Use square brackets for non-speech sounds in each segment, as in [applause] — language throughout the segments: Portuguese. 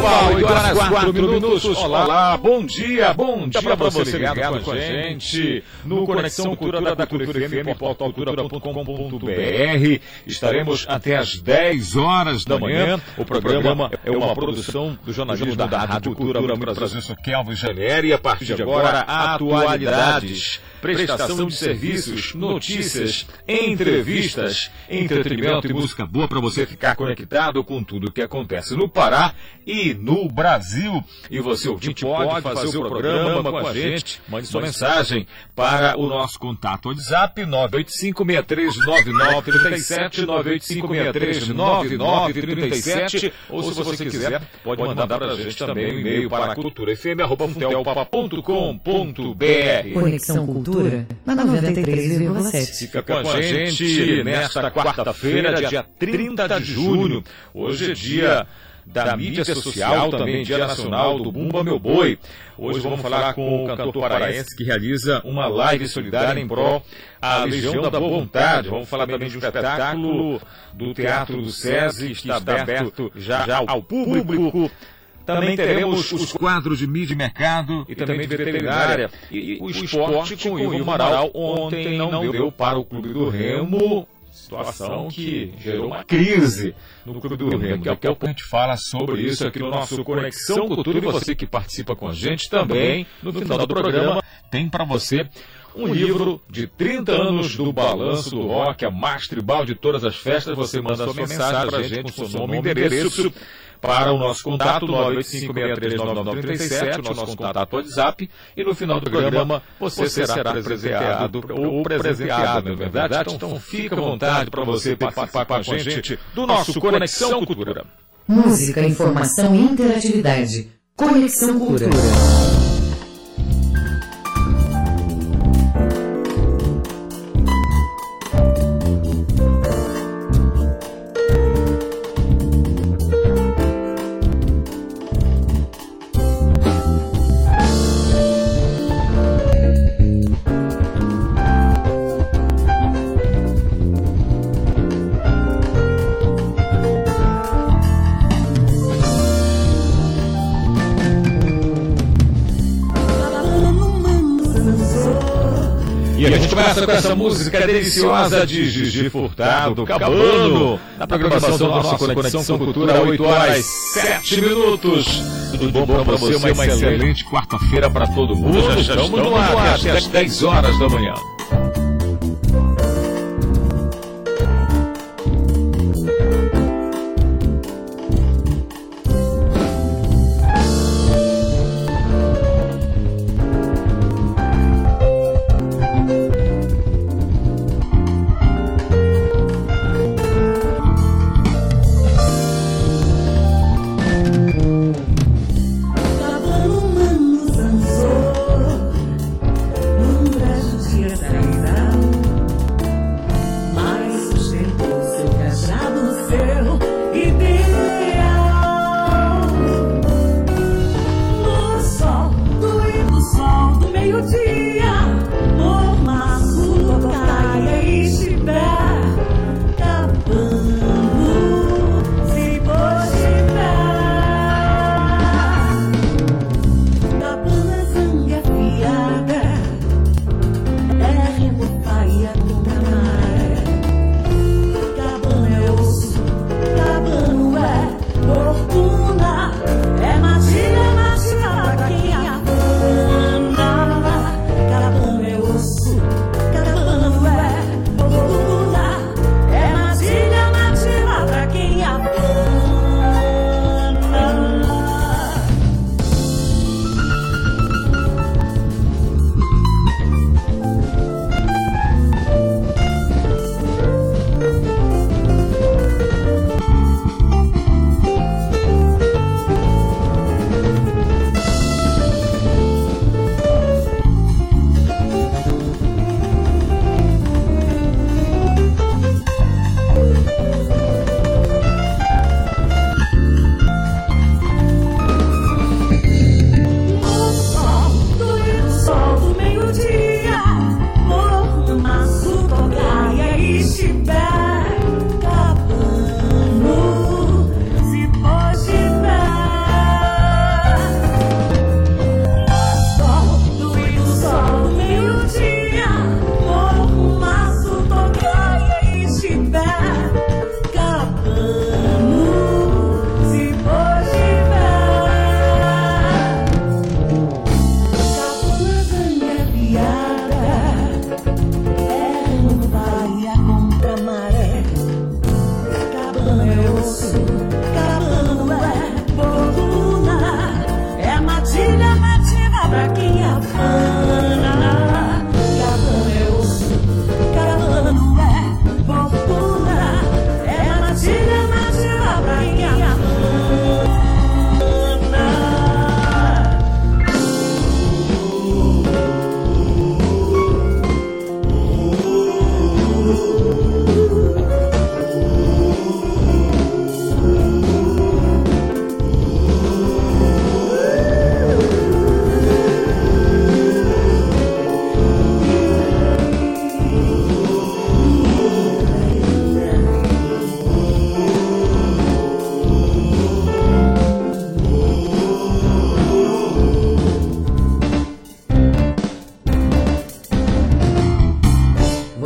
Opa, 8 horas 4 minutos. Olá, olá, bom dia, bom dia para você ligado com a gente no Conexão Cultura da Cultura FM, portalcultura.com.br. Estaremos até às 10 horas da manhã. O programa é uma produção do jornalismo da Rádio Cultura. Muita presença Kelvin Janeiro e a partir de agora, atualidades prestação de serviços, notícias, entrevistas, entretenimento e música boa para você ficar conectado com tudo o que acontece no Pará e no Brasil. E você ouvinte pode fazer o programa com a gente. Mande sua mensagem para o nosso contato WhatsApp 985639937, 985639937, ou se você quiser, pode mandar para a gente também um e-mail para culturafm.com.br. Conexão Cultura na 93,7. Fica com a gente nesta quarta-feira, dia 30 de junho. Hoje é dia da mídia social, também Dia Nacional do Bumba Meu Boi. Hoje vamos falar com o cantor paraense que realiza uma live solidária em prol à Legião da Boa Vontade. Vamos falar também de um espetáculo do Teatro do SESI, que está aberto já ao público. Também teremos os quadros de mídia e mercado e também de veterinária. E o esporte com o Ivo Amaral ontem não deu para o Clube do Remo situação que gerou uma crise no Clube do Remo. Daqui a pouco a gente fala sobre isso aqui no nosso Conexão Cultura e você que participa com a gente também, no final do programa, tem para você um livro de 30 anos do balanço do rock, a mais tribal de todas as festas. Você manda sua mensagem para a gente com seu nome e endereço para o nosso contato 985639937, o nosso contato WhatsApp, e no final do programa você será presenteado ou presenteado, não é verdade? Então fica à vontade para você participar com a gente do nosso Conexão Cultura. Música, informação e interatividade. Conexão Cultura. Começa com essa música deliciosa de Gigi Furtado, Cabano, na programação da nossa Conexão Cultura, 8 horas 7 minutos. Tudo bom para você? Uma excelente quarta-feira para todo mundo. Já estamos no ar até às 10 horas da manhã.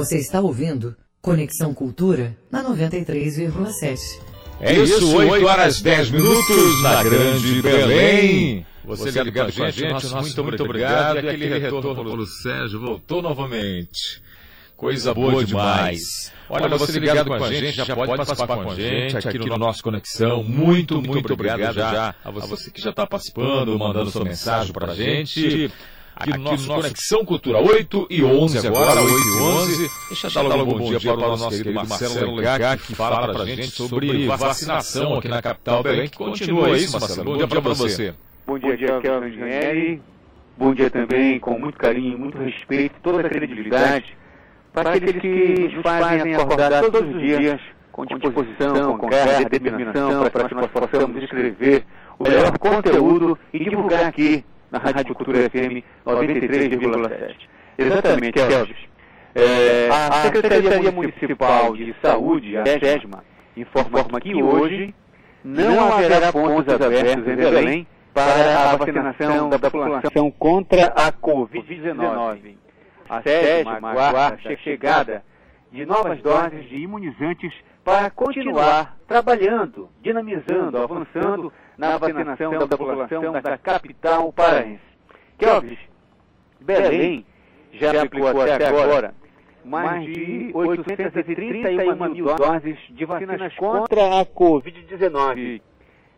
Você está ouvindo Conexão Cultura na 93,7. É isso, 8 horas 10 minutos na Grande Belém. Você, Você ligado com a gente, nosso muito, muito obrigado. E aquele retorno pelo Sérgio voltou novamente. Coisa boa demais. Olha, você ligado com a gente, já pode participar com a gente aqui no nosso Conexão. Muito, muito obrigado já a você que já está participando, mandando sua mensagem para a gente aqui no nosso, nosso Conexão Cultura 8 e 11 agora, 8 e 11. Deixa eu dar logo um bom dia para o nosso querido Marcelo Legac, que fala para a gente sobre vacinação aqui na capital Belém, que continua isso, Marcelo. Bom dia para você. Bom dia, Kelvin Gianelli. Bom dia também, com muito carinho, muito respeito, toda a credibilidade para aqueles que nos fazem acordar todos os dias com disposição, com garra, determinação, para que nós possamos escrever o melhor conteúdo e divulgar aqui na Rádio Cultura FM 93,7. Exatamente, Elvis. É, a Secretaria Municipal de Saúde, a SESMA, informa que hoje não haverá pontos abertos em Belém para a vacinação da população contra a Covid-19. A SESMA aguarda a chegada de novas doses de imunizantes para continuar trabalhando, dinamizando, avançando na vacinação da população da capital paraense. Kelvis, Belém já aplicou até agora mais de 831 mil doses de vacinas contra a Covid-19.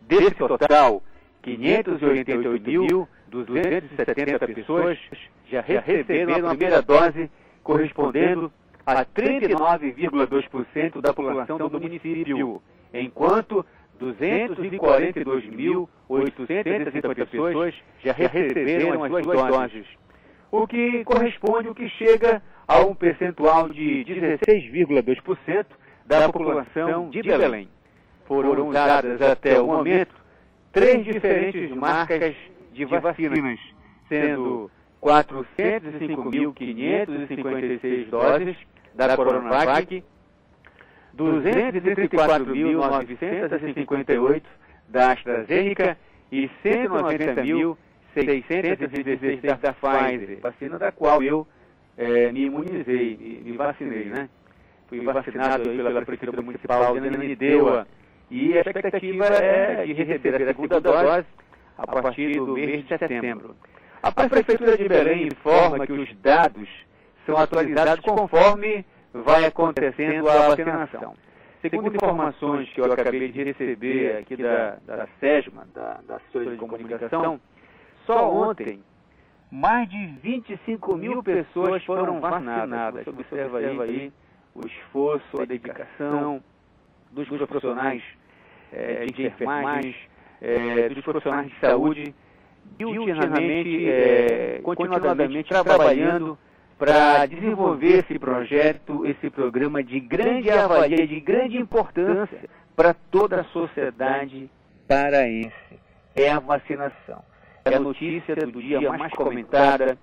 Desse total, 588.270 pessoas já receberam a primeira dose, correspondendo a 39,2% da população do município, enquanto 242.830 pessoas já receberam as duas doses, o que corresponde ao que chega a um percentual de 16,2% da população de Belém. Foram usadas até o momento três diferentes marcas de vacinas, sendo 405.556 doses da Coronavac, 234.958 da AstraZeneca e 190.616 da Pfizer, vacina da qual eu é, me imunizei, me, me, vacinei, né? Fui vacinado pela Prefeitura Municipal de Ananindeua e a expectativa é de receber a segunda dose a partir do mês de setembro. A Prefeitura de Belém informa que os dados são atualizados conforme vai acontecendo a vacinação. Segundo informações que eu acabei de receber aqui da, da SESMA, da, da Assessoria de Comunicação, só ontem mais de 25 mil pessoas foram vacinadas. Você observa aí o esforço, a dedicação dos profissionais é, de enfermagem, é, dos profissionais de saúde, diuturnamente, é, continuadamente trabalhando para desenvolver esse projeto, esse programa de grande avalia, de grande importância para toda a sociedade paraense. É a vacinação. É a notícia do dia mais comentada,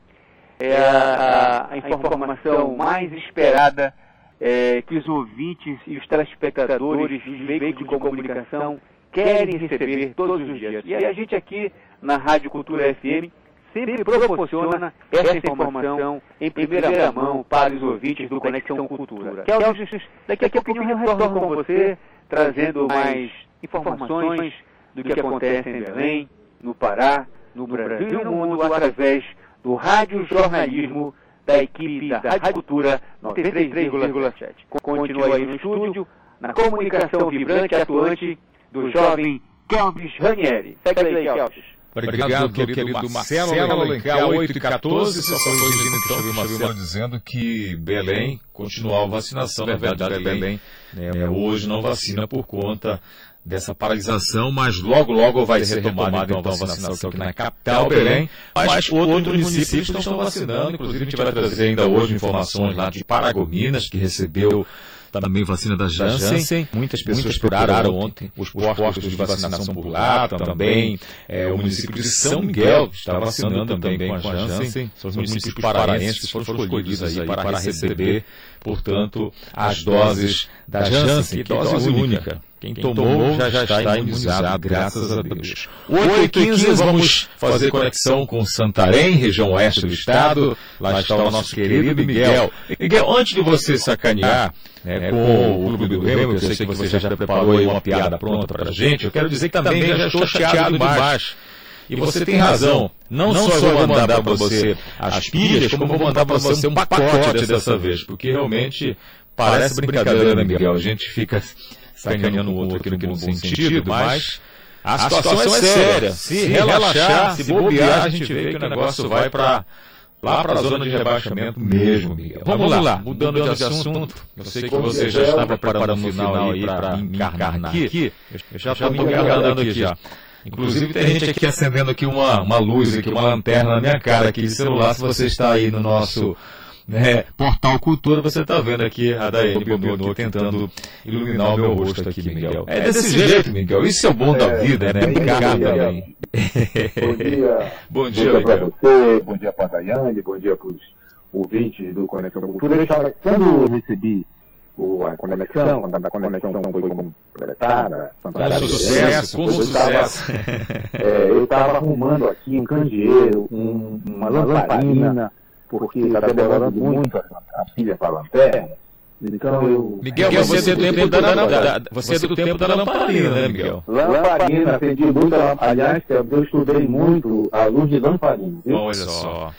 é a, a informação mais esperada é, que os ouvintes e os telespectadores dos veículos de comunicação querem receber todos os dias. E a gente aqui na Rádio Cultura FM sempre proporciona essa informação em primeira mão para os ouvintes do Conexão Cultura. Kelvis, daqui a pouquinho eu retorno com você, trazendo mais informações do que acontece em Belém, no Pará, no Brasil e no mundo, através do rádio jornalismo da equipe da Rádio Cultura 93,7. Continua aí no estúdio, na comunicação vibrante e atuante do jovem Kelvis Ranieri. Segue aí, Kelvis. Obrigado, Obrigado querido, querido Marcelo, Marcelo Alencar, 8 e 14, só corrigindo então, o Marcelo dizendo que Belém continuou a vacinação, na verdade Belém né, hoje não vacina por conta dessa paralisação, mas logo, logo vai ser retomada então, a vacinação aqui na capital, Belém, mas outros municípios estão vacinando, inclusive a gente vai trazer ainda hoje informações lá de Paragominas, que recebeu também vacina da Janssen. Muitas pessoas Muitas procuraram ontem os postos de vacinação por lá também. É, o município de São Miguel está vacinando também com a Janssen. São os municípios paraenses foram escolhidos aí para receber, portanto, as doses da Janssen, que é dose única. Quem tomou já, já está imunizado, graças a Deus. 8 e 15 vamos fazer conexão com Santarém, região oeste do estado. Lá está o nosso querido Miguel. Miguel, antes de você sacanear né, com o Clube do Remo, eu sei que você já preparou aí uma piada pronta para a gente, eu quero dizer que também já estou chateado demais. E você tem razão. Não, Não só vou mandar para você as pilhas, como vou mandar para você um pacote dessa vez, porque realmente parece brincadeira, né, Miguel? A gente fica sacaneando o outro aqui no bom sentido, mas a situação, é séria. Se relaxar, se bobear, a gente vê que o negócio vai para lá para a zona de rebaixamento mesmo, Miguel. Vamos, Vamos lá, mudando de assunto. Eu sei que você já estava preparando o final aí para encarnar aqui. Eu já estou me encarnando aqui já. Inclusive tem gente aqui acendendo aqui uma, uma luz, aqui, uma lanterna na minha cara aqui de celular, se você está aí no nosso né, Portal Cultura, você está vendo aqui a Daiane Bombeonô tentando iluminar o meu rosto aqui, Miguel. É desse jeito, Miguel. Isso é o bom da é, vida, né? Brincar também. Bom dia. bom dia, bom dia para você, bom dia para a Daiane, bom dia para os ouvintes do Conexão Cultura. Eu quando recebi o, a conexão, quando a conexão foi completada, com sucesso, com sucesso. É, eu estava arrumando aqui um candeeiro, um, uma lamparina, porque está demorando muito a, a pilha para a lanterna. Então eu. Miguel, você é do tempo da, da, você é do tempo da lamparina, né, Miguel? Lamparina, aprendi muito, aliás, eu estudei muito a luz de lamparina. Viu? Olha só.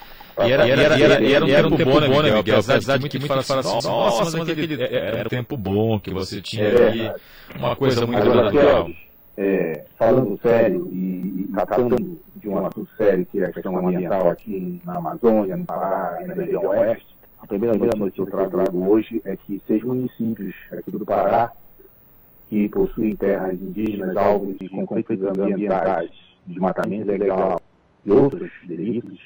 E era, e era, e era, e era, um era um tempo bom, né, Miguel? Miguel apesar de muito que fala assim, assim, nossa, mas aquele era um tempo bom que você tinha ali, uma coisa muito legal. É, falando sério e, e tratando de um assunto sério que é a questão ambiental aqui na Amazônia, no Pará e na região oeste, a primeira notícia que eu trago hoje é que seis municípios aqui do Pará que possuem terras indígenas alvos de conflitos ambientais, desmatamento ilegal e outros delitos,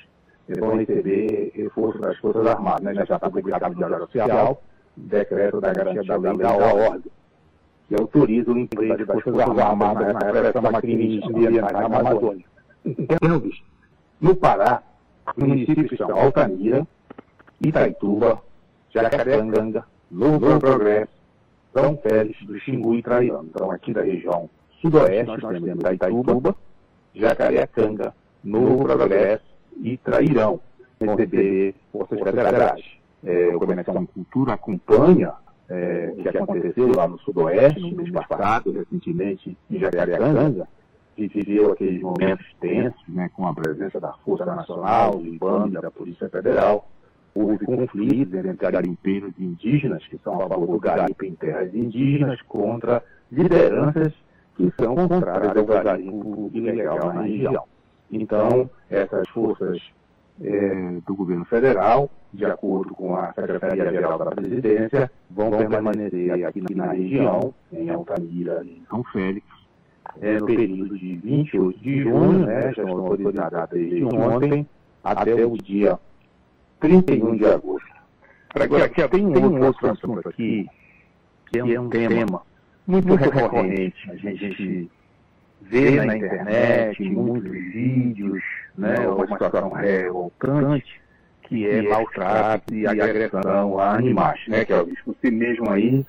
vão receber reforço das Forças Armadas. Né? Já está publicado no Diário Oficial, decreto da garantia da lei da ordem, que autoriza o emprego das Forças Armadas na repressão da crimes ambientais na Amazônia. Então, no Pará, os municípios são Altamira, Itaituba, Jacarecanga, Novo Progresso, São Félix, do Xingu e Traiano. Então, aqui da região sudoeste, nós temos Itaituba, Jacarecanga, Novo Progresso e Trairão receber forças federais. É, o Conexão Cultura acompanha é, o que aconteceu lá no Sudoeste, no mês passado, recentemente, em Jacarecanga, viveu aqueles momentos tensos, né, com a presença da Força Nacional, do IBAN, da Polícia Federal. Houve conflitos entre garimpeiros indígenas, que são a favor do garimpo em terras indígenas, contra lideranças que são contrárias ao garimpo ilegal na região. Então, essas forças é, do governo federal, de acordo com a Secretaria-Geral da Presidência, vão permanecer aqui na região, em Altamira e São Félix, é, no período de 28 de junho, né, já estão autorizadas desde ontem, até o dia 31 de agosto. Agora, aqui, tem um outro assunto aqui, que é um tema muito recorrente. A gente vê na internet muitos vídeos, né, uma situação revoltante, que é maltrato e agressão a animais, né, Kelvis? Você mesmo aí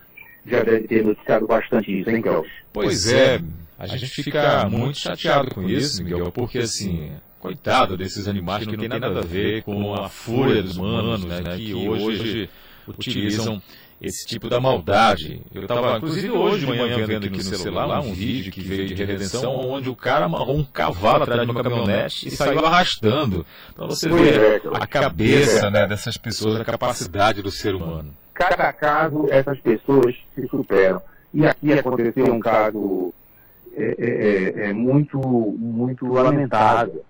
já deve ter noticiado bastante isso, hein, Kelvis? Pois é, a gente fica muito chateado com isso, Miguel, porque assim, coitado desses animais que não tem nada a ver com a fúria dos humanos, né, que hoje utilizam esse tipo da maldade. Eu estava, inclusive, hoje de manhã vendo aqui no celular um vídeo que veio de redenção, onde o cara amarrou um cavalo atrás de uma caminhonete e saiu arrastando. Para você ver a cabeça né, dessas pessoas, a capacidade do ser humano. Cada caso, essas pessoas se superam. E aqui aconteceu um caso é, é, é, é muito, muito lamentável.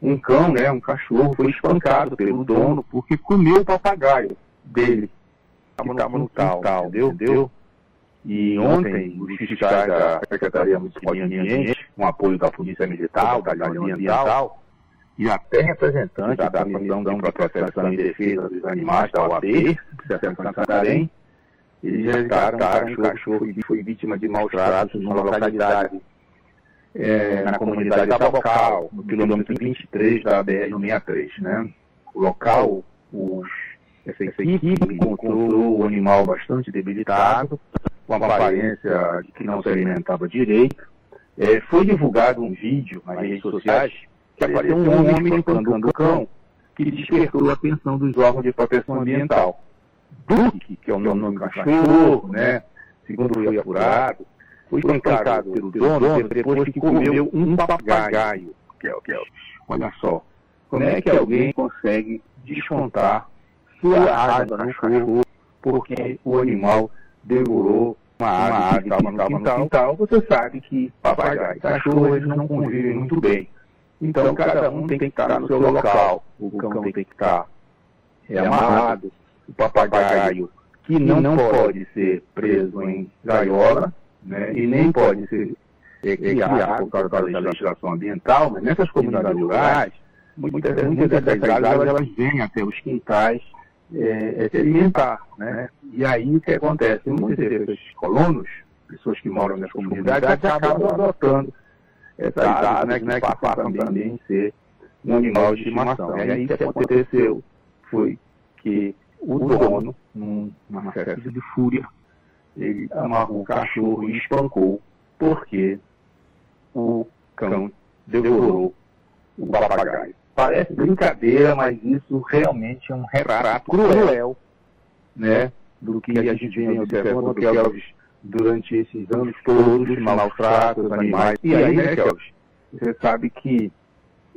Um cão, né, um cachorro, foi espancado pelo dono porque comeu o papagaio dele que estava no quintal, entendeu? entendeu? E ontem, os fiscais da Secretaria Municipal de Ambiente, com apoio da Polícia Militar, da Guarda Ambiental, e até representantes da Comissão de Proteção e Defesa dos Animais, da OAB, Secretaria de Santarém, eles resgataram que o cachorro foi vítima de maus tratos numa localidade, é, na comunidade local, no quilômetro 23 da BR-163, né? O local, os essa equipe encontrou o animal bastante debilitado com aparência de que não se alimentava direito. É, foi divulgado um vídeo nas redes sociais que apareceu um homem espancando o cão que despertou a atenção dos órgãos de proteção ambiental. Duque, que é o nome do cachorro, né? segundo foi apurado, foi espancado pelo dono depois que comeu um papagaio. Que é, que é, olha só, como é que alguém consegue descontar sua raiva no cachorro porque o animal devorou uma ave que estava no quintal, você sabe que papagaio e cachorro eles não convivem muito bem. Então, cada um tem que estar no seu local. O cão tem que estar é, amarrado. O papagaio, que não, não pode ser preso em gaiola, né, e nem pode ser é, criado por causa da legislação ambiental, mas nessas comunidades rurais, muitas, muitas dessas gaiolas elas vêm até os quintais é, é, se alimentar. Né? E aí o que acontece? Muitos desses colonos, pessoas que moram nas comunidades, acabam adotando essas aves né, que passam também a ser um animal de estimação. E aí o que aconteceu foi que o dono, numa festa de fúria, ele amarrou o cachorro e espancou, porque o cão devorou o papagaio. Parece brincadeira, mas isso realmente é um retrato cruel, né, do que a gente vem observando, Kelvis, durante esses anos todos, maus tratos, animais. E aí, né, Kelvis, você sabe que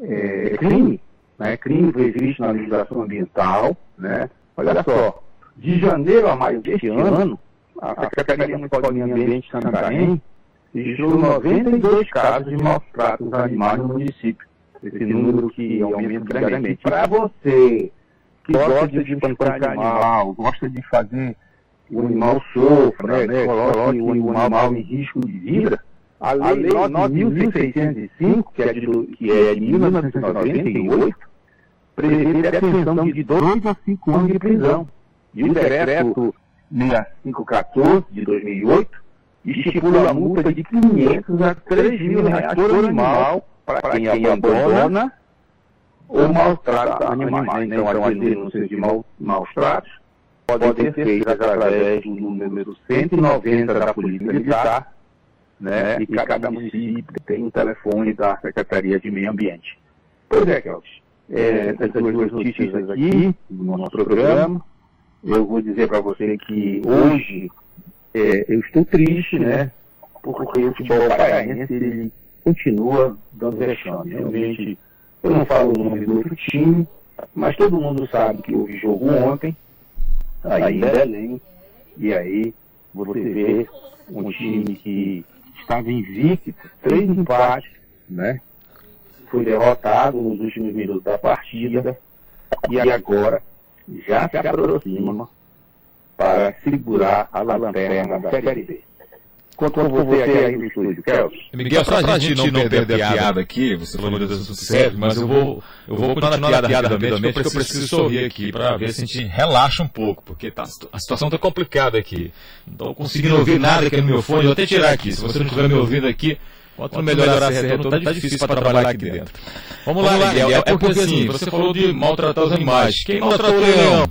é, é crime, né, crime previsto na legislação ambiental, né, olha só, de janeiro a maio deste ano, a Secretaria Municipal de Meio Ambiente de Santarém registrou 92 casos de maus tratos animais no município. esse número que aumenta diariamente. Para você que gosta de espancar animal, gosta de fazer o animal sofra, né, coloque o animal em risco de vida, a Lei 9.605, que é de, que é de 1998, prevê detenção de 2 a 5 anos de prisão. E o decreto 6514 de 2008 estipula a multa de 500 a 3 mil reais por animal para quem abandona ou maltrata animais. Né? Então, as denúncias de maus tratos podem ser feitas através do número 190 da Polícia Militar, né? e cada município tem um telefone da Secretaria de Meio Ambiente. Pois é, Kelvis, é, essas duas notícias aqui no nosso programa, eu vou dizer para você que hoje é, eu estou triste, né? Porque o futebol paraense ele continua dando vexame. Realmente, eu não falo o nome do outro time, mas todo mundo sabe que houve jogo ontem, aí em Belém, e aí você vê um time que estava invicto, três empates, né? Foi derrotado nos últimos minutos da partida e agora já se aproxima para segurar a lanterna da Série B. Quanto a você aí no estúdio. Miguel, só a gente não perder a piada aqui, você falou de assunto sério, mas eu vou, eu vou continuar na piada, piada rapidamente, porque eu preciso sorrir aqui para ver se a gente relaxa um pouco, porque tá, a situação está complicada aqui. Não estou conseguindo ouvir nada aqui no meu fone, vou até tirar aqui, se você não estiver me ouvindo aqui, Quanto melhorar esse retorno, está difícil para trabalhar aqui dentro. Vamos lá, Miguel. É porque assim, você falou de maltratar os animais. Quem maltratou o leão?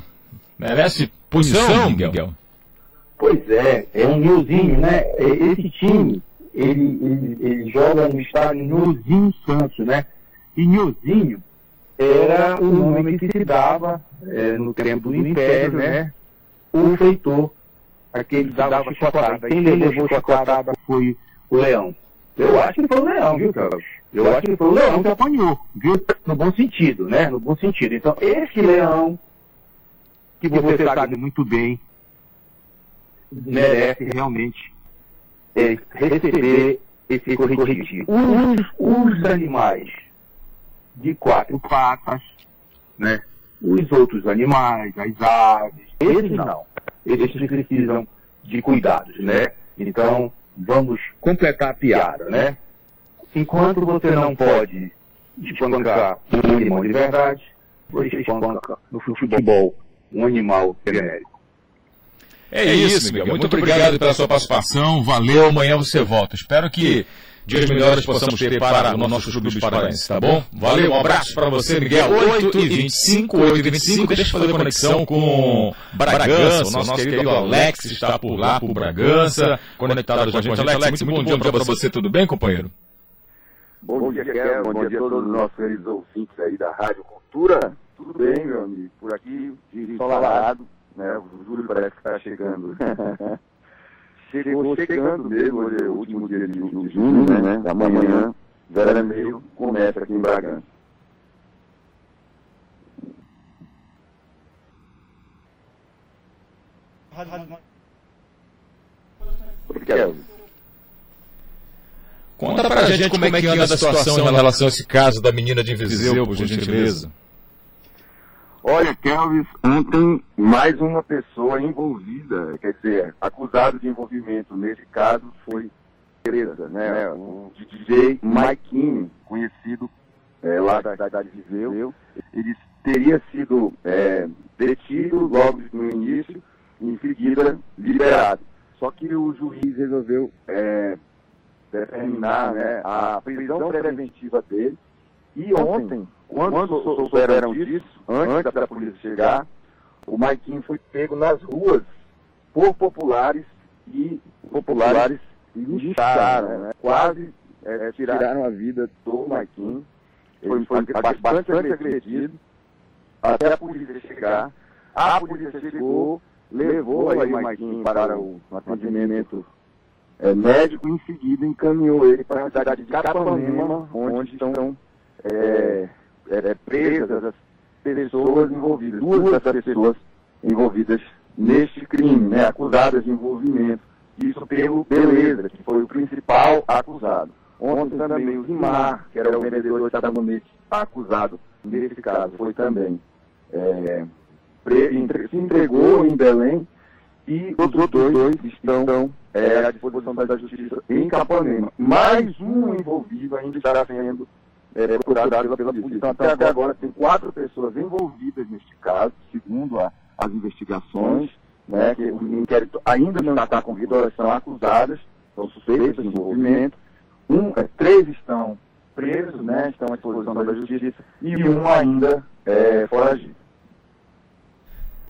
Merece punição, Miguel? Pois é, é um Nilzinho, né? Esse time, ele, ele, ele joga no estádio Nilzinho Santos, né? E Nilzinho era o nome que se dava é, no tempo do Império, né? O feitor, aquele que dava chicotada. Quem levou chicotada foi o Leão. Eu acho que foi o Leão, viu, Carlos? Eu acho que foi o Leão que apanhou, viu? No bom sentido, né? No bom sentido. Então, esse Leão, que você sabe muito bem, merece realmente é, receber esse corretivo. Os, os animais de quatro patas, né? Os outros animais, as aves, esses não. Esses precisam de cuidados, né? Então, vamos completar a piada, né? Enquanto você não pode espancar um animal de verdade, você espanca no futebol um animal genérico. É, é isso, Miguel. Muito, Muito obrigado pela sua participação. Valeu. Amanhã você volta. Espero que dias melhores possamos ter para o nosso clube de paraense, tá bom? Valeu, um abraço para você, Miguel. 8 e 25, 8 e 25, deixa eu fazer conexão com Bragança, o nosso querido Alex está por lá, por Bragança, conectado com a gente. Alex, muito bom dia para você, tudo bem, companheiro? Bom dia, Kel, bom dia a todos os nossos queridos ouvintes aí da Rádio Cultura. Tudo bem, meu amigo? Por aqui, de ensolarado, né? O Júlio parece que está chegando. [laughs] Chegou chegando mesmo, hoje é o último dia de, de junho, né? Da manhã, zero e meio, começa aqui em Bragança. Kel, Conta pra gente como é que anda a situação em relação a esse caso da menina de Viseu, por gentileza. Olha, Kelvis, ontem mais uma pessoa envolvida, quer dizer, acusado de envolvimento nesse caso foi presa, né? O DJ Maikinho, conhecido é, lá da cidade de Viseu, ele teria sido é, detido logo no início e em seguida liberado. Só que o juiz resolveu é, determinar né, a prisão preventiva dele e ontem quando souberam disso, antes da polícia chegar, o Maiquinho foi pego nas ruas por populares e populares lincharam, né? quase é, tiraram a vida do Maiquinho. Ele foi, foi bastante agredido até a polícia chegar. A polícia chegou, levou aí o Maiquinho para o atendimento é, médico e em seguida encaminhou ele para a cidade de Capanema, onde estão é, é, presas as pessoas envolvidas, duas dessas pessoas envolvidas neste crime, né, acusadas de envolvimento. Isso pelo Beleza, que foi o principal acusado. Ontem também o Rimar, que era o vendedor de acusado nesse caso, foi também é, se entregou em Belém e os outros dois estão é, à disposição da justiça em Capanema. Mais um envolvido ainda está sendo é, procurado pela, pela polícia. Então, até agora, tem quatro pessoas envolvidas neste caso, segundo a, as investigações, né, que o inquérito ainda não está concluído, elas são acusadas, são suspeitas de envolvimento. Um, é, três estão presos, né, estão à disposição da justiça, e um ainda é, foragido.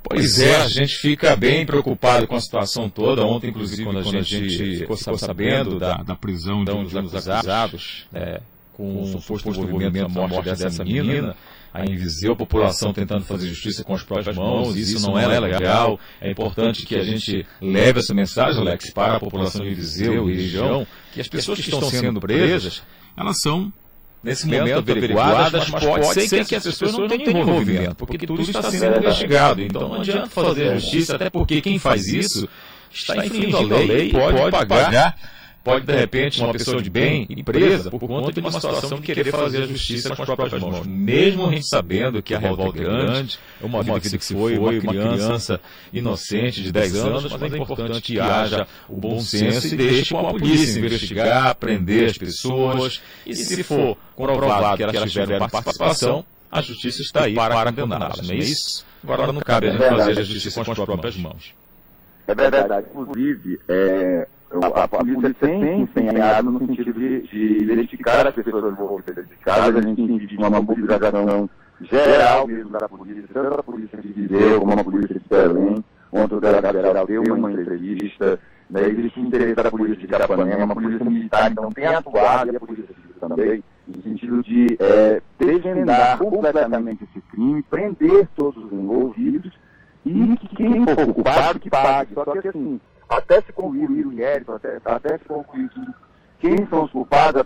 Pois é, a gente fica bem preocupado com a situação toda. Ontem, inclusive, quando a gente ficou sabendo da, da prisão de um dos acusados, é, com o suposto envolvimento na morte dessa menina, a a população tentando fazer justiça com as próprias mãos, isso não é legal. É importante que a gente leve essa mensagem, Alex, para a população de Viseu e região, que as pessoas que estão sendo presas, elas são nesse momento averiguadas, mas pode ser que as pessoas não tenham envolvimento, porque tudo está sendo investigado. Então não adianta fazer justiça, até porque quem faz isso está infringindo a lei e pode pagar pode, de repente, uma pessoa de bem ir presa por conta de uma situação de querer fazer a justiça com as próprias mãos. Mesmo a gente sabendo que a revolta é grande, é uma vida que se foi, uma criança inocente de 10 anos, mas é importante que haja o bom senso e deixe com a polícia investigar, prender as pessoas, e se for comprovado que elas tiveram participação, a justiça está aí para condená-las, não é isso? Agora não cabe a gente fazer a justiça com as próprias mãos. É verdade. Inclusive, é, a, a polícia tem empenhado no sentido de, de identificar as pessoas envolvidas nesse caso. A gente tem uma mobilização geral mesmo da polícia, tanto da polícia de Viseu como a polícia de Belém. Ontem o delegado geral deu uma entrevista. Né, existe interesse da polícia de Capanema, uma polícia militar, então tem atuado, e a polícia civil também, no sentido de é, desvendar completamente esse crime, prender todos os envolvidos e que quem for culpado que pague. Só que assim, até se concluir o inquérito, até, até se concluir quem são os culpados,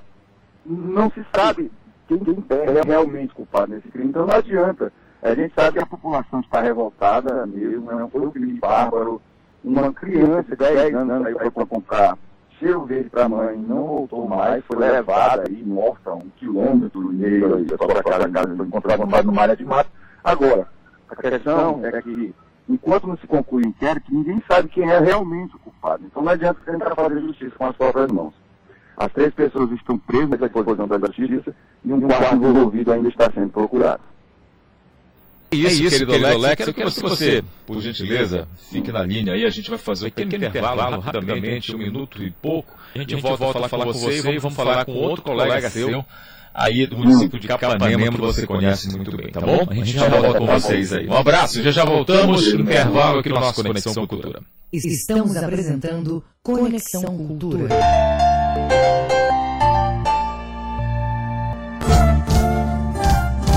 não se sabe quem, quem é realmente culpado nesse crime. Então não adianta. A gente sabe que a população está revoltada mesmo, foi um crime bárbaro. Uma criança de 10 anos aí foi comprar cheiro verde para a mãe, não voltou mais, foi levada aí, morta um quilômetro e meio só para casa, casa foi encontrada no área de mato. Agora, a questão é que enquanto não se conclui o inquérito, ninguém sabe quem é realmente o culpado. Então não adianta tentar fazer justiça com as próprias mãos. As três pessoas estão presas à disposição da justiça e um quarto envolvido ainda está sendo procurado. isso, é isso querido, querido Alex. Eu quero que você, por gentileza, fique na linha aí. A gente vai fazer um pequeno intervalo rapidamente, um minuto e pouco. A gente, a gente volta a falar, falar com você e vamos falar com outro colega seu aí do município de Capanema, que você conhece muito bem, tá bom? A gente já volta com vocês aí. Um abraço, já já voltamos, intervalo aqui no nosso Conexão Cultura. Estamos apresentando Conexão Cultura.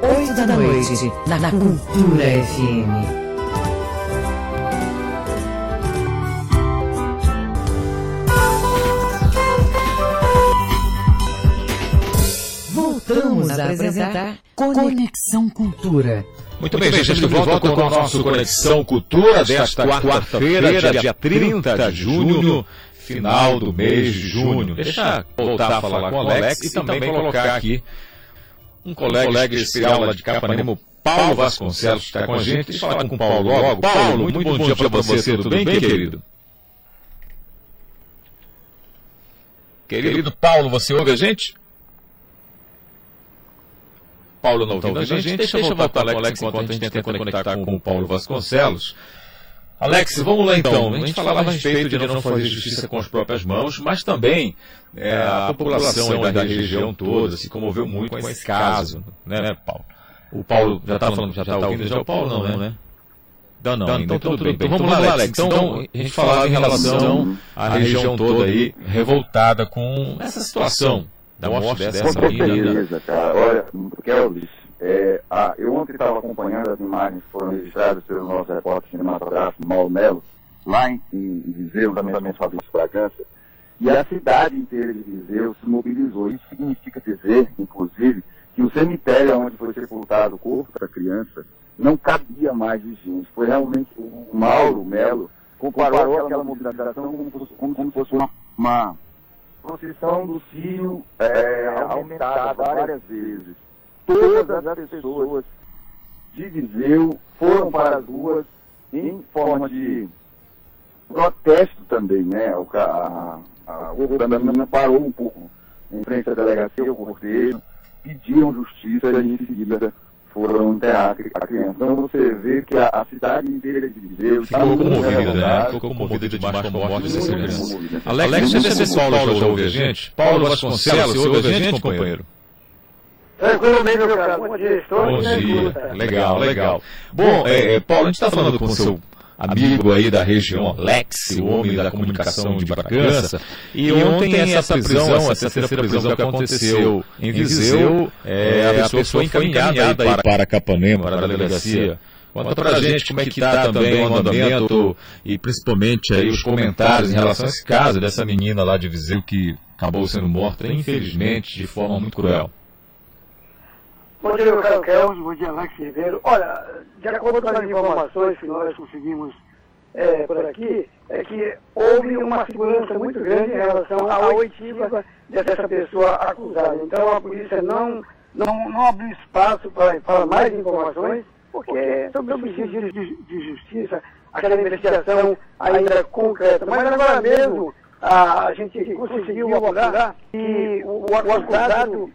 8 da noite, na Cultura FM. Voltamos a apresentar Conexão Cultura. Muito bem, gente, estamos de volta com o nosso Conexão Cultura desta quarta-feira, dia 30 de junho, final do mês de junho. Deixa eu voltar a falar com o Alex e também colocar aqui um colega, um colega especial lá de Capanema, Paulo Vasconcelos, que está com a gente. Deixa eu falar com o Paulo logo. Paulo, muito, muito bom dia para você, tudo bem, querido? Querido Paulo, você ouve a gente? Paulo não ouvindo a gente, deixa, deixa eu voltar o Alex enquanto a gente tenta conectar com o Paulo Vasconcelos. Alex, vamos lá então. A gente falava a respeito de não fazer justiça com as próprias mãos, mas também é, a população da, da região toda se comoveu muito com esse caso, né, né Paulo? O Paulo já está falando, já está ouvindo já o Paulo não, né? Não, não, não então, tudo bem. Então, então vamos lá, Alex. Então, então a gente falava em relação à região toda aí revoltada com essa situação da morte dessa menina. Certeza, cara. Olha, Kelvis, é, a, eu ontem estava acompanhando as imagens que foram registradas pelo nosso repórter cinematográfico Mauro Melo, lá em, em Viseu, também Fabrício Bragança, e a cidade inteira de Viseu se mobilizou. Isso significa dizer, inclusive, que o cemitério onde foi sepultado o corpo da criança não cabia mais de gente. Foi realmente o Mauro Melo comparou aquela mobilização como, como, como se fosse uma, uma procissão do Cio é, aumentada várias vezes todas as pessoas de Viseu foram para as ruas em forma de protesto também, né? O, a, a, o governo parou um pouco em frente à delegacia, o cortejo, pediram justiça e em seguida foram enterrar a criança. Então você vê que a, a cidade inteira de Viseu ficou comovida, né? Ficou comovida demais com a morte dessa criança. Alex, não sei se Paulo já ouve a gente. Paulo Vasconcelos, você ouve a gente, companheiro? Tranquilamente, meu cara. Bom dia, estou Bom dia. Legal, legal. Bom, é, é, Paulo, a gente está falando com o seu amigo aí da região, Lex, o homem da comunicação de Bragança. E ontem essa prisão, essa terceira prisão que aconteceu em Viseu, é, a pessoa foi encaminhada para, para Capanema, para a delegacia. Conta pra gente como é que está também o andamento e principalmente aí os comentários em relação a esse caso dessa menina lá de Viseu que acabou sendo morta, infelizmente, de forma muito cruel. Bom dia, meu caro Kelvin, bom dia, Alex Ribeiro. Olha, de acordo com as informações que nós conseguimos é, por aqui, é que houve uma segurança muito grande em relação à oitiva dessa pessoa acusada. Então a polícia não, não, não abriu espaço para, para mais informações, porque sobre o pedido de, de justiça, aquela investigação ainda concreta. Mas agora mesmo a, gente conseguiu apurar que o, o acusado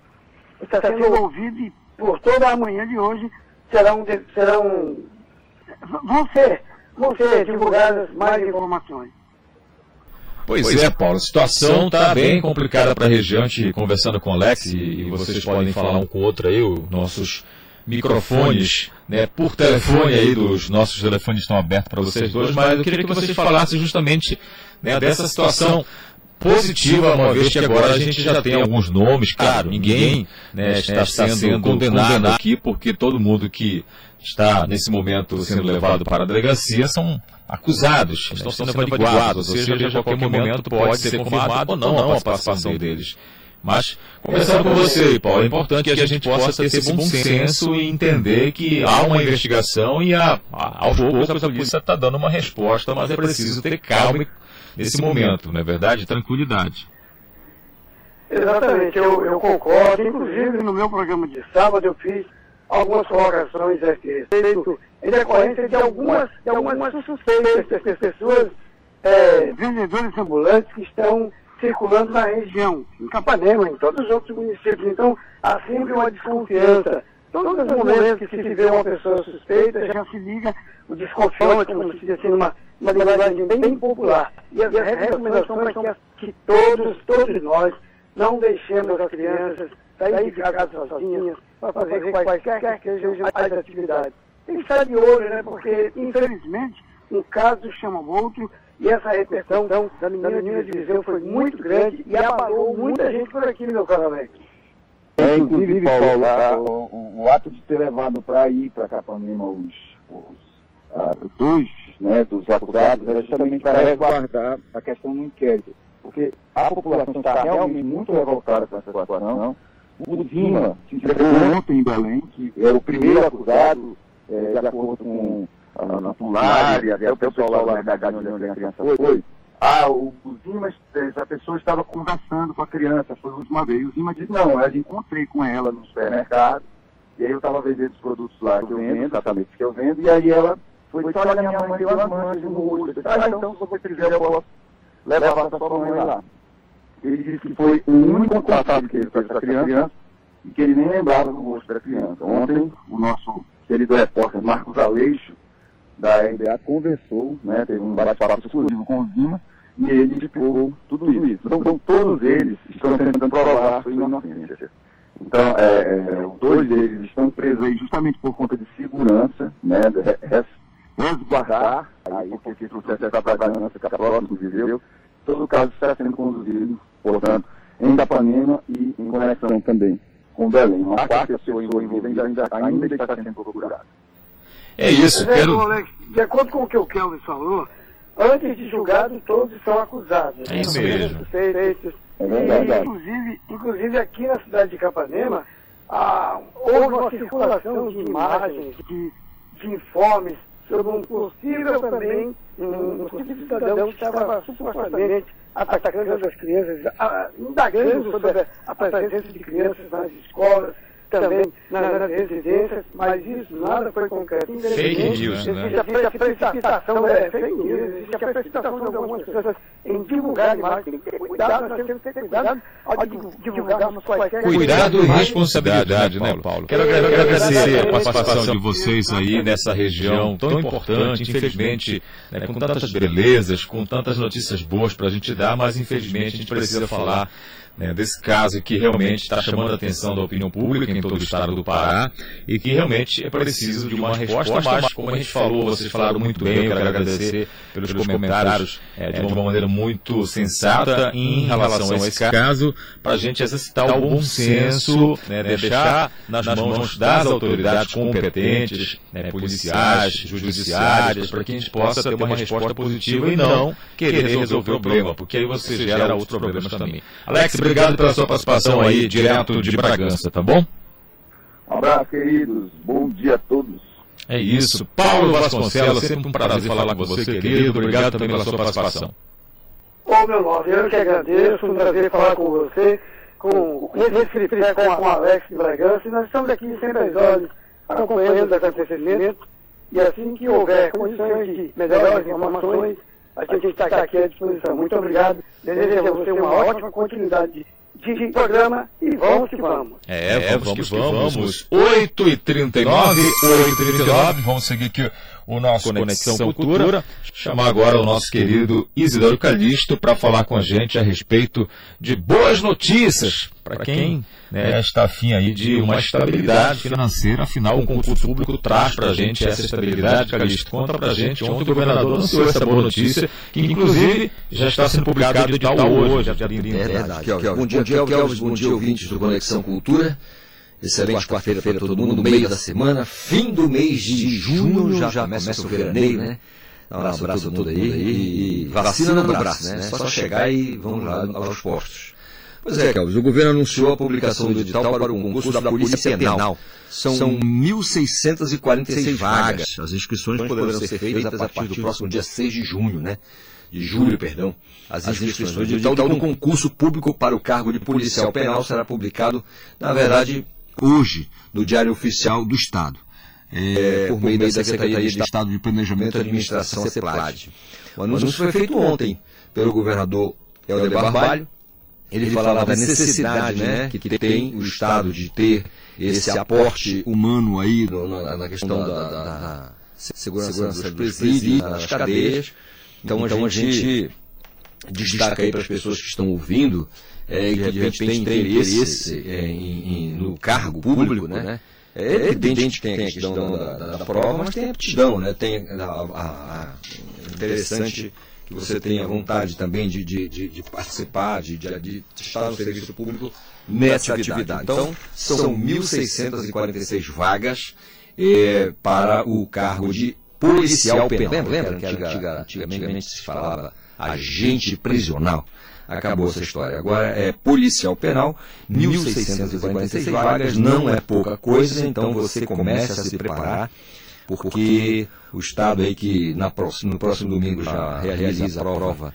está sendo ouvido e por toda a manhã de hoje serão, serão vão ser, vão ser divulgadas mais informações. Pois, pois é, Paulo, a situação está bem complicada para a região. Conversando com o Alex, e vocês podem falar um com o outro aí, os nossos microfones, né, por telefone aí, dos nossos telefones estão abertos para vocês dois, mas eu queria que vocês falassem justamente né, dessa situação positiva, uma vez que agora a gente já tem alguns nomes, claro, ninguém né, está, sendo condenado aqui, porque todo mundo que está nesse momento sendo levado para a delegacia são acusados, estão sendo averiguados, ou seja, a qualquer momento pode ser confirmado ou não a participação deles. Mas, conversando com você, Paulo, é importante que a gente possa ter esse bom senso e entender que há uma investigação e a, a, aos poucos a polícia está dando uma resposta, mas é preciso ter calma nesse momento, não é verdade? Tranquilidade. Exatamente, eu, eu concordo. Inclusive, no meu programa de sábado, eu fiz algumas colocações a esse respeito, em decorrência de algumas, de algumas suspeitas das pessoas, é, vendedores ambulantes que estão circulando na região, em Capanema, em todos os outros municípios. Então, há sempre uma desconfiança. Todos os momentos que se vê uma pessoa suspeita, já se liga o desconfiômetro, como se diz assim, numa, uma linguagem bem, popular. E as recomendações para que, que todos, todos nós, não deixemos as crianças sair de casa sozinhas para fazer quaisquer que sejam as atividades. Tem que estar de olho, né? Porque, infelizmente, um caso chama outro e essa repressão da menina de Viseu foi muito grande e abalou muita gente por aqui, meu caro Alex. É, inclusive, Paulo, a, o, o, ato de ter levado para ir para Capanema os, os ah, dois né, dos acusados era justamente para resguardar a questão do inquérito. Porque a população está realmente muito revoltada com essa situação. O Dima se entregou ontem em Belém, que é o primeiro acusado, é, de acordo com a, a, a e até o pessoal lá da verdade onde a criança foi. Ah, o, o Zima, essa pessoa estava conversando com a criança, foi a última vez. O Zima disse, não, eu encontrei com ela no supermercado, e aí eu estava vendendo os produtos lá que eu vendo, exatamente que eu vendo, e aí ela foi, olha, minha mãe deu as manchas no rosto. Ah, então, se você quiser, eu posso levar para sua mãe lá. Ele disse que foi o único contato que ele fez com a criança, e que ele nem lembrava do rosto da criança. Ontem, o nosso querido repórter Marcos Aleixo, da RBA, conversou, né, teve um bate-papo exclusivo com o Zima, e ele explicou tudo isso. Então, então todos eles estão tentando provar sua inocência. Então, é, é, dois deles estão presos aí justamente por conta de segurança, né, de resguardar, aí, porque o processo está trabalhando, fica próximo do Viseu. Todo o caso está sendo conduzido, portanto, em Dapanema e em conexão também com Belém. Uma quarta pessoa envolvida ainda, ainda, ainda está sendo procurada. É isso, quero... Alex, de acordo com o que o Kelvin falou, antes de julgado, todos são acusados. É isso mesmo. Suspeitos. É verdade. inclusive, inclusive aqui na cidade de Capanema, ah, houve uma circulação de imagens, de, de informes sobre um possível também, um, possível cidadão que estava supostamente atacando as crianças, indagando sobre a presença de crianças nas escolas, também nas residências, mas isso nada foi concreto. Fake news, né? Existe a precipitação, é, fake news, existe a precipitação de algumas pessoas em divulgar imagens. Tem que ter cuidado, nós temos que ter cuidado ao divulgarmos quaisquer... Cuidado e responsabilidade, né, Paulo? Quero agradecer a participação de vocês aí nessa região tão importante, infelizmente, né, com tantas belezas, com tantas notícias boas para a gente dar, mas infelizmente a gente precisa falar né, desse caso que realmente está chamando a atenção da opinião pública em todo o estado do Pará e que realmente é preciso de uma resposta, mas como a gente falou, vocês falaram muito bem, eu quero agradecer pelos comentários é, de uma maneira muito sensata em relação a esse caso, para a gente exercitar o bom senso, né, deixar nas mãos das autoridades competentes, né, policiais, judiciárias, para que a gente possa ter uma resposta positiva e não querer resolver o problema, porque aí você gera outros problemas também. Alex, obrigado pela sua participação aí, direto de Bragança, tá bom? Um abraço, queridos. Bom dia a todos. É isso. Paulo Vasconcelos, sempre um prazer falar com você, querido. Obrigado também pela sua participação. Ô, meu nome, eu que agradeço. Um prazer falar com você, com esse tripé com, com Alex de Bragança. E nós estamos aqui sempre às horas, acompanhando os acontecimentos. E assim que houver condições de melhores informações, a gente está aqui à disposição. Muito obrigado. Desejo a você uma ótima continuidade de, de programa e vamos que vamos. É, é vamos, que vamos. 8h39, 8h39. Vamos seguir aqui o nosso Conexão, Conexão Cultura. Cultura. Chamar agora o nosso querido Isidoro Calixto para falar com a gente a respeito de boas notícias para quem né, está afim aí de uma estabilidade financeira. Afinal, o concurso público traz para a gente essa estabilidade. Calixto, conta para a gente. Ontem o governador anunciou essa boa notícia, que inclusive já está sendo publicado de tal hoje. É verdade. Bom dia, Kelvis. Bom dia, ouvintes do Conexão Cultura. Excelente quarta-feira para todo mundo, meio da semana, fim do mês de junho, já, já começa o veraneio, né? Um abraço, a todo mundo aí e vacina no braço, né? Só chegar e vamos lá aos postos. Pois é, Carlos, o governo anunciou a publicação do edital para o concurso da Polícia Penal. São 1.646 vagas. As inscrições poderão ser feitas a partir do próximo dia 6 de junho, né? De julho, perdão. As inscrições do edital do concurso público para o cargo de policial penal será publicado, na verdade, hoje, no Diário Oficial do Estado. É, por meio da Secretaria de Estado de Planejamento e Administração, CEPLAD. O anúncio foi feito ontem pelo governador Helder Barbalho, ele falava da necessidade né, que tem o Estado de ter esse aporte humano aí no, na, na, questão da, da, da segurança, segurança dos presídios, das cadeias. Então, então a gente destaca aí para as pessoas que estão ouvindo é, que de repente tem interesse é, em, em, no cargo público, né? É evidente que tem a questão da, da, da prova, mas tem a aptidão, né? Tem a, a, a interessante que você tenha vontade também de, de, de, de participar, de, de, de, estar no serviço público nessa atividade. Então, são 1.646 vagas eh, para o cargo de policial penal. Lembra, lembra que antiga, antigamente se falava agente prisional? Acabou essa história. Agora é policial penal, 1.646 vagas, não é pouca coisa, então você começa a se preparar porque o Estado aí que na próximo, no próximo domingo já realiza a prova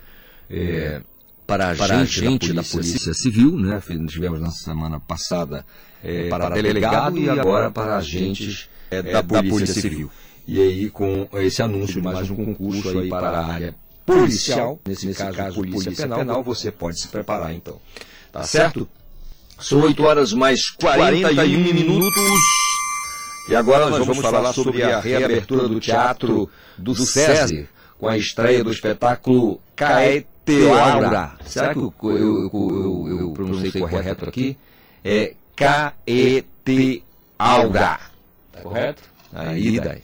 é, para a gente, gente da, Polícia, da Polícia Civil, né? tivemos na semana passada é, para delegado e agora para agentes é, da, Polícia, da Polícia Civil. E aí com esse anúncio, mais um concurso aí para a área policial, nesse, nesse caso, caso Polícia, Polícia penal, penal, você pode se preparar então. Tá certo? São 8 horas mais 41, 41 minutos. E agora nós vamos falar sobre a reabertura do teatro do SESI, com a estreia do espetáculo Caeteaura. Será que eu, eu, eu, eu pronunciei correto aqui? É Caeteaura. Tá correto? Aí daí.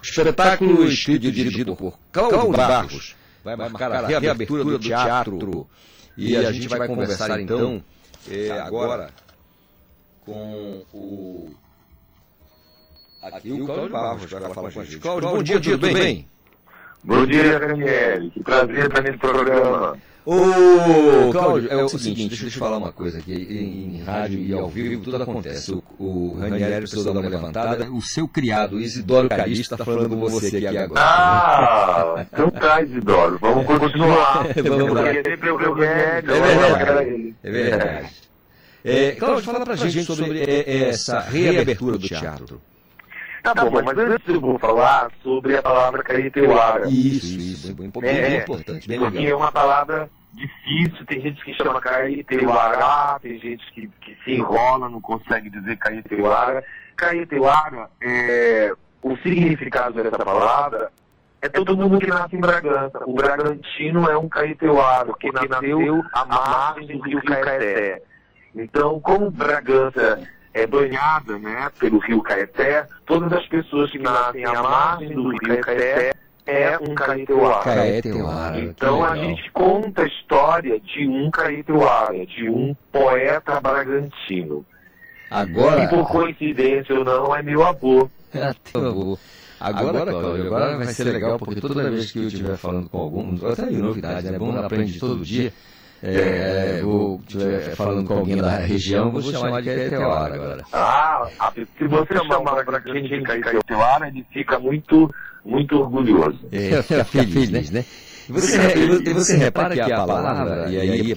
O espetáculo escrito e dirigido por Cláudio Barros vai marcar a reabertura do teatro. E a gente vai conversar então é, agora com o Aqui o Cláudio Barros vai falar com a gente. Cláudio, bom dia, tudo bem? Bom dia, Daniel. Que prazer estar nesse programa. Ô, Cláudio, é o seguinte, deixa eu te falar uma coisa aqui. Em, em rádio e ao vivo tudo acontece. O, o Ranieri precisou dar uma levantada. O seu criado, Isidoro Calista, está falando com você aqui agora. Ah, então tá, Isidoro. Vamos continuar. [laughs] Vamos lá. É verdade. É verdade. É, Cláudio, fala pra gente sobre essa reabertura do teatro. Tá, bom, mas antes eu vou falar sobre a palavra caeteuara. Isso, isso, bem, bem é, importante, bem porque legal. é uma palavra difícil, tem gente que chama caeteuara, tem gente que, que se enrola, não consegue dizer caeteuara. Caeteuara, é, o significado dessa palavra é todo mundo que nasce em Bragança. O Bragantino é um caeteuaro, que nasceu à margem do rio Caeté. Então, como Bragança é banhada né, pelo rio Caeté, todas as pessoas que nascem à margem do rio Caeté é um caeteuara. Caeteuara. Então a gente conta a história de um caeteuara, de um poeta bragantino. Agora... E por coincidência ou não, é meu avô. É teu avô. Agora, agora, Cláudio, agora vai ser legal, porque toda vez que eu estiver falando com algum, até aí novidade, é bom, aprende todo dia, é, vou estiver falando com alguém da região, vou chamar de Caeteuara agora. Ah, se você chamar para quem de Caeteuara, ele fica muito, muito orgulhoso. É, fica feliz, né? E você, e você repara que a palavra, e aí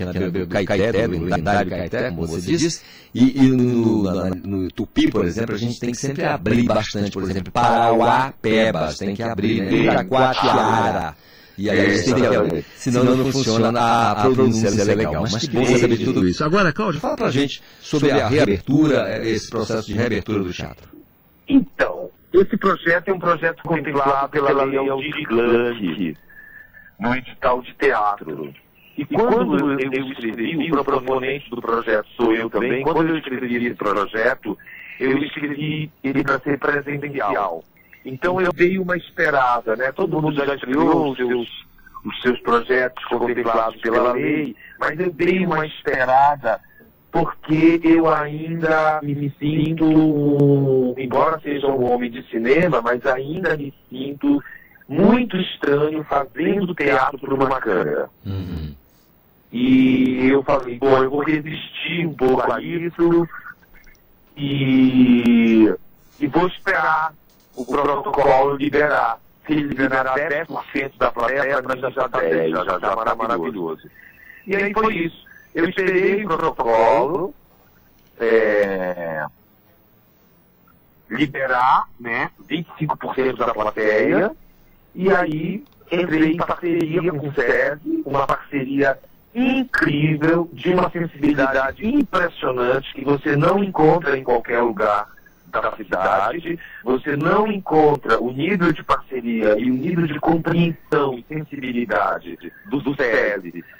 Caeté, do lendário Caeté, como você diz, e, e no, no, no, Tupi, por exemplo, a gente tem que sempre abrir bastante, por exemplo, Parauapebas, tem que abrir, né? Itacoatiara. E aí, é, que, senão, senão não funciona a, a pronúncia é legal. Mas que bom saber de tudo isso. Agora, Cláudio, fala pra gente sobre a reabertura, esse processo de reabertura do teatro. Então, esse projeto é um projeto contemplado pela Lei Aldir Blanc, no edital de teatro. E quando eu, eu escrevi, o proponente do projeto sou eu também, quando eu escrevi esse projeto, eu escrevi ele para ser presencial. Então eu dei uma esperada, né? Todo mundo já criou os seus, os seus projetos contemplados pela lei, mas eu dei uma esperada porque eu ainda me sinto, embora seja um homem de cinema, mas ainda me sinto muito estranho fazendo teatro por uma câmera. Uhum. E eu falei, bom, eu vou resistir um pouco a isso e, e vou esperar o protocolo liberar. Se ele liberar 10% da plateia, para mim já está 10, já está maravilhoso. E aí foi isso. Eu esperei o protocolo é, liberar né, 25% da plateia e aí entrei em parceria com o SESI, uma parceria incrível, de uma sensibilidade impressionante que você não encontra em qualquer lugar da cidade, você não encontra o nível de parceria e o nível de compreensão e sensibilidade do, do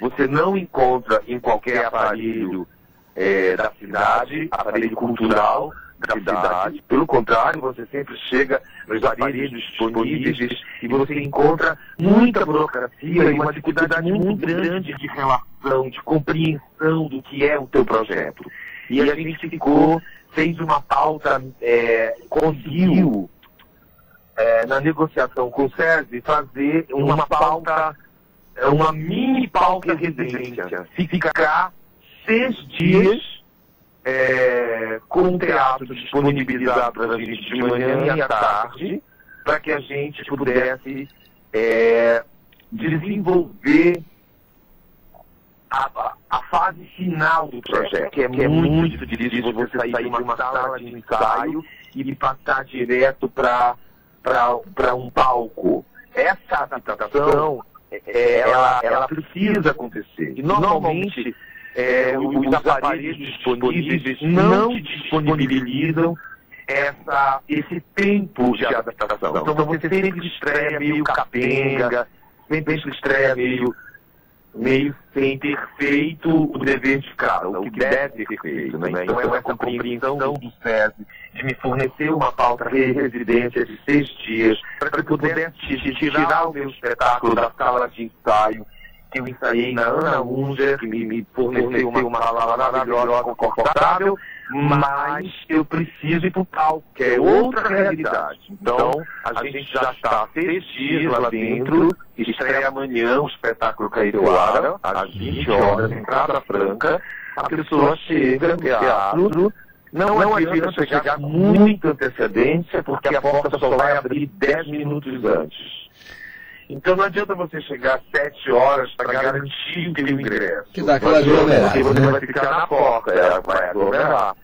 você não encontra em qualquer aparelho é, da cidade, aparelho cultural da cidade. Pelo contrário, você sempre chega nos aparelhos disponíveis e você encontra muita burocracia e uma dificuldade muito grande de relação, de compreensão do que é o teu projeto. E a gente ficou, fez uma pauta, é, conseguiu, é, na negociação com o SESI, fazer uma pauta, uma mini pauta residência. Ficar seis dias é, com o teatro disponibilizado para a gente de manhã e à tarde, para que a gente pudesse é, desenvolver a, a, fase final do projeto, que é, que é muito difícil você sair de uma sala de ensaio e passar direto para um palco. Essa adaptação, é, ela, ela precisa acontecer. E normalmente é, os aparelhos disponíveis não disponibilizam essa, esse tempo de adaptação. Então você sempre estreia meio capenga, sempre estreia meio, meio sem ter feito o dever de casa, o que deve ser feito. Né? Então é essa compreensão do SESI de me fornecer uma pauta de residência de seis dias para que eu pudesse tirar o meu espetáculo da sala de ensaio que eu ensaiei na Ana Unger, que me, me forneceu uma sala maravilhosa, confortável, mas eu preciso ir para o palco, que é outra realidade. Então, a gente já está seis dias lá dentro, estreia amanhã o espetáculo Caíroara, às 20 horas, entrada franca, a pessoa chega no teatro, não, não adianta chegar com muita antecedência, porque a porta só vai abrir 10 minutos antes. Então não adianta você chegar às 7 horas para garantir o teu ingresso. Que dá aquela aglomerada. Porque você vai ficar na porta, ela vai aglomerar.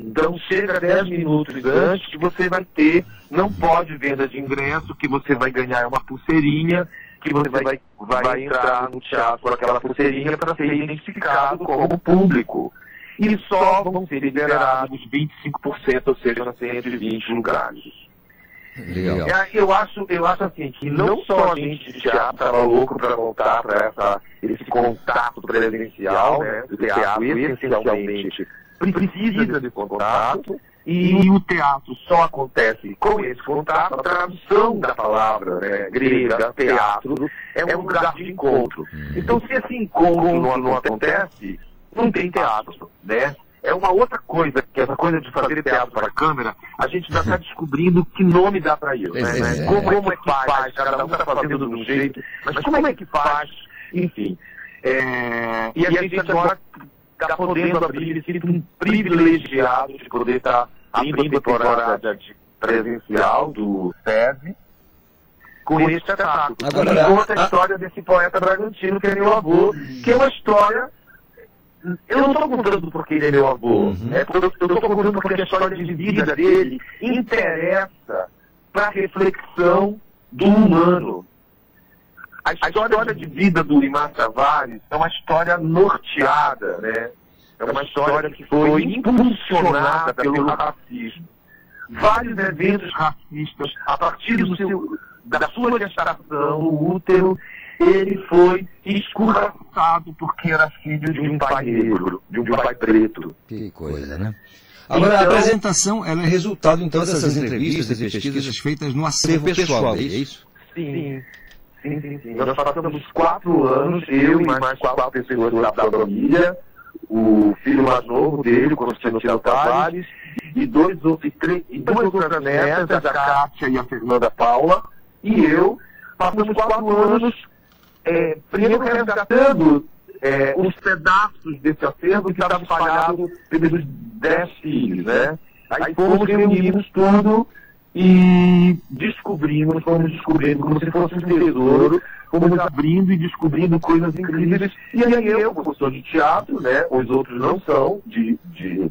Então chega 10 minutos antes que você vai ter, não pode venda de ingresso, que você vai ganhar uma pulseirinha, que você vai, vai entrar no teatro com aquela pulseirinha para ser identificado como público. E só vão ser liberados 25%, ou seja, 120 lugares. Legal. É, eu acho, eu acho assim que não só a gente de teatro estava louco para voltar para esse contato presencial né, do teatro, essencialmente precisa de contato, e o teatro só acontece com esse contato, a tradução da palavra né, grega, teatro, é um lugar de encontro. Então, se esse encontro não, não acontece, não tem teatro, né? É uma outra coisa, que essa coisa de fazer teatro para a câmera, a gente já está descobrindo que nome dá para isso. Né? É. Como, como, é que faz? Cada um está fazendo de um jeito, mas como é que faz? Enfim. É, e, a gente agora está podendo abrir, sinto um privilegiado de poder estar tá abrindo a temporada presencial do SESI com esse espetáculo. Agora, e conta a história desse poeta bragantino que é meu avô, que é uma história eu não estou contando porque ele é meu avô. Uhum. É, eu estou contando porque a história de vida dele interessa para a reflexão do humano. A história de vida do Limar Tavares é uma história norteada, né? É uma história que foi impulsionada pelo racismo. Vários eventos racistas, a partir do seu, da sua gestação, o útero, ele foi escorraçado porque era filho de um pai negro, de um pai preto. Que coisa, né? Agora, então, a apresentação ela é resultado, então, dessas entrevistas e pesquisas feitas no acervo pessoal, é isso? Sim. Sim, sim, sim. Nós passamos quatro anos, eu e mais quatro pessoas da família, o filho mais novo dele, o Constantino Tavares, e, dois outros, três, e duas outras netas, a Kátia e a Fernanda Paula, e eu, passamos quatro anos é, primeiro resgatando é, os pedaços desse acervo que estavam espalhados pelos dez filhos, né? Aí fomos, reunimos tudo e descobrimos, fomos descobrindo como se fosse um tesouro, fomos abrindo e descobrindo coisas incríveis. E aí eu, professor de teatro, né? Os outros não são de, de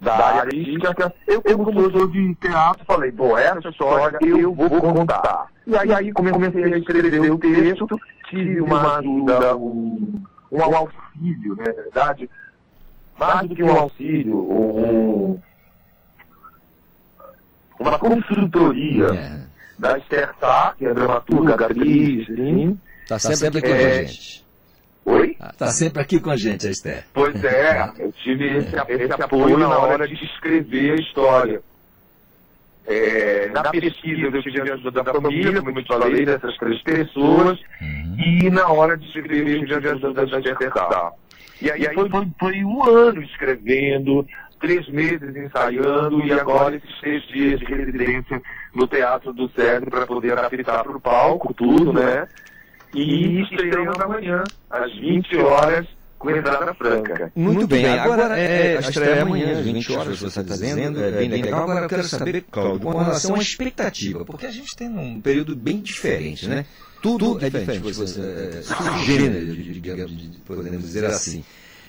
da área artística, eu, eu como professor de teatro, falei, bom, essa história eu vou contar. E aí, aí comecei a escrever o texto, tive uma ajuda, um, um auxílio, né, na verdade, mais do que um auxílio, um, uma consultoria É. da Esther Sá, que é dramaturga, atriz, sim. Tá sempre aqui com a É. gente. Oi? Tá sempre aqui com a gente, a Esther. Pois é, [laughs] eu tive esse, esse apoio na hora de escrever a história. É, na pesquisa eu tive a ajuda da família, como eu te falei, dessas três pessoas, e na hora de escrever eu tive a ajuda da Gertá. E aí foi, foi, foi um ano escrevendo, três meses ensaiando, e agora esses três dias de residência no Teatro do Cedro para poder adaptar para o palco, tudo, né? E estreamos amanhã, às 20 horas, com entrada franca. Muito bem, agora é, a estreia é amanhã, às 20 horas, você está dizendo, é bem legal. Agora eu quero saber, Cláudio, com relação à expectativa, porque a gente tem um período bem diferente, né? Tudo é diferente, você, é, subgênero, digamos, de- podemos dizer assim.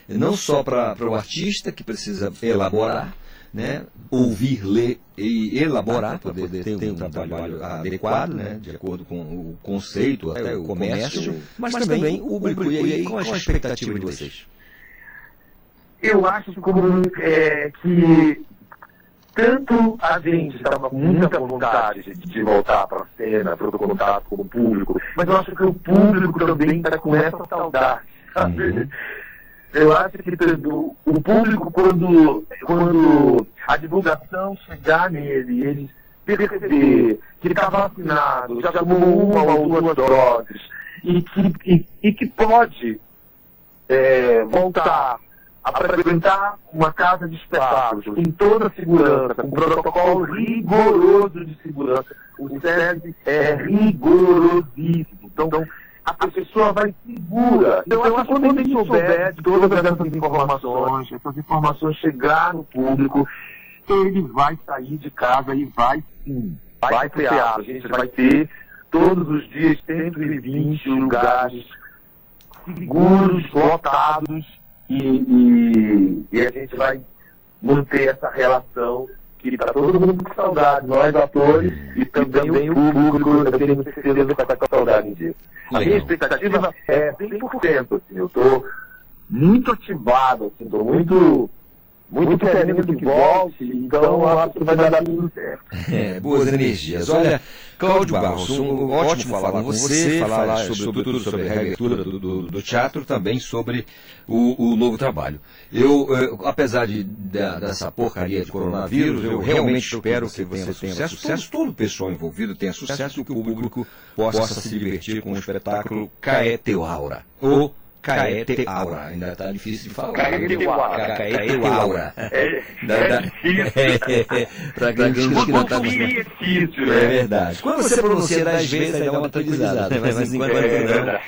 Não só para o artista que precisa elaborar, né, ouvir, ler e elaborar, para poder ter um trabalho adequado, né, de acordo com o conceito, até o comércio, mas também o público. E aí, qual é a expectativa de vocês? Eu acho como, é, que tanto a gente estava com muita vontade de, de voltar para a cena, para o contato com o público, mas eu acho que o público também está com essa saudade. sabe? Eu acho que o, público, quando, quando a divulgação chegar nele, ele perceber que está vacinado, já tomou uma ou duas doses, e que, e, e que pode é, voltar a frequentar uma casa de espetáculos com toda a segurança, com um protocolo rigoroso de segurança. O SESI é rigorosíssimo. Então, a pessoa vai segura. Então, eu acho que quando ele souber de todas essas informações, essas informações chegar no público, ele vai sair de casa e vai sim. Vai pro teatro. A gente vai ter todos os dias 120 lugares seguros, lotados, e, e, e a gente vai manter essa relação que está todo mundo com saudade, nós atores e também o público, eu tenho certeza que está com saudade disso. A minha expectativa é 100%, assim, eu estou muito ativado, assim, estou muito, muito querendo que volte, então eu acho que vai dar tudo certo. É, boas energias. Olha, Cláudio Barros, um, ótimo falar com você, falar sobre tudo sobre a reabertura do, do, do teatro, também sobre o, o novo trabalho. Eu, eh, apesar de, da, dessa porcaria de coronavírus, eu realmente espero que você tenha sucesso, todo o pessoal envolvido tenha sucesso, que o público possa se divertir com o espetáculo Caeteaura. Ou Caeteaura, ainda está difícil de falar. Caeteaura. Caeteaura. É, Da- da- [laughs] Pra quem que não tá Muito difícil, É verdade. Quando você pronuncia dez vezes, aí dá uma tranquilizada. né? Mas enquanto É não. verdade.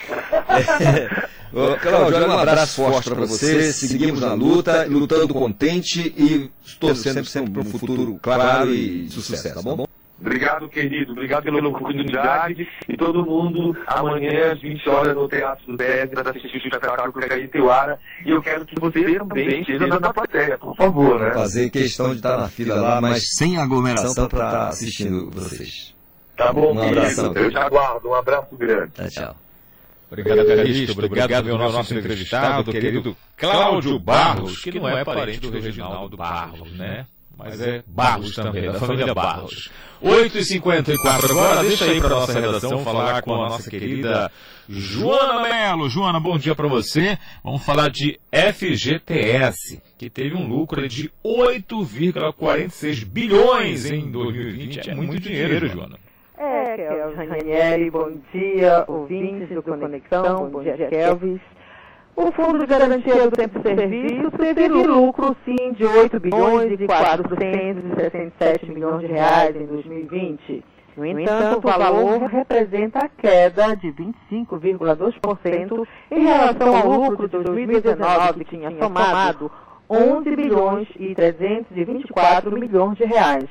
[laughs] Ô, Cláudio, um abraço forte para você. Seguimos na luta, lutando contente e torcendo sempre para um futuro claro e de sucesso, tá bom? Obrigado, querido. Obrigado pela oportunidade. E todo mundo, amanhã, às 20 horas, no Teatro do Dez, para assistir o espetáculo Caeteuara. E eu quero que você também esteja na plateia, por favor, né? Fazer questão de estar na fila lá, mas sem aglomeração para estar assistindo vocês. Tá bom, Um querido. Eu te aguardo. Um abraço grande. Tchau, tchau. Obrigado, Calixto. Obrigado, meu nosso entrevistado, querido Cláudio Barros, que não é parente do Reginaldo Barros, né? Mas é Barros também, da família Barros. 8h54 agora, deixa aí para nossa redação falar com a nossa querida Joana Melo. Joana, bom dia para você. Vamos falar de FGTS, que teve um lucro de 8,46 bilhões em 2020. É muito dinheiro, Joana. É, Kelvis Ranieri, bom dia, ouvintes do Conexão, bom dia, Kelvis. O Fundo de Garantia do Tempo de Serviço teve lucro, sim, de 8 bilhões e 467 milhões de reais em 2020. No entanto, o valor representa a queda de 25,2% em relação ao lucro de 2019, que tinha somado 11 bilhões e 324 milhões de reais.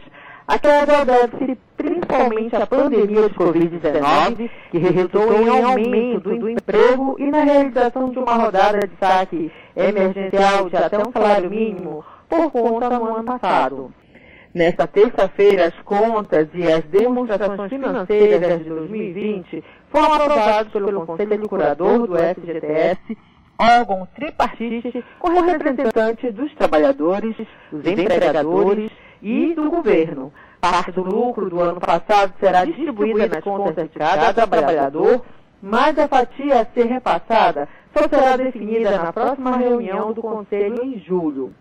A queda deve-se principalmente à pandemia de Covid-19, que resultou em aumento do emprego e na realização de uma rodada de saque emergencial de até um salário mínimo por conta do ano passado. Nesta terça-feira, as contas e as demonstrações financeiras de 2020 foram aprovadas pelo Conselho Curador do FGTS, órgão tripartite com representantes dos trabalhadores, dos empregadores e do governo. Parte do lucro do ano passado será distribuída nas contas de cada trabalhador, mas a fatia a ser repassada só será definida na próxima reunião do Conselho em julho.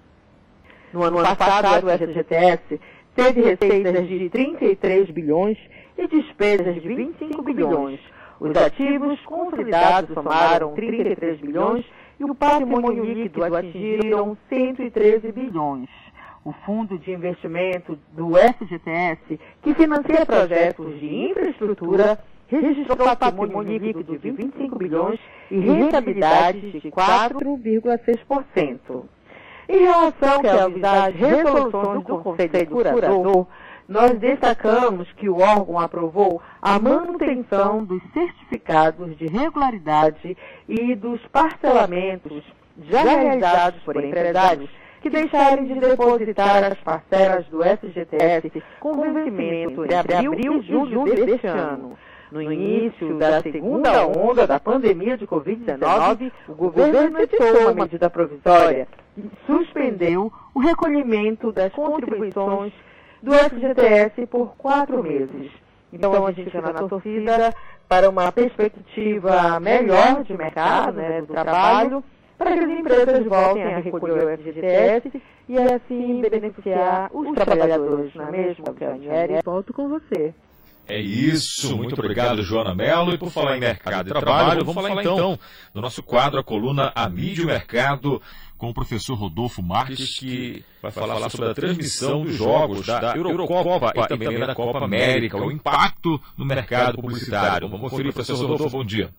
No ano passado, o FGTS teve receitas de 33 bilhões e despesas de 25 bilhões. Os ativos consolidados somaram 33 bilhões e o patrimônio líquido atingiram 113 bilhões. O Fundo de Investimento do FGTS, que financia projetos de infraestrutura, registrou patrimônio líquido de 25 bilhões e rentabilidade de 4,6%. Em relação às resoluções do Conselho Curador, nós destacamos que o órgão aprovou a manutenção dos certificados de regularidade e dos parcelamentos já realizados por empresários que deixarem de depositar as parcelas do FGTS com vencimento entre abril e julho deste ano. No início da segunda onda da pandemia de Covid-19, o governo editou uma medida provisória que suspendeu o recolhimento das contribuições do FGTS por quatro meses. Então a gente fica na torcida para uma perspectiva melhor de mercado, né, do trabalho, para que as empresas voltem a recolher o FGTS e assim beneficiar os trabalhadores, não é mesmo, Daniela? Volto com você. É isso, muito obrigado, Joana Mello. E por falar em mercado e trabalho, vamos falar então do nosso quadro, a coluna A Mídia e o Mercado, com o professor Rodolfo Marques, que vai falar sobre a transmissão dos jogos da Eurocopa e também da Copa América, o impacto no mercado publicitário. Vamos conferir, professor Rodolfo, bom dia.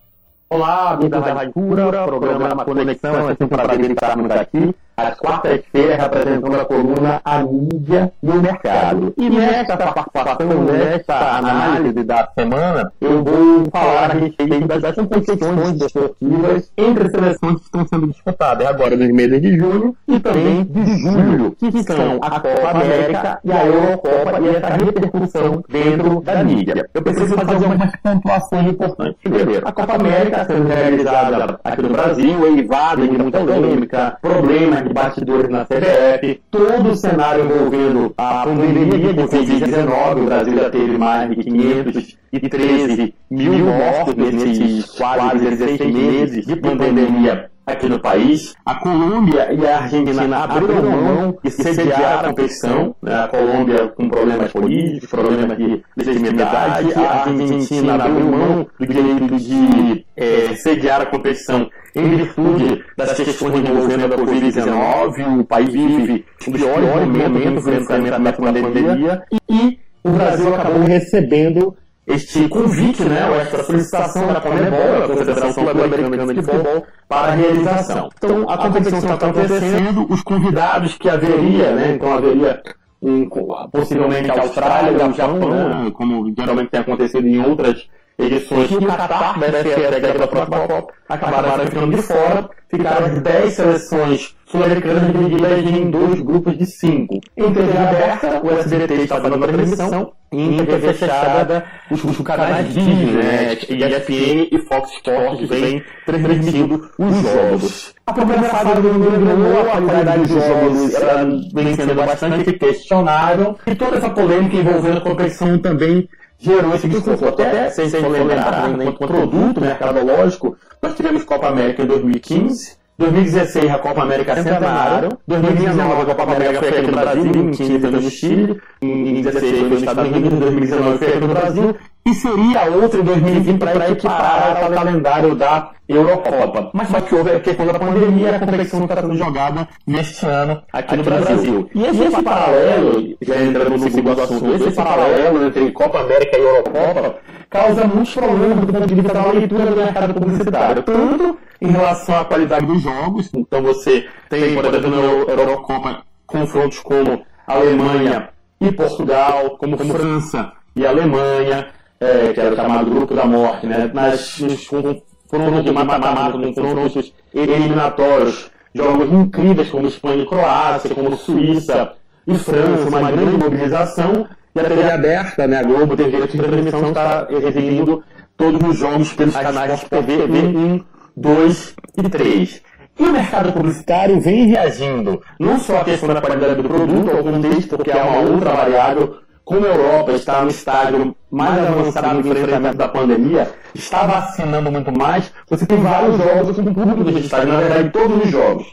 Olá, amigos da Rádio Cura, programa Conexão, é sempre um prazer estarmos aqui às quartas-feiras, representando a coluna A Mídia e o Mercado. E nesta participação, nesta análise da semana, eu vou falar a respeito das competições desportivas entre seleções que estão sendo disputadas agora nos meses de junho e também de julho, que são a Copa América e a Eurocopa e essa repercussão dentro da mídia. Eu preciso fazer algumas pontuações importantes. Primeiro, a Copa América sendo realizada aqui no Brasil, eivada de muita polêmica, problemas de bastidores na CBF, todo o cenário envolvendo a pandemia de Covid-19, o Brasil já teve mais de 513 mil mortos nesses quase 16 meses de pandemia aqui no país. A Colômbia e a Argentina abriram mão de sediar a competição. Né? A Colômbia com problemas políticos, problemas de legitimidade. A Argentina abriu mão do direito de é, sediar a competição em virtude das questões envolvendo a Covid-19. O país vive o pior momento de enfrentamento da pandemia e o Brasil acabou recebendo este convite, né, ou esta solicitação da Comebol, a Confederação Sul-Americana de Futebol, para a realização. Então, a competição está acontecendo, os convidados que haveria, né, então haveria um, possivelmente a Austrália, o Japão, né, como geralmente tem acontecido em outras edições, e o Qatar, né, que é a sede da próxima Copa, acabaram ficando de fora, ficaram as 10 seleções sul-americanas divididas em dois grupos de cinco. Em TV aberta, o SBT está dando a transmissão, e em TV fechada, os, os canais Disney, né, ESPN e Fox Sports vêm transmitindo os jogos. A primeira fase do Grêmio, a qualidade dos jogos ela vem sendo bastante questionável, e toda essa polêmica envolvendo a competição também gerou esse discurso. Até, sem se lembrar, né, enquanto produto mercadológico, nós tivemos Copa América em 2015, 2016 a Copa América Centenário, 2019 a Copa América foi aqui no Brasil, em 15 foi no Chile, em 2016 foi nos Estados Unidos, em 2019 foi aqui no Brasil, que seria outra em 2020 para equiparar ao calendário da Eurocopa. Mas só que houve a questão da pandemia, a competição está sendo jogada neste ano aqui, no Brasil. E esse, esse paralelo, já entrando no segundo assunto, esse paralelo entre Copa América e Eurocopa causa muitos problemas do ponto de vista da leitura do mercado publicitário. Tanto em relação à qualidade dos jogos, então você tem, por exemplo, na Eurocopa, confrontos como Alemanha e Portugal, como França e Alemanha, é, que era o chamado Grupo da Morte, né? Nas, nos confrontos de mata-mata, confrontos eliminatórios, jogos incríveis como Espanha e Croácia, como Suíça e França, uma grande mobilização, e a TV aberta, né, a Globo, TV de transmissão, está exibindo todos os jogos pelos canais TV 1, 2 e 3. E o mercado publicitário vem reagindo não só à questão da qualidade do produto, ao contexto, porque é uma outra variável, como a Europa está no estágio mais avançado no enfrentamento da pandemia, está vacinando muito mais, você tem vários jogos com público registrado, na verdade todos os jogos.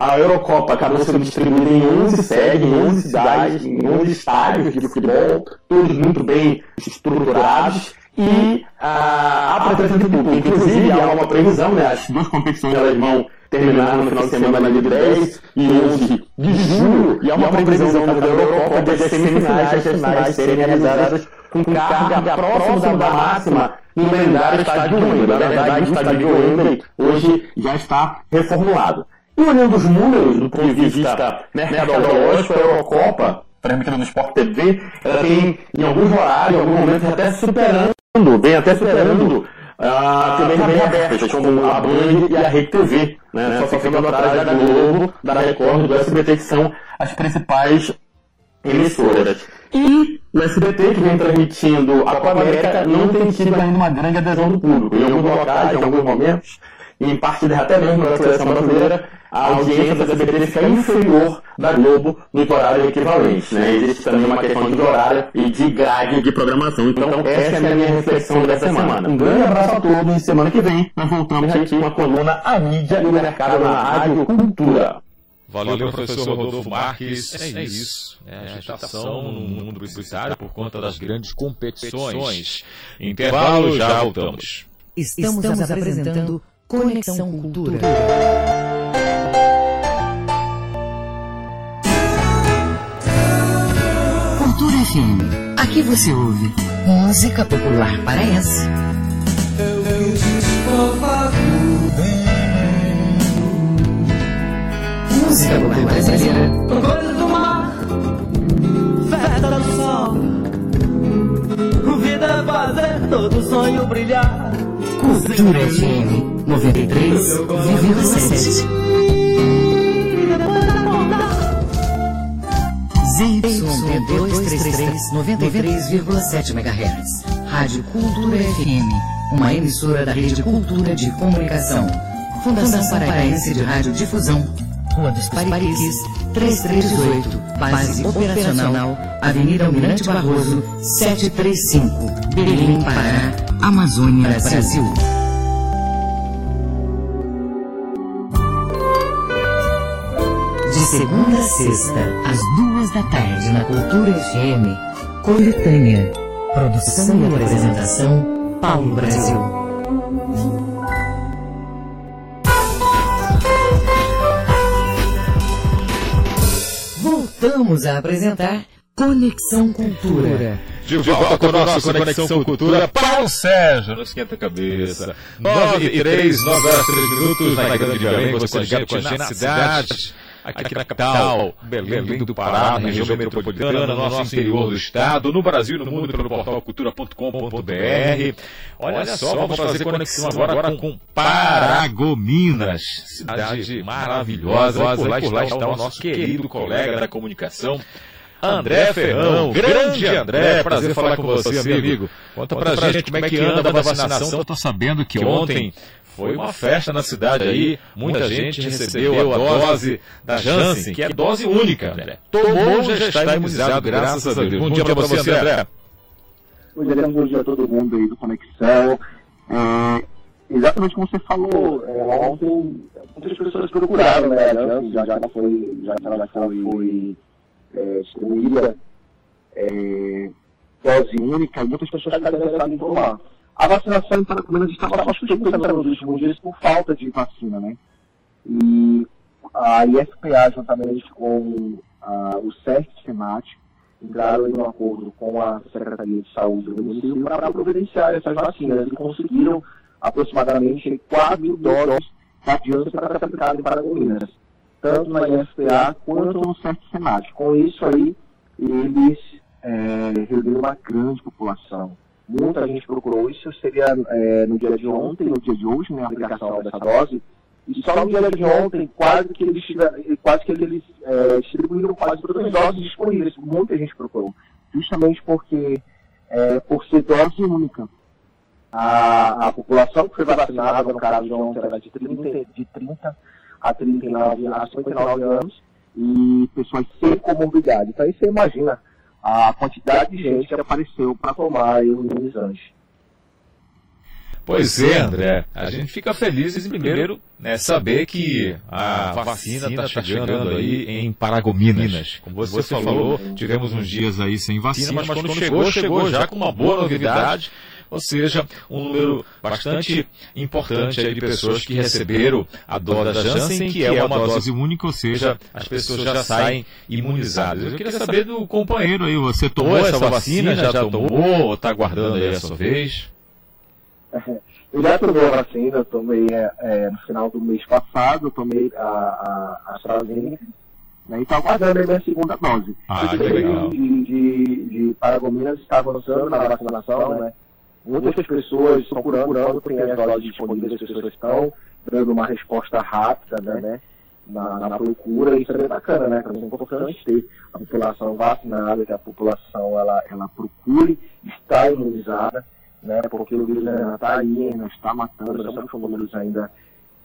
A Eurocopa acabou sendo distribuída em 11 sedes, em 11 cidades, em 11 estádios de futebol, todos muito bem estruturados, e a, a presença de público. Inclusive, há uma previsão, né, as duas competições elas vão terminar no final de semana de 10 e 11 de julho, e há uma previsão da Eurocopa de as semifinais e as finais serem realizadas com carga próxima da máxima no lendário estádio Wembley. Na verdade, o estádio Wembley hoje já está reformulado. E olhando os números do ponto de vista mercadológico, a Eurocopa, transmitida no Sport TV, ela tem, em alguns horários, em alguns momentos, até superando, vem até superando a TV bem abertas, como a Band e a Rede TV, né? só ficando atrás da Globo, da Record, do SBT, que são as principais emissoras. E o SBT, que vem transmitindo a Copa América, não tem tido ainda uma grande adesão do público. Em alguns locais, em alguns momentos, e em parte até mesmo da seleção brasileira, a audiência da SBT fica inferior da Globo nos horários equivalentes. Né? Existe também uma questão de horário e de grade de programação. Então, essa é a minha reflexão dessa semana. Um grande abraço a todos e semana que vem nós voltamos aqui com a coluna A Mídia e o Mercado na Rádio Cultura. Valeu, Valeu professor Rodolfo Marques. É isso. É agitação no mundo publicitário por conta das grandes competições. Intervalo, já voltamos. Estamos, Estamos apresentando Conexão Cultura. Cultura FM. Aqui você ouve música popular paraense. Eu Música popular brasileira. Coisas do mar, festa do sol. Vida fazer todo sonho brilhar. Cultura FM 93,7. ZYB233 93,7 MHz. Rádio Cultura FM, uma emissora da Rede Cultura de Comunicação. Fundação Paraense de Rádio Difusão. Rua dos Pariquis, 3318. Base operacional, Avenida Almirante Barroso, 735. Belém, Pará, Amazônia, Brasil. De segunda a sexta, às duas da tarde, na Cultura FM, Coletânea. Produção e apresentação, Paulo Brasil. Voltamos a apresentar Conexão Cultura. De volta com a nossa Conexão Cultura. Paulo Sérgio, não esquenta a cabeça. 9 e 3, 9 horas 3 minutos, na Grande de Belém, você ligado com a gente na cidade, aqui na capital, Belém do Pará, na região metropolitana, no nosso interior do estado, no Brasil e no mundo pelo portal cultura.com.br. Olha só, vamos fazer conexão agora com Paragominas, cidade maravilhosa. E por lá está o nosso querido colega da comunicação, André Ferrão, grande André, prazer falar com você, amigo. Conta pra gente como é que anda a vacinação. Eu tô sabendo que ontem foi uma festa na cidade aí, muita gente recebeu a dose da Janssen, que é dose única, André. Tomou, já está imunizado, graças a Deus. Bom dia pra você, André. Bom dia, bom dia a todo mundo aí do Conexão. É, exatamente como você falou, é, ontem muitas pessoas procuraram, né, a Janssen, já, já foi, já ela foi é, distribuída. É, dose única e muitas pessoas ficaram interessadas em tomar. A vacinação em Paracominas estava suspensa nos últimos dias por falta de vacina, né? E a IFPA, juntamente com a, o CERT Senat, entraram em um acordo com a Secretaria de Saúde do município para providenciar essas vacinas e conseguiram aproximadamente 4 doses da Janssen para ser aplicada em Paragominas, tanto na IFPA quanto no CERT Senat. Com isso aí, eles é, reuniram uma grande população. Muita gente procurou isso, seria é, no dia de ontem, no dia de hoje, né, a aplicação dessa dose, e só no dia de ontem, quase que eles, quase que eles é, distribuíram quase todas as doses disponíveis. Muita gente procurou. Justamente porque, é, por ser dose única, a, a população que foi vacinada, no caso de ontem, era de 30, de 30 a 39 a 59 anos, e pessoas sem comorbidade. Então aí você imagina a quantidade de gente que apareceu para tomar o imunizante. Pois é, André. A gente fica feliz em primeiro né, saber que a vacina está chegando aí em Paragominas. Como você, você falou, tivemos uns dias aí sem vacina, mas quando chegou, chegou já com uma boa novidade. Ou seja, um número bastante importante aí de pessoas que receberam a dose da Janssen, que é uma dose única, ou seja, as pessoas já saem imunizadas. Eu queria saber do companheiro aí, você tomou essa vacina, já tomou ou está aguardando aí a sua vez? Eu já tomei a vacina, eu tomei é, é, no final do mês passado, eu tomei a, a, a AstraZeneca, né, e estou aguardando a minha segunda dose. Ah, que legal. De, de, de Paragominas está avançando na vacinação, né? Muitas pessoas estão procurando, tem as doses disponíveis, as pessoas estão dando uma resposta rápida, né? Na, na procura, isso é bacana, né? É importante ter a população vacinada, que a população ela, ela procure estar imunizada, né? Porque o vírus ainda está aí, ainda está matando, estamos com números ainda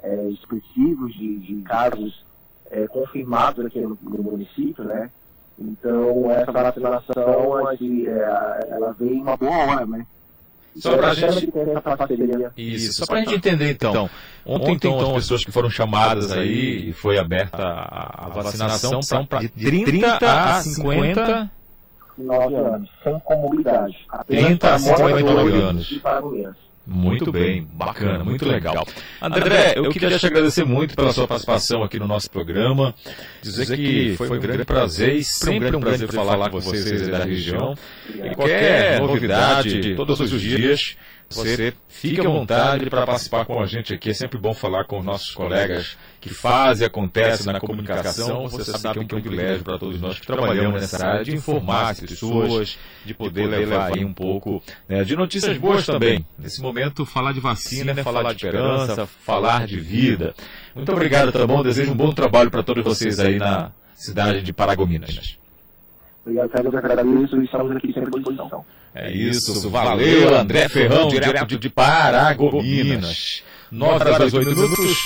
é, expressivos de, de casos é, confirmados aqui no, no, município, né? Então, essa vacinação, é, ela vem uma boa hora, né? Só para a gente. Isso, só para a gente entender então. Ontem, então, as pessoas que foram chamadas aí e foi aberta a, a vacinação são para de 30 a 50. 9 anos, sem comorbidade. 30 a 59 anos. Muito bem, bacana, muito legal. André, eu queria te agradecer muito pela sua participação aqui no nosso programa. Dizer que foi um grande prazer e sempre um prazer falar com vocês da região. E qualquer novidade, todos os dias, você fique à vontade para participar com a gente aqui. É sempre bom falar com os nossos colegas que fazem e acontecem na comunicação. Você sabe que é um privilégio para todos nós que trabalhamos nessa área de informar as pessoas, de poder levar aí um pouco né, de notícias boas também. Nesse momento, falar de vacina é falar de esperança, falar de vida. Muito obrigado, tá bom? Desejo um bom trabalho para todos vocês aí na cidade de Paragominas. Obrigado, Carlos. Agradeço e estamos aqui sempre à disposição. É isso. Valeu, André Ferrão, direto de Paragominas. 9 horas 8 minutos.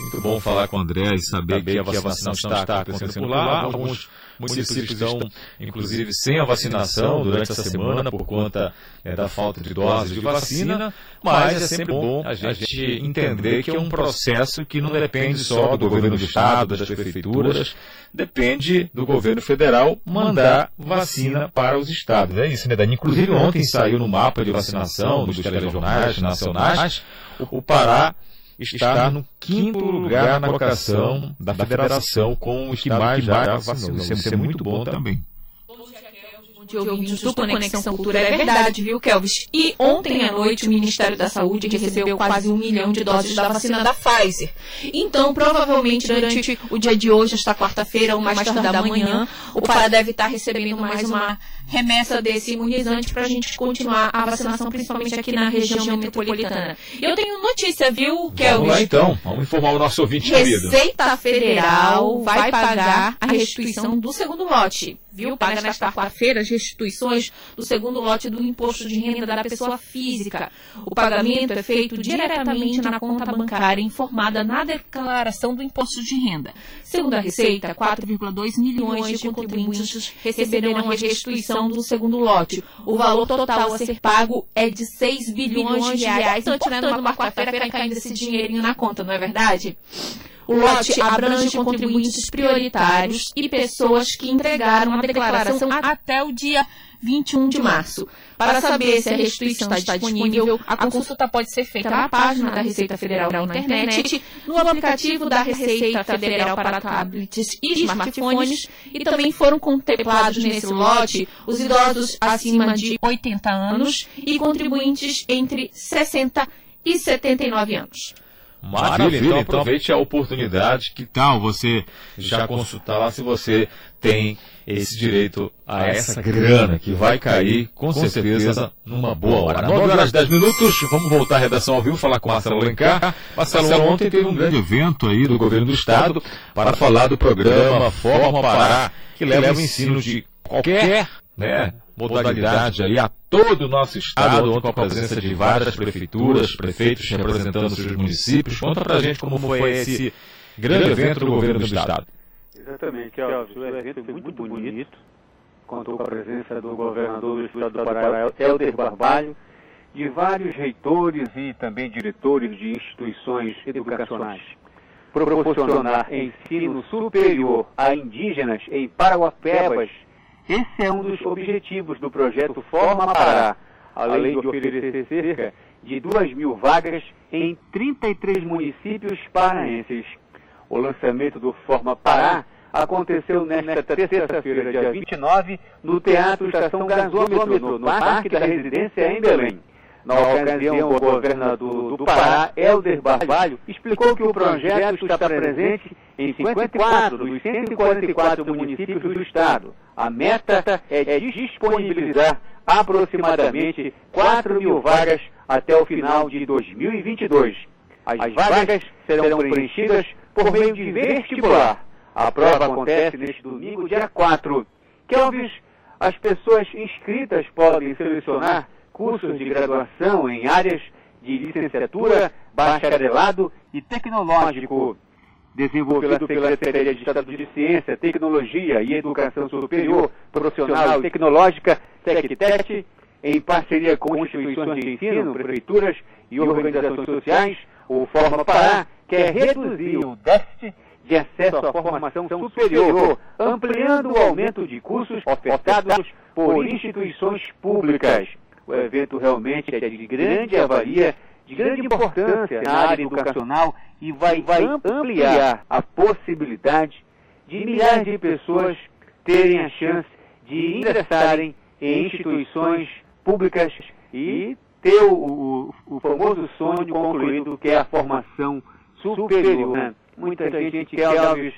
Muito bom falar com o André e saber que a vacinação está acontecendo por lá. Alguns municípios estão, inclusive, sem a vacinação durante essa semana por conta é, da falta de doses de vacina, mas é sempre bom a gente entender que é um processo que não depende só do governo do Estado, das prefeituras, depende do governo federal mandar vacina para os estados. É isso, né, Dani? Inclusive, ontem saiu no mapa de vacinação dos telejornais nacionais o Pará está no quinto lugar na colocação da federação com os que mais já vacinou. Isso é muito bom também de ouvintes do Conexão Cultura é verdade, viu, Kelvis? E ontem à noite o Ministério da Saúde recebeu quase um milhão de doses da vacina da Pfizer. Então, provavelmente durante o dia de hoje, esta quarta-feira ou mais tarde da manhã, o Pará deve estar recebendo mais uma remessa desse imunizante para a gente continuar a vacinação, principalmente aqui na região metropolitana. Eu tenho notícia, viu, Kelvis? Vamos lá então, vamos informar o nosso ouvinte querido. Receita Federal vai pagar a restituição do segundo lote viu? Paga nesta quarta-feira as restituições do segundo lote do imposto de renda da pessoa física. O pagamento é feito diretamente na conta bancária informada na declaração do imposto de renda. Segundo a Receita, 4,2 milhões de contribuintes receberão a restituição do segundo lote. O valor total a ser pago é de 6 bilhões de reais. Então, tirando uma quarta-feira, caindo esse dinheirinho na conta, não é verdade? O lote abrange contribuintes prioritários e pessoas que entregaram a declaração até o dia 21 de março. Para saber se a restituição está disponível, a consulta pode ser feita na página da Receita Federal na internet, no aplicativo da Receita Federal para tablets e smartphones, e também foram contemplados nesse lote os idosos acima de 80 anos e contribuintes entre 60 e 79 anos. Maravilha, então aproveite a oportunidade. Que tal você já consultar lá se você tem esse direito a essa grana que vai cair, com certeza, numa boa hora. 9 horas e 10 minutos, vamos voltar à redação ao vivo, falar com Marcelo Alencar. Marcelo, ontem teve um grande evento aí do governo do estado para falar do programa Forma Pará, que leva o ensino de qualquer né, modalidade aí a todo o nosso estado, ontem com a presença de várias prefeituras, prefeitos representando seus municípios. Conta pra gente como foi esse grande evento do governo do estado. Exatamente, Elvis. O evento foi muito bonito. Contou com a presença do governador do estado do Pará, Helder Barbalho, de vários reitores e também diretores de instituições educacionais. Proporcionar ensino superior a indígenas em Paraguapebas esse é um dos objetivos do projeto Forma Pará, além de oferecer cerca de 2 mil vagas em 33 municípios paraenses. O lançamento do Forma Pará aconteceu nesta terça-feira, dia 29, no Teatro Estação Gasômetro, no Parque da Residência em Belém. Na ocasião, o governador do Pará, Helder Barbalho, explicou que o projeto está presente em 54 dos 144 municípios do estado. A meta é disponibilizar aproximadamente 4 mil vagas até o final de 2022. As vagas serão preenchidas por meio de vestibular. A prova acontece neste domingo, dia 4. Kelvis, as pessoas inscritas podem selecionar cursos de graduação em áreas de licenciatura, bacharelado e tecnológico, desenvolvido pela Secretaria de Estado de Ciência, Tecnologia e Educação Superior, Profissional e Tecnológica, SECTET, em parceria com instituições de ensino, prefeituras e organizações sociais, o Forma Pará quer reduzir o déficit de acesso à formação superior, ampliando o aumento de cursos ofertados por instituições públicas. O evento realmente é de grande avalia, de grande importância na área educacional e vai, vai ampliar a possibilidade de milhares de pessoas terem a chance de ingressarem em instituições públicas e ter o, o, o famoso sonho concluído, que é a formação superior. Né? Muita gente, Kelvis,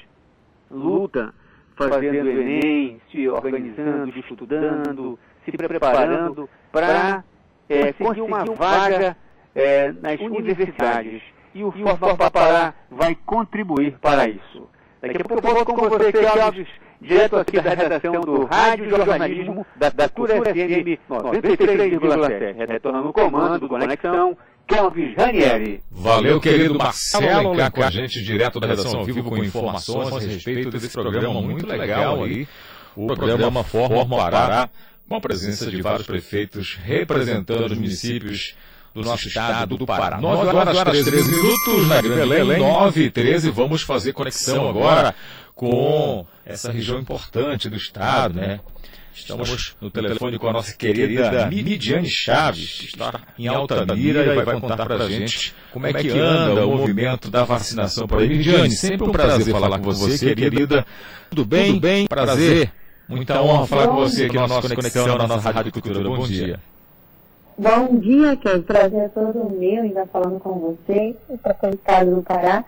luta fazendo Enem, se organizando, estudando, se preparando para é, conseguir uma vaga é, nas universidades. E o Forma Pará vai contribuir para isso. Daqui a pouco eu volto com você, Cláudio, direto aqui da redação do Rádio Jornalismo da, da Cultura FM 93,7. Retornando o comando do Conexão, Kelvis Ranieri. Valeu, querido Marcelo, cá com a gente direto da redação ao vivo com informações a respeito desse programa muito legal aí. O programa Forma Pará com a presença de vários prefeitos representando os municípios do nosso estado do Pará. 9 horas, horas 13 minutos na Grande Belém, 9 e 13. Vamos fazer conexão agora com essa região importante do estado, né? Estamos no telefone com a nossa querida Midiane Chaves, que está em Altamira e vai contar para a gente como é que anda o movimento da vacinação por aí. Midiane, sempre um prazer falar com você, querida. Tudo bem? Tudo bem? Prazer. Muita honra falar com você aqui na nossa conexão, na nossa Rádio Cultura. Bom dia. Bom dia, que é um prazer todo meu ainda falando com você, para o estado do Pará.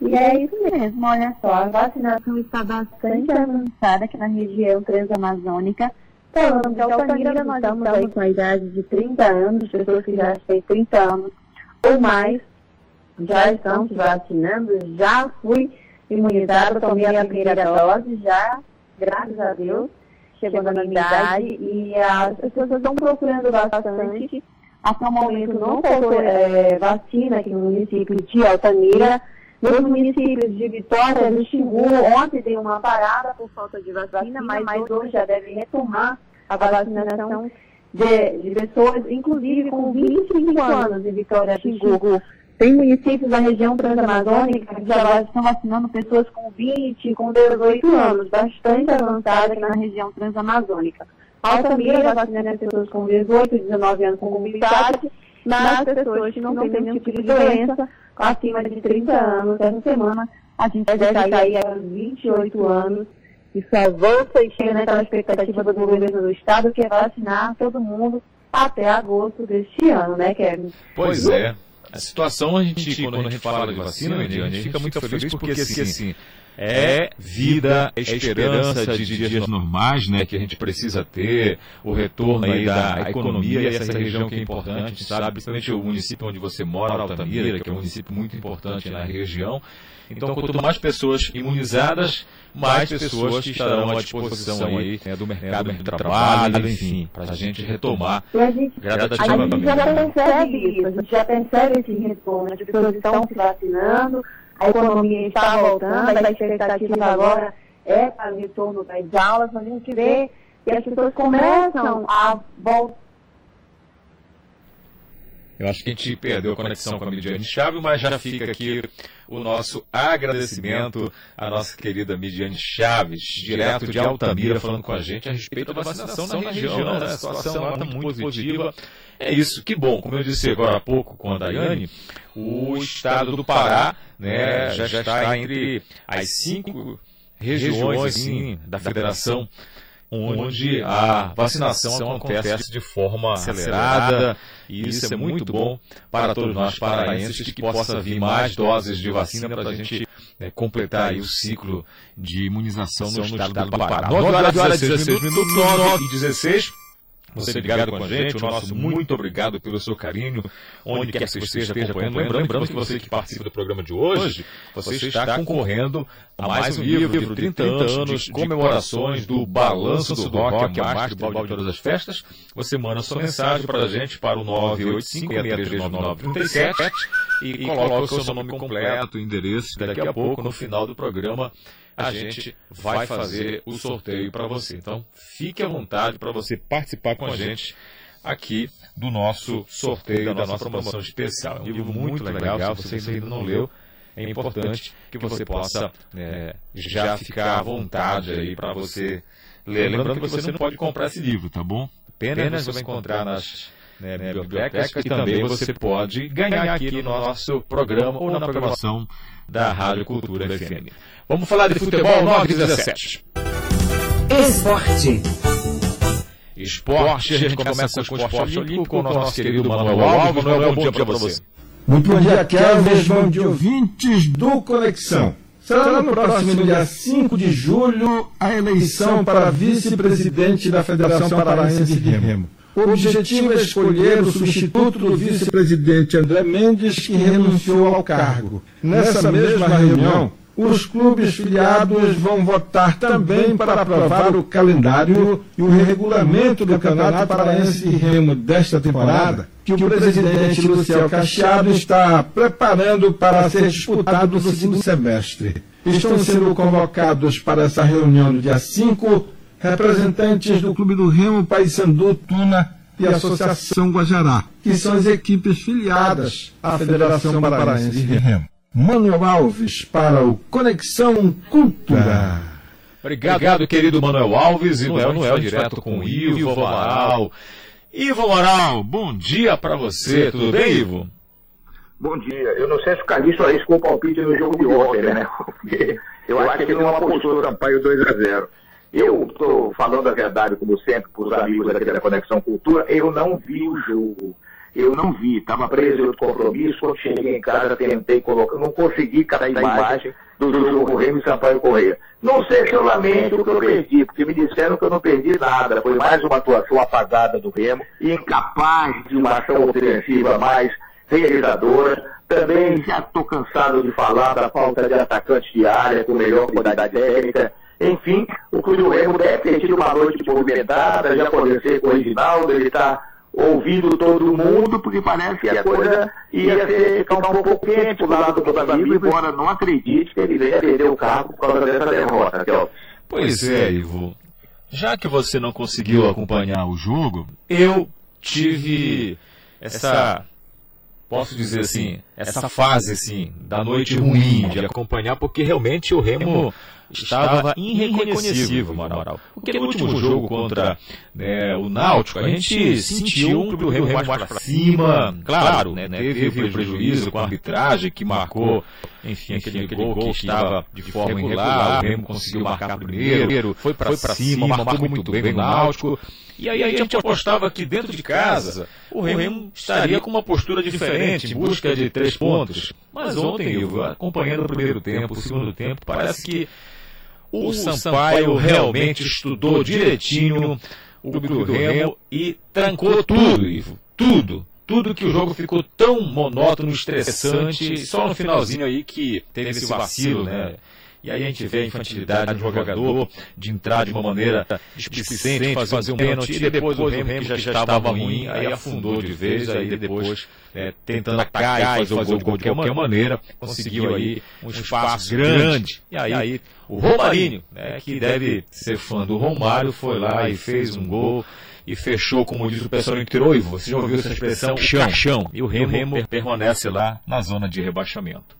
E é isso mesmo, olha só, a vacinação está bastante avançada aqui na região transamazônica. Falando de Altamira, nós estamos com a idade de 30 anos, pessoas que já têm 30 anos ou mais, já estão se vacinando, já fui imunizada, tomei a primeira dose, já graças a Deus, chegou na minha idade e as pessoas estão procurando bastante. Até o momento não faltou é, vacina aqui no município de Altamira. Nos municípios de Vitória, de Xingu, ontem tem uma parada por falta de vacina, mas, mas hoje já deve retomar a vacinação de, de pessoas, inclusive com 25 anos em Vitória, Xingu. Tem municípios da região transamazônica que já estão vacinando pessoas com 20, com 18 anos, bastante avançada aqui na região transamazônica. Altamira vacina as pessoas com 18 e 19 anos com comunidade, mas as pessoas que não têm nenhum tipo de doença, acima de 30 anos, essa semana a gente deve sair aos 28 anos e só avança e chega naquela expectativa do governo do estado que é vacinar todo mundo até agosto deste ano, né, Kevin? Pois é. A situação, a gente, quando a gente fala de vacina, a gente fica muito feliz porque, assim, é vida, é esperança de dias normais, né, que a gente precisa ter, o retorno aí da economia e essa região que é importante, a gente sabe, principalmente o município onde você mora, Altamira, que é um município muito importante na região. Então, quanto mais pessoas imunizadas, mais pessoas que estarão à disposição aí né, do mercado de trabalho, enfim, para a gente retomar. a gente, gradativamente. A gente já percebe isso, a gente já percebe esse retorno, as pessoas estão se vacinando, a economia está voltando, a expectativa agora é para o retorno das aulas, a gente vê que as pessoas começam a voltar eu acho que a gente perdeu a conexão com a Midiane Chaves, mas já fica aqui o nosso agradecimento à nossa querida Midiane Chaves, direto de Altamira, falando com a gente a respeito da vacinação na região. Né? A situação lá está muito positiva. É isso, que bom. Como eu disse agora há pouco com a Daiane, o estado do Pará né, já, está entre as cinco regiões assim, da federação onde a vacinação acontece de forma acelerada. e isso é muito bom para todos nós paraenses que possa vir mais doses de vacina para a gente né, completar o ciclo de imunização no estado do Pará. 9 horas e 16 minutos, 9 e 16 você ligado com a gente, o nosso muito obrigado pelo seu carinho, onde quer que você esteja acompanhando. Lembrando que você que participa do programa de hoje, você está concorrendo a mais um livro, livro 30 anos de comemorações do Balanço do Rock, a Master de todas as festas. Você manda sua mensagem para a gente para o 985-639937 e coloca o seu nome completo, endereço, daqui a pouco, no final do programa, a gente vai fazer o sorteio para você. Então, fique à vontade para você participar com a gente aqui do nosso sorteio, da nossa promoção especial. É um livro muito legal, se você ainda não leu, é importante que você possa é, já ficar à vontade aí para você ler. Lembrando que você não pode comprar esse livro, tá bom? Apenas você vai encontrar nas né, bibliotecas e também você pode ganhar aqui no nosso programa ou na programação da Rádio Cultura FM. Vamos falar de futebol 917. Esporte. Esporte, a gente começa com o esporte olímpico com o nosso querido Manuel Alves. Manuel, bom dia para você. Muito bom dia, Kelvin, bom dia, ouvintes do Conexão. Será no próximo dia 5 de julho a eleição para vice-presidente da Federação Paraense de Remo. O objetivo é escolher o substituto do vice-presidente André Mendes, que renunciou ao cargo. Nessa mesma reunião, os clubes filiados vão votar também para aprovar o calendário e o regulamento do Campeonato Paraense de Remo desta temporada, que o presidente Luciel Cacheado está preparando para ser disputado no segundo semestre. Estão sendo convocados para essa reunião no dia 5 representantes do Clube do Remo, Paysandu, Tuna e Associação Guajará, que são as equipes filiadas à Federação Paraense de Remo. Manuel Alves para o Conexão Cultura. Obrigado, Obrigado querido Manuel Alves. E Noel, Noel direto com o Ivo Amaral. Ivo Amaral, bom dia para você. Tudo bem, Ivo? Bom dia. Eu não sei se o Calixto arriscou o palpite no jogo de ontem, né? [laughs] Porque eu acho que ele não apostou no Sampaio 2 a 0 eu estou falando a verdade, como sempre, para os amigos aqui da Conexão Cultura, eu não vi o jogo. Eu não vi, estava preso em outro compromisso, quando cheguei em casa tentei colocar, não consegui captar a imagem do jogo Remo e Sampaio Correia. Não sei se eu lamento o que eu perdi, porque me disseram que eu não perdi nada. Foi mais uma atuação apagada do Remo, incapaz de uma ação ofensiva mais realizadora. Também já estou cansado de falar da falta de atacante de área com melhor qualidade técnica. Enfim, o Clube do Remo deve ter tido uma noite movimentada, já conversei com o Reginaldo, ele está ouvindo todo mundo, porque parece que a coisa ia ser, ficar um pouco quente do lado do amigo, embora não acredite que ele venha perder o carro por causa dessa derrota, Kelvin. Pois é, Ivo. Já que você não conseguiu acompanhar o jogo, eu tive essa posso dizer assim, essa fase assim da noite ruim de acompanhar, porque realmente o Remo estava irreconhecível, Amaral. Porque no último jogo contra né, o Náutico, a gente sentiu um o Remo mais para cima, claro, né, teve prejuízo com a arbitragem que marcou, enfim, aquele, aquele gol que estava de forma irregular, o Remo conseguiu marcar primeiro, foi para cima, marcou muito bem o Náutico. E aí a gente apostava que dentro de casa o Remo estaria com uma postura diferente, em busca de três pontos. Mas ontem, eu acompanhando o primeiro tempo, o segundo tempo, parece que o Sampaio realmente estudou direitinho o clube do Remo e trancou tudo, Ivo. Tudo. Tudo que o jogo ficou tão monótono, estressante, só no finalzinho aí que teve esse vacilo, né? E aí a gente vê a infantilidade do jogador de entrar de uma maneira displicente, fazer um pênalti, e depois o Remo, que já estava ruim, aí afundou de vez, aí depois, é, tentando atacar e fazer o gol de qualquer maneira, conseguiu aí um espaço grande. E aí o Romarinho, né, que deve ser fã do Romário, foi lá e fez um gol e fechou, como diz o pessoal no interior, você já ouviu essa expressão, chão, chão. E o Remo, o Remo permanece lá na zona de rebaixamento.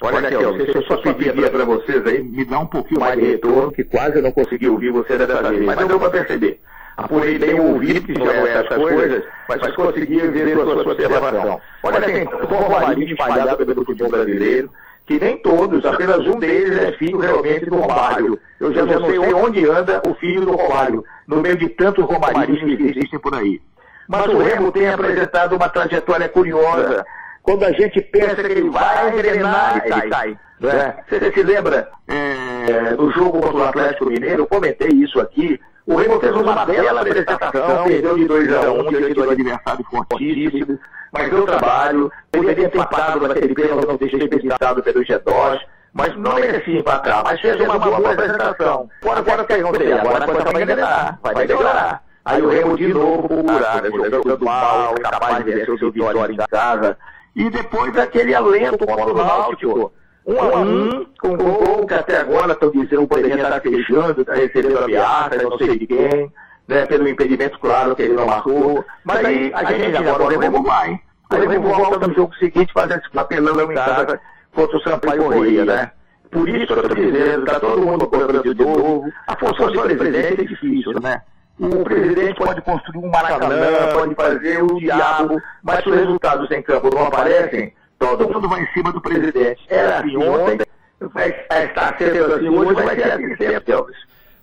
Olha, Kel, deixa eu só pedir para vocês aí, me dá um pouquinho mais de retorno, que quase eu não consegui ouvir você dessa vez, mas deu para perceber. Apurei bem o ouvido, que já é essas coisas, mas consegui ver a sua observação. Olha, tem Romarinho espalhado pelo futebol brasileiro, que nem todos, apenas um deles é filho realmente do Romário. Eu já não sei onde anda o filho do Romário, no meio de tantos Romarinhos que existem por aí. Mas o Remo tem apresentado uma trajetória curiosa, quando a gente pensa que ele vai engrenar, ele cai. Né? Você se lembra é, do jogo contra o Atlético Mineiro? Eu comentei isso aqui. O Remo fez uma bela apresentação, perdeu de 2 a 1 um, diante do adversário fortíssimo, mas deu trabalho, poderia ter empatado naquele pênalti, não deixei desperdiçado pelo G2, mas não merecia empatar, mas fez uma boa apresentação. Agora, agora, agora, agora a coisa vai engrenar, vai melhorar. Aí o Remo de novo por buraco, jogando mal, capaz de vencer o seu vitória em casa, e depois aquele alento contra o Náutico. Um a um, com um gol que até agora estão dizendo o poderia estar fechando, está recebendo ameaça, não sei de quem, né, pelo impedimento claro que ele não marcou. Mas aí a gente agora o Remo vai. O Remo volta no jogo seguinte fazendo esse papelão em casa contra o Sampaio Correia, né? Por isso eu estou dizendo, está todo mundo correndo de novo. A função de presidente é difícil, né? O presidente pode construir um Maracanã, pode fazer o diabo, mas se os resultados em campo não aparecem, todo mundo vai em cima do presidente. Era assim ontem, vai estar sendo assim hoje, vai ser assim sempre, Elvis.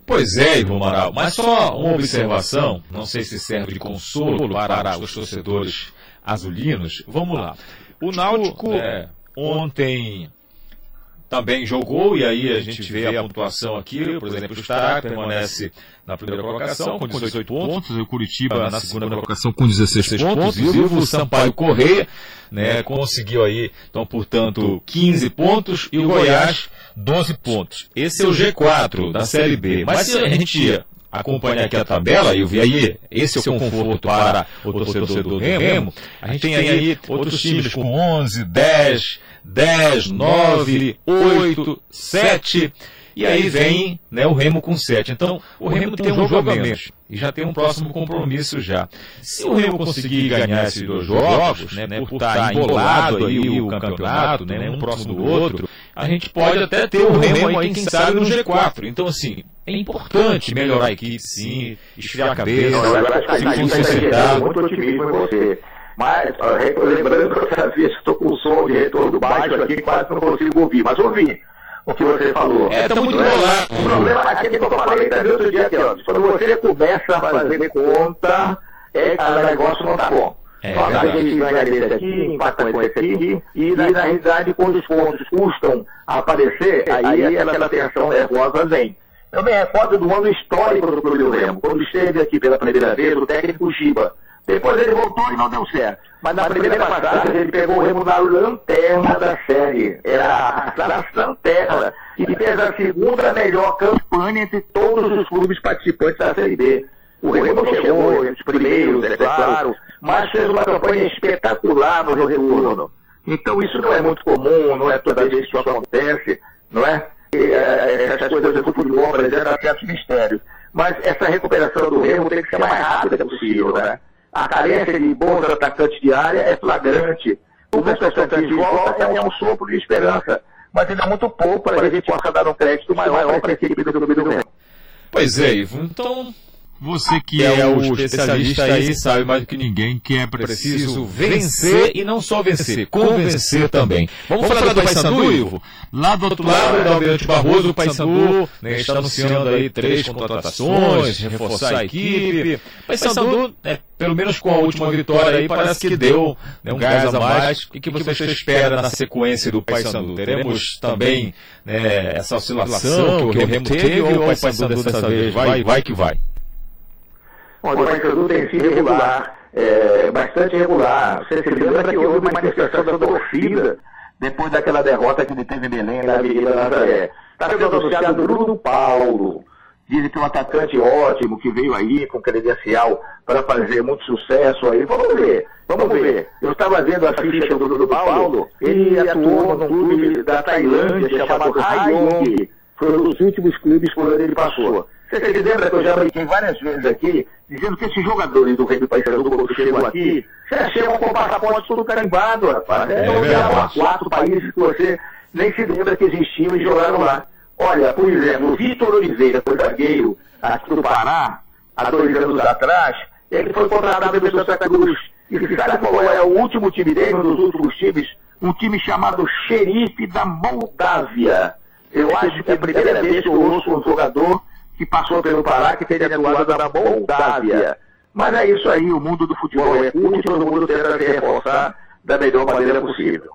Pois é, Ivo Amaral, mas só uma observação, não sei se serve de consolo para os torcedores azulinos. Vamos lá. O Náutico é, ontem também jogou, e aí a gente vê a pontuação aqui, por exemplo, o Stará permanece na primeira colocação com 18 pontos, o Curitiba na segunda colocação com 16 pontos, e o Sampaio Correia né, conseguiu aí, então, portanto, 15 pontos, e o Goiás 12 pontos. Esse é o G4 da Série B. Mas se a gente acompanhar aqui a tabela e ver aí, esse é o conforto para o torcedor do Remo, a gente tem aí outros times com 11, 10, 10, 9, 8, 7. E aí vem né, o Remo com 7. Então, o Remo tem um jogo a menos. E já tem um próximo compromisso já. Se o Remo conseguir ganhar esses dois jogos, né, por estar embolado aí o campeonato, né, um próximo do outro, a gente pode até ter o Remo aí, quem sabe, no G4. Então, assim, é importante melhorar a equipe, sim, esfriar a cabeça, se consertar. muito otimismo em você. Mas, lembrando que eu vez estou com o som de retorno baixo aqui, quase não consigo ouvir, mas ouvi o que você falou. É, tá muito bolado. O problema é aquele que eu falei também outro dia aqui, ó. Quando você começa a fazer conta, é, o negócio não tá bom. É, a gente ganha desse aqui, empata com esse aqui, e na realidade, quando os pontos custam aparecer, aí aquela tensão nervosa vem. Eu me recordo do ano histórico do Clube do Remo, quando esteve aqui pela primeira vez o técnico Giba. Depois ele voltou e não deu certo. Mas na primeira passagem ele pegou o Remo na lanterna da série. Era a lanterna. E fez a segunda melhor campanha entre todos os clubes participantes da Série B. O Remo chegou entre os primeiros, é claro, mas fez uma campanha espetacular no retorno. Então isso não é muito comum, não é toda vez que isso acontece, não é? é essas coisas do futebol brasileiro há certos mistérios. Mas essa recuperação do Remo tem que ser mais rápida possível, né? A carência de bons atacantes de área é flagrante. o Lucas Tocantins volta é um sopro de esperança, mas ainda é muito pouco para a gente possa dar um crédito maior para a equipe do Clube do Remo. Pois é, Ivo. Então, você que é o especialista aí sabe mais do que ninguém que é preciso vencer e não só vencer, convencer também. Vamos, Vamos falar do Paysandu, Ivo? Lá do outro lado da Almirante Barroso, o Paysandu né, está anunciando aí três contratações, reforçar a equipe. Paysandu, é, pelo menos com a última vitória aí, parece que deu né, um gás a mais. O que você espera na sequência do Paysandu? Teremos também né, essa oscilação que o Remo teve ou o Paysandu dessa vez vai, vai que vai? O Paysandu tem sido regular, é, bastante regular. Você se lembra que houve uma manifestação da torcida depois daquela derrota que ele teve em Belém, na Avenida Nazaré. Está sendo anunciado Bruno Paulo. Dizem que é um atacante ótimo, que veio aí com credencial para fazer muito sucesso aí. Vamos ver, vamos ver. Eu estava vendo a ficha do Bruno Paulo, ele atuou num clube da Tailândia chamado Rayong. Foi um dos últimos clubes por onde ele passou. Você se lembra que eu já brinquei várias vezes aqui, dizendo que esses jogadores do Rei do Paysandu, quando chegam aqui, você chegam com o passaporte tudo carimbado, rapaz. É, é quatro países que você nem se lembra que existiam e jogaram lá. Olha, por exemplo, o Vitor Oliveira, foi zagueiro aqui do Pará, há dois anos atrás, ele foi contratado pelo Santa Cruz. E sabe qual é o último time dele, um dos últimos times? Um time chamado Xerife da Moldávia. Eu acho que é a primeira vez que eu ouço um jogador que passou pelo Pará, que teve atuado na Moldávia. Mas é isso aí, o mundo do futebol é curto e todo mundo tenta se reforçar da melhor maneira possível.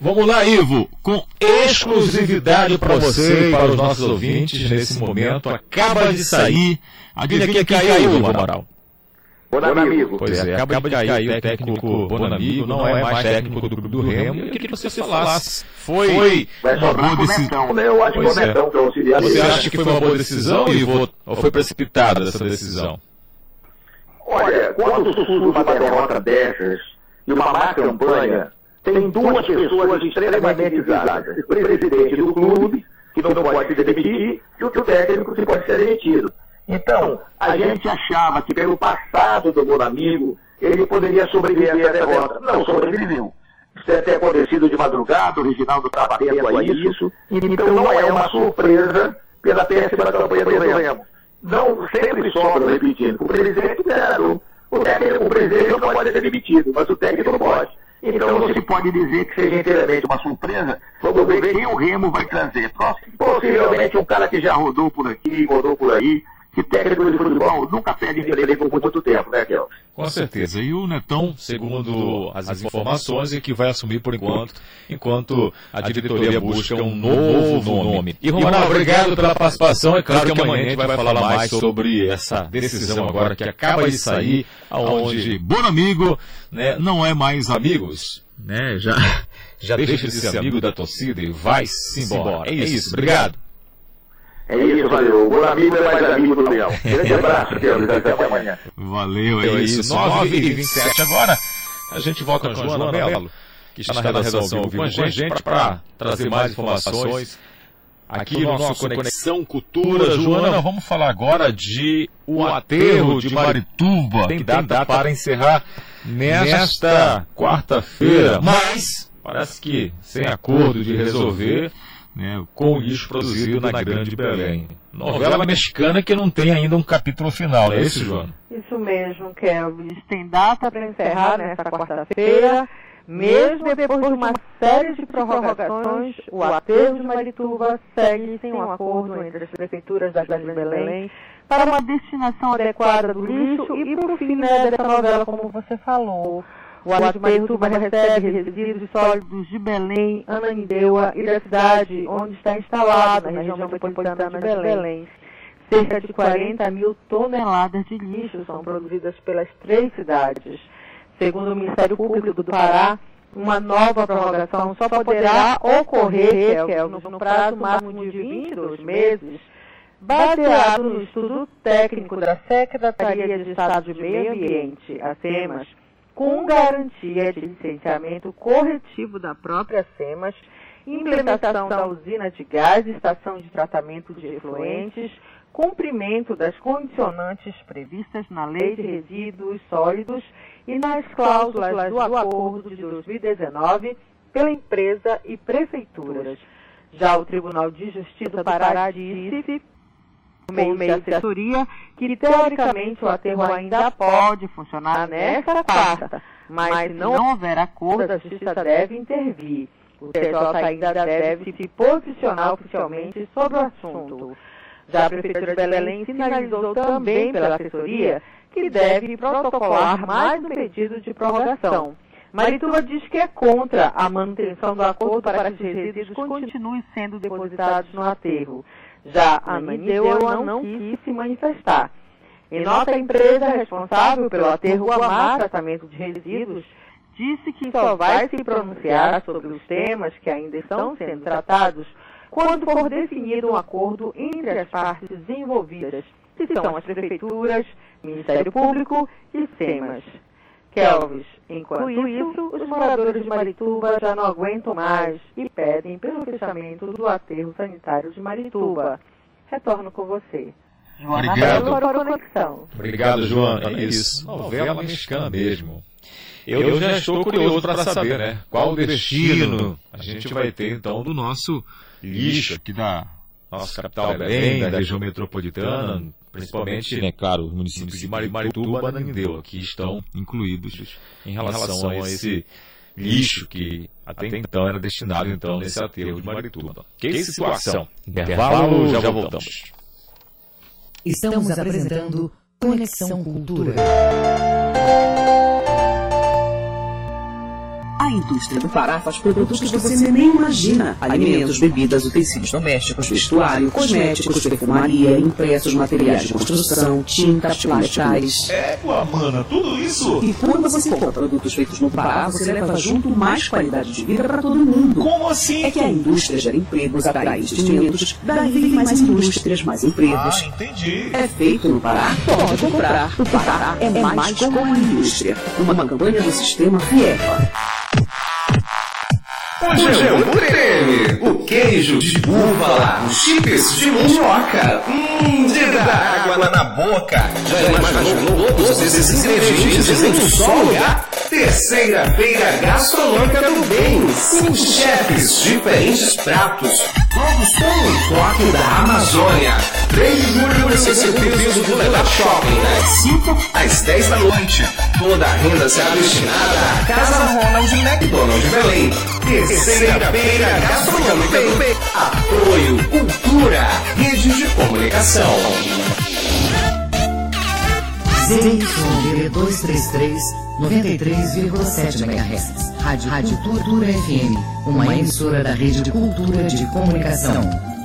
Vamos lá, Ivo, com exclusividade para você e para os nossos ouvintes nesse momento. Acaba de sair. Adivinha quem caiu, Ivo Amaral? Bonamigo. Pois é, acaba de cair o técnico Bonamigo, não é mais técnico do, do Remo. Eu queria que você falasse. Foi uma boa decisão. Eu acho pois é. Você acha que foi uma boa decisão, ou foi precipitada essa decisão? Olha, quando surge uma derrota dessas e uma má campanha, tem duas pessoas extremamente visadas. O presidente do clube, que não pode se demitir, e o técnico que pode ser demitido. Então, a gente achava que pelo passado do Bonamigo, ele poderia sobreviver essa derrota. Não sobreviveu. Isso deve ter acontecido de madrugada, o Reginaldo está atento a isso. Então não é uma surpresa pela péssima campanha do Remo. Não sempre sobra, repetindo. O presidente zero. O, técnico, o presidente não pode ser demitido, mas o técnico não pode. Então não se pode dizer que seja inteiramente uma surpresa. Vamos ver quem o Remo vai trazer. Possivelmente um cara que já rodou por aqui, rodou por aí, que técnico de futebol nunca perde em por muito tempo, né, Kel? Com certeza. E o Netão, segundo as, as informações, é que vai assumir por enquanto, enquanto a diretoria busca um novo nome. E Romanal, obrigado pela participação. É claro que amanhã a gente vai falar mais sobre essa decisão agora que acaba de sair, aonde bom amigo né, não é mais amigos, né? Já, [laughs] já deixa de ser amigo da torcida e vai-se embora. É isso. Obrigado. É isso, valeu. O bom amigo é mais amigo do Leão. Grande abraço, Deus. Até amanhã. Valeu, é isso. 9 e 27 agora. A gente volta com a Joana Mello, que está na redação ao vivo com a gente para trazer mais informações aqui no nosso Conexão Cultura. Joana, vamos falar agora de o aterro de Marituba. Tem data para encerrar nesta quarta-feira, mas parece que sem acordo de resolver né, com o lixo produzido na Grande Belém. Novela mexicana que não tem ainda um capítulo final, é isso, João? Isso mesmo, Kelvis. Tem data para encerrar nesta quarta-feira. Mesmo depois de uma série de prorrogações, o aterro de Marituba segue sem um acordo entre as prefeituras da Grande Belém para uma destinação adequada do lixo e, por fim, né, dessa novela, como você falou. O Atertuba recebe resíduos sólidos de Belém, Ananindeua e da cidade onde está instalado, na região metropolitana de Belém. Cerca de 40 mil toneladas de lixo são produzidas pelas três cidades. Segundo o Ministério Público do Pará, uma nova prorrogação só poderá ocorrer, é no prazo máximo de 22 meses, baseado no estudo técnico da Secretaria de Estado de Meio Ambiente, a SEMAS, com garantia de licenciamento corretivo da própria SEMAS, implementação da usina de gás e estação de tratamento de efluentes, cumprimento das condicionantes previstas na Lei de Resíduos Sólidos e nas cláusulas do acordo de 2019 pela empresa e prefeituras. Já o Tribunal de Justiça do Pará disse, por meio de assessoria, que teoricamente o aterro ainda pode funcionar nesta quarta, mas se não houver acordo, a Justiça deve intervir. O TJ ainda deve se posicionar oficialmente sobre o assunto. Já a Prefeitura de Belém sinalizou também pela assessoria que deve protocolar mais um pedido de prorrogação. Marituba diz que é contra a manutenção do acordo para que os resíduos continuem sendo depositados no aterro. Já a Anideua não quis se manifestar. Em nota, a empresa responsável pelo aterro Guamá Tratamento de Resíduos disse que só vai se pronunciar sobre os temas que ainda estão sendo tratados quando for definido um acordo entre as partes envolvidas, que são as prefeituras, Ministério Público e SEMAS. Kelvis, enquanto isso, os moradores de Marituba já não aguentam mais e pedem pelo fechamento do aterro sanitário de Marituba. Retorno com você. Obrigado. Para a conexão. Obrigado, João. É isso. Novela mexicana mesmo. Eu, eu já estou curioso para saber, né? Qual o destino a gente vai ter, então, do nosso lixo aqui da nossa capital Belém, da região metropolitana, principalmente, né, claro, os municípios de Marituba e Anandeu, que estão incluídos em relação a esse lixo que até então era destinado então nesse aterro de Marituba. Que situação! Intervalo, já voltamos. Estamos apresentando Conexão Cultura. A indústria do Pará faz produtos que você nem imagina. Alimentos, bebidas, utensílios domésticos, vestuário, cosméticos, perfumaria, impressos, materiais de construção, tinta, plásticos. É, mana, tudo isso? E quando você compra produtos feitos no Pará, você leva junto mais qualidade de vida para todo mundo. Como assim? É que a indústria gera empregos, atrai investimentos, daí vem mais indústrias, mais empregos. Ah, entendi. É feito no Pará, pode comprar. O Pará é mais como uma indústria. Uma campanha do sistema FIEPA. O Geão Creme, o queijo de búfala, os chips de mandioca, hum, de dar água na boca. Já imaginou todos esses ingredientes em um só lugar? Terceira-feira Gastronômica do Bem, com chefes, diferentes pratos, com o toque da Amazônia. 3 de julho no CCP do Levar Shopping, das 5 às 10 da noite. Toda a renda será destinada à Casa Ronald McDonald Belém. Terceira-feira Gastronômica do. Apoio Cultura, Rede de Comunicação. ZYD 233 93,7 MHz. Rádio, Rádio Cultura FM, uma emissora da Rede de Cultura de Comunicação.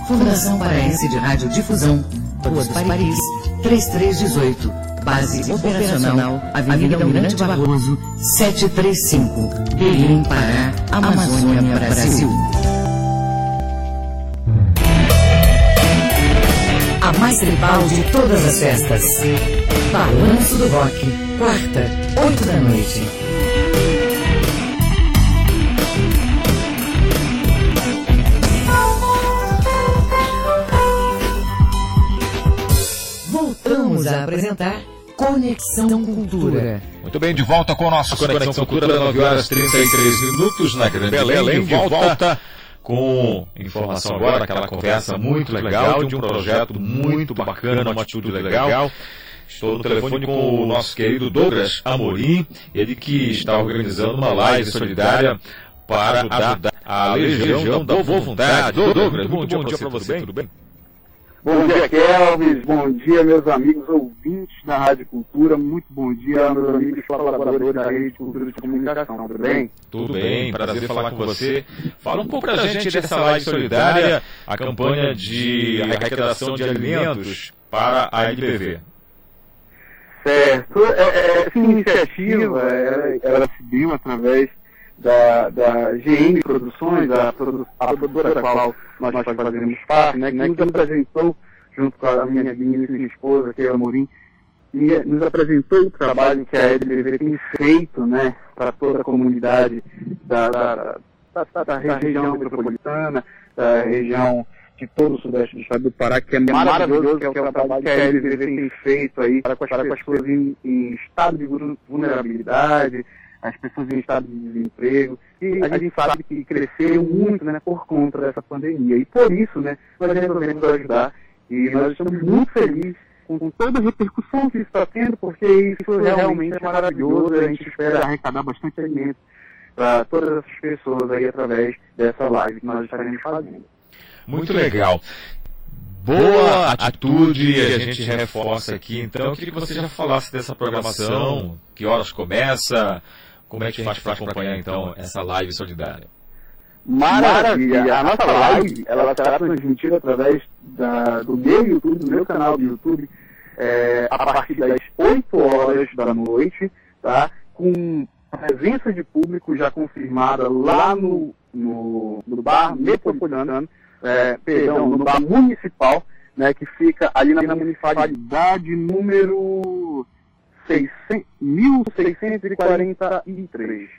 Fundação Paraense de Rádio Difusão, Rua dos Paris, 3318. Base operacional, Avenida Almirante Barroso, 735. Belém, Pará, Amazônia, Brasil. Tribal de todas as festas. Balanço do Rock, quarta, 8 da noite. Voltamos a apresentar Conexão Cultura. Muito bem, de volta com o nosso Conexão, Conexão Cultura, 9 horas 33 minutos na Grande Belém. Belém de volta com informação agora, aquela conversa muito legal de um projeto muito bacana, uma atitude legal. Estou no telefone com o nosso querido Douglas Amorim, ele que está organizando uma live solidária para ajudar a Legião da Boa Vontade. Douglas, muito bom dia para você, tudo bem? Bom dia, Kelvis. Bom dia, meus amigos ouvintes da Rádio Cultura. Muito bom dia, meus amigos colaboradores da Rede de Cultura de Comunicação. Tudo bem? Tudo bem, prazer falar com você. Fala um pouco pra gente dessa live solidária, a campanha de arrecadação de alimentos para a LPV. Certo. É, essa iniciativa, ela, ela se deu através da, da GM Produções, a, produ a produtora da qual nós, nós fazemos parte, né, que nos apresentou, junto com a minha, minha esposa, que é a Morim, e nos apresentou o trabalho que a LBV tem feito né, para toda a comunidade da, da, da, da região metropolitana, da região de todo o sudeste do estado do Pará, que é maravilhoso, que é o trabalho que a LVV tem feito aí para com as pessoas. em, em estado de vulnerabilidade, as pessoas em estado de desemprego. E a gente sabe que cresceu muito né, por conta dessa pandemia. E por isso, né, nós resolvemos ajudar. E nós estamos muito felizes com, com toda a repercussão que isso está tendo, porque isso realmente é maravilhoso. A gente espera arrecadar bastante alimento para todas essas pessoas aí através dessa live que nós estaremos fazendo. Muito legal. Boa atitude, a gente reforça aqui. Então, eu queria que você já falasse dessa programação, que horas começa, como é que faz para acompanhar então essa live solidária. Maravilha! A nossa live ela será transmitida através da, do meu YouTube, do meu canal do YouTube, é, a partir das 8 horas da noite, tá? com presença de público já confirmada lá no, no, no bar metropolitano, é, perdão, no bar municipal, né, que fica ali na municipalidade número 600, 1643.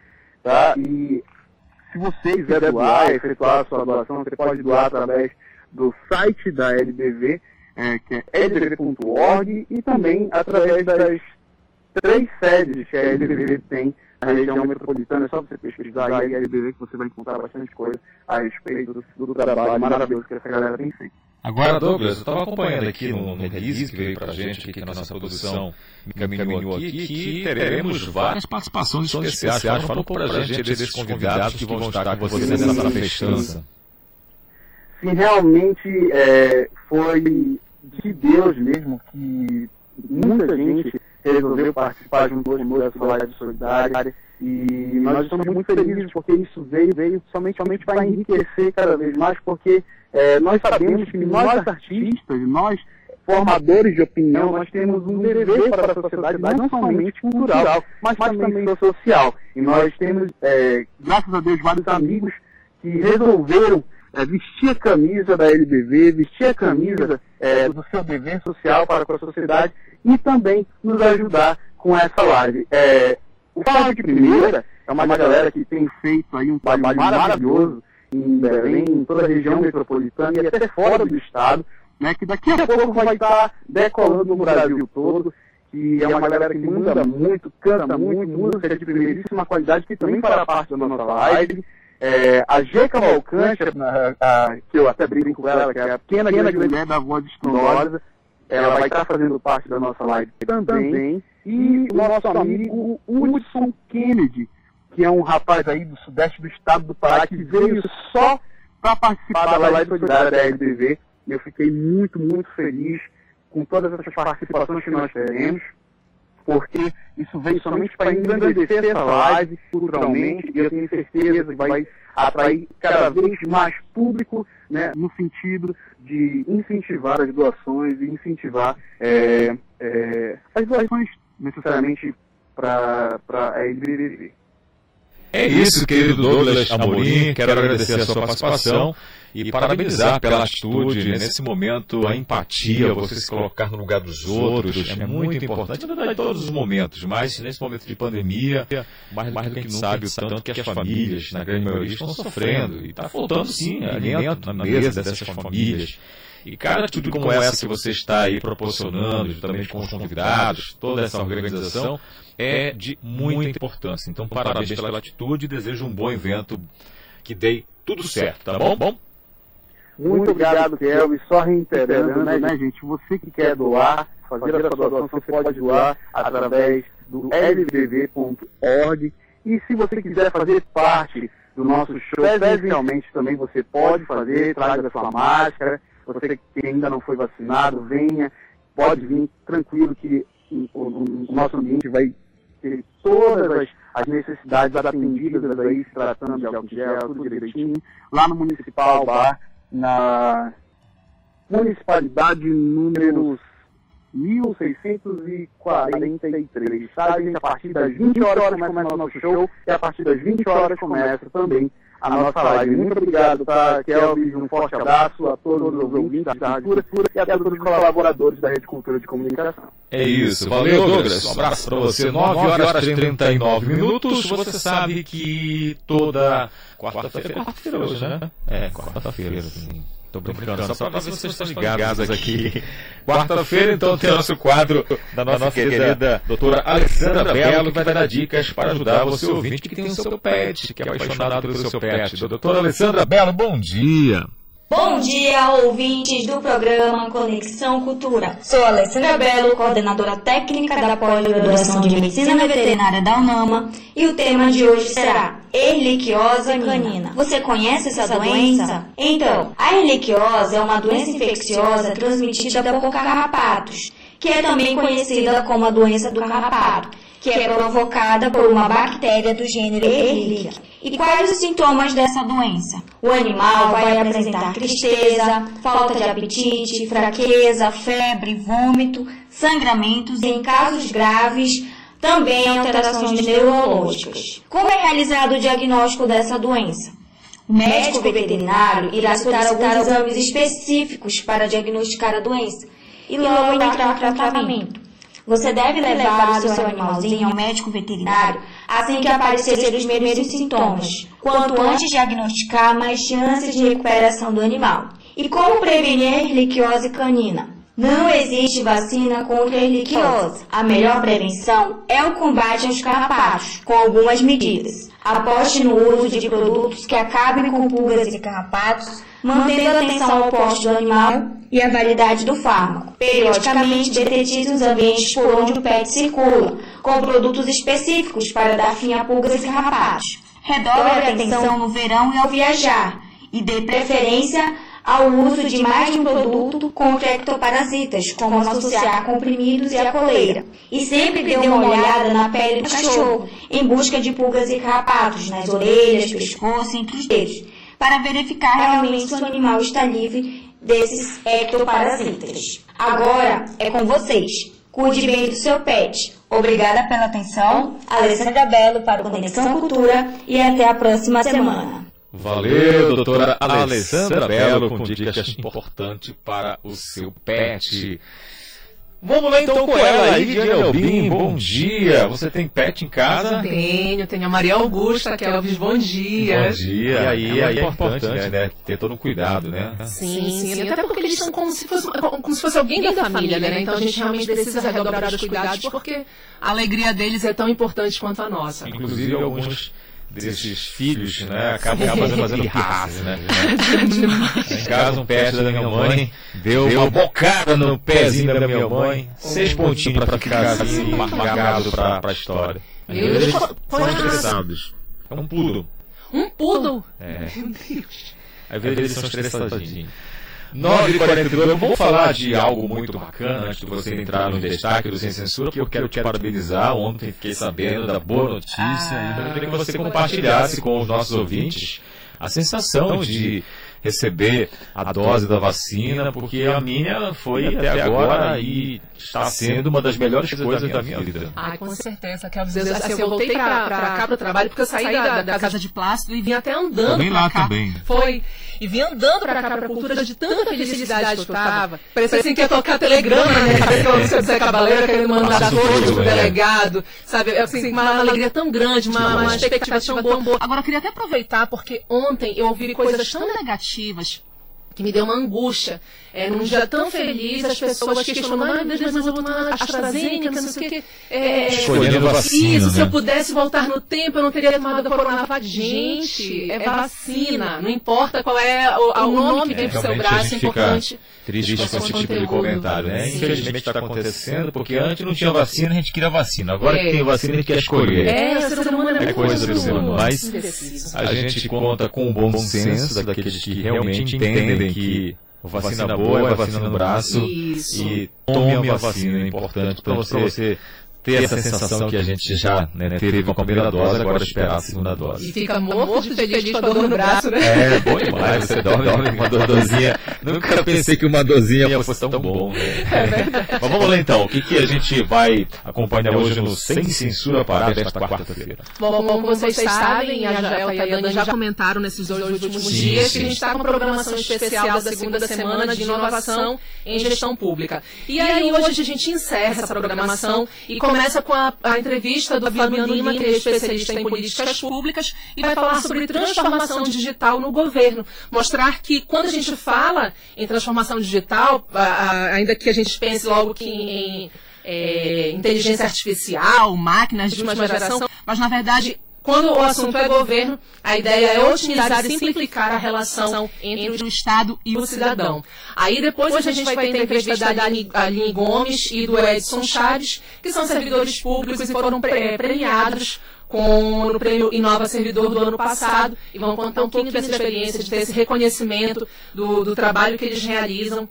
Tá? E se você quiser doar, efetuar a sua doação, você pode doar através do site da LBV, é, que é lbv.org, e também através das três sedes que a LBV tem na região metropolitana. É só você pesquisar aí a LBV que você vai encontrar bastante coisa a respeito do, do trabalho maravilhoso que essa galera tem feito. Agora, Douglas, eu estava acompanhando aqui no, no release que veio para a gente, aqui, que a nossa produção me caminhou aqui, que teremos várias participações especiais. Fala um pouco para a gente desses convidados que vão estar com você nessa festança. Sim, realmente é, foi de Deus mesmo que muita gente resolveu participar junto conosco dessa live solidária e nós estamos muito felizes porque isso veio, veio somente, somente para enriquecer cada vez mais, porque é, nós sabemos que nós artistas, nós formadores de opinião, nós temos um dever para a sociedade, não somente cultural, mas também social. E nós temos, é, graças a Deus, vários amigos que resolveram é, vestir a camisa da LBV, vestir a camisa é, do seu dever social para com a sociedade e também nos ajudar com essa live. É, o Fala de Primeira é uma galera que tem feito aí um trabalho maravilhoso em Belém, em toda a região metropolitana e até fora do estado, né, que daqui a pouco vai estar decolando no Brasil todo, que é uma galera que manda muito, canta muito, música de primeiríssima qualidade, que também fará parte da nossa live. É, a G Cavalcante, que eu até brinco com ela, que é a pequena, pequena mulher da voz estrondosa, ela vai estar fazendo parte da nossa live também. E o nosso amigo Hudson Kennedy, que é um rapaz aí do sudeste do estado do Pará, que veio só para participar da live solidária da LBV. Eu fiquei muito, muito feliz com todas essas participações que nós teremos, porque isso veio somente para engrandecer essa live culturalmente, e eu tenho certeza que vai atrair cada vez mais público né, no sentido de incentivar as doações e incentivar é, é, as doações necessariamente para a LBV. É isso, querido Douglas Amorim. Quero agradecer a sua participação e parabenizar pela atitude nesse momento, a empatia, você se colocar no lugar dos outros, é muito importante, na verdade, em todos os momentos, mas nesse momento de pandemia, mais, mais do que a sabe, o tanto que as famílias, na grande maioria, estão sofrendo e está faltando sim alimento na mesa dessas famílias. E cada atitude como essa que você está aí proporcionando, juntamente com os convidados, toda essa organização, é de muita importância. Então, parabéns pela atitude e desejo um bom evento que dê tudo certo, tá bom? bom? Muito obrigado, Kelvin. Só reiterando, né, né, gente? Você que quer doar, fazer a sua doação, você pode doar através do lvv.org. E se você quiser fazer parte do nosso show, presencialmente também você pode fazer, traga a sua máscara. Você que ainda não foi vacinado, venha, pode vir tranquilo que o, nosso ambiente vai ter todas as, as necessidades atendidas aí, se tratando de álcool gel, tudo direitinho, lá no Municipal Bar, na municipalidade número 1643. Tá, gente? A partir das 20 horas começa o nosso show e a partir das 20 horas começa também a nossa live. Muito obrigado, tá, Kelvin? Um forte abraço a todos os ouvintes da Rádio Cultura e a todos os colaboradores da Rede Cultura de Comunicação. É isso. Valeu, Douglas. Um abraço para você. 9 horas e 39 minutos. Você sabe que toda quarta-feira. É quarta-feira hoje, né? É, quarta-feira. Tô brincando, só para ver se vocês estão ligados aqui. [laughs] Quarta-feira, então, tem o nosso quadro da nossa querida doutora Alessandra Belo, que vai dar dicas para ajudar você ouvinte que tem o seu pet, que é apaixonado pelo seu pet. Doutora Alessandra Belo, bom dia. Bom dia, ouvintes do programa Conexão Cultura. Sou Alessandra Belo, coordenadora técnica da pós-graduação de Medicina Veterinária da UNAMA, e o tema de hoje será Erliquiose canina. Você conhece essa doença? Então, a erliquiose é uma doença infecciosa transmitida por carrapatos, que é também conhecida como a doença do carrapato que é provocada por uma bactéria do gênero Ehrlichia. E quais os sintomas dessa doença? O animal vai apresentar tristeza, falta de apetite, fraqueza, febre, vômito, sangramentos e, em casos graves, também alterações neurológicas. Como é realizado o diagnóstico dessa doença? O médico veterinário irá solicitar alguns exames específicos para diagnosticar a doença e logo entrar no tratamento. Você deve levar o seu animalzinho ao médico veterinário assim que aparecerem os primeiros sintomas. Quanto antes diagnosticar, mais chances de recuperação do animal. E como prevenir a erliquiose canina? Não existe vacina contra a erliquiose. A melhor prevenção é o combate aos carrapatos, com algumas medidas. Aposte no uso de produtos que acabem com pulgas e carrapatos, mantendo atenção ao poste do animal e a validade do fármaco. Periodicamente, detetize os ambientes por onde o pet circula, com produtos específicos para dar fim a pulgas e carrapatos. Redobre a atenção no verão e ao viajar, e dê preferência ao uso de mais de um produto contra ectoparasitas, como associar comprimidos e a coleira. E sempre dê uma olhada na pele do cachorro, em busca de pulgas e carrapatos nas orelhas, pescoço e entre os dedos, para verificar realmente se o animal está livre desses ectoparasitas. Agora é com vocês. Cuide bem do seu pet. Obrigada pela atenção. Alessandra Belo para o Conexão Cultura e até a próxima semana. Valeu, doutora Alessandra Belo, com dicas [laughs] importantes para o seu pet. Vamos lá então com ela aí, Diana Elbim, bom dia. Você tem pet em casa? Tenho, tenho a Maria Augusta, que é Elvis, bom dia. Bom dia. E aí, é, aí é importante, né? né? Ter todo um cuidado, né? Sim, sim, até porque eles são como se fosse, como se fosse alguém da família, né? Então a gente realmente precisa redobrar os cuidados, porque a alegria deles é tão importante quanto a nossa. Inclusive alguns desses filhos, né, acabam fazendo, fazendo [laughs] pirraça, né? [laughs] em casa, um pet da minha mãe deu, uma bocada no pezinho da minha mãe, seis pontinhos para ficar assim, marcado para a história. Eles são estressados. É um poodle. Um poodle? É. Meu Deus. Às vezes eles são estressadinhos. 9h42, vamos falar de algo muito bacana antes de você entrar no destaque do Sem Censura, porque eu quero te parabenizar. Ontem fiquei sabendo da boa notícia e eu queria que você compartilhasse com os nossos ouvintes a sensação de receber a dose da vacina, porque a minha foi até agora e está sendo uma das melhores coisas da minha vida. Ah, com certeza. Quero dizer, assim, eu voltei para cá para o trabalho porque eu saí da, da, casa de plástico e vim até andando. Também lá cá. também. Foi. E vim andando para cá, para a cultura, de tanta felicidade que eu estava. Parecia assim que ia tocar telegrama minha cabeça, o seu Zé Cabaleiro querendo mandar flores pro delegado. Sabe, assim, uma alegria tão grande, uma, uma expectativa tão boa. Agora, eu queria até aproveitar, porque ontem eu ouvi coisas tão negativas alternativas que me deu uma angústia. É, num dia tão feliz, as pessoas questionando, ai meu Deus, mas eu vou tomar AstraZeneca, não sei o quê. É, Escolhendo vacina. Isso, né? se eu pudesse voltar no tempo, eu não teria tomado a Coronavac. Gente, é vacina. Não importa qual é o, o nome que tem pro seu braço, é importante. Triste com esse tipo de comentário, né? Infelizmente está acontecendo, porque antes não tinha vacina, a gente queria vacina. Agora que tem vacina, a gente quer escolher. É, o ser humano é, é coisa do ser humano. Mas a gente conta com o bom senso daqueles que realmente entendem que vacina boa é vacina no braço Isso. e tome a vacina, é importante para você ter essa sensação que a gente já né, teve com a primeira dose, agora esperar a segunda dose. E fica morto de feliz com a dor no braço, né? É, bom demais, você dorme com uma dorzinha. Nunca pensei que uma dorzinha fosse tão bom. Né? É Mas vamos lá então, o que, que a gente vai acompanhar hoje no Sem Censura para esta quarta-feira? Bom, como vocês sabem, a Jael e a Dani já comentaram nesses dois últimos Sim, dias sim. que a gente está com programação especial da segunda semana de inovação em gestão pública. E aí hoje a gente encerra essa programação e começa começa com a, a entrevista do Fabiano Lima, que é especialista em políticas públicas, e vai falar sobre transformação digital no governo. Mostrar que quando a gente fala em transformação digital, a, a, ainda que a gente pense logo que em é, inteligência artificial, máquinas de última geração, mas na verdade quando o assunto é governo, a ideia é otimizar e simplificar a relação entre o Estado e o cidadão. Aí depois a gente vai ter entrevista da Aline Gomes e do Edson Chaves, que são servidores públicos e foram premiados com no prêmio Inova Servidor do ano passado e vão contar um pouquinho dessa experiência, de ter esse reconhecimento do, do trabalho que eles realizam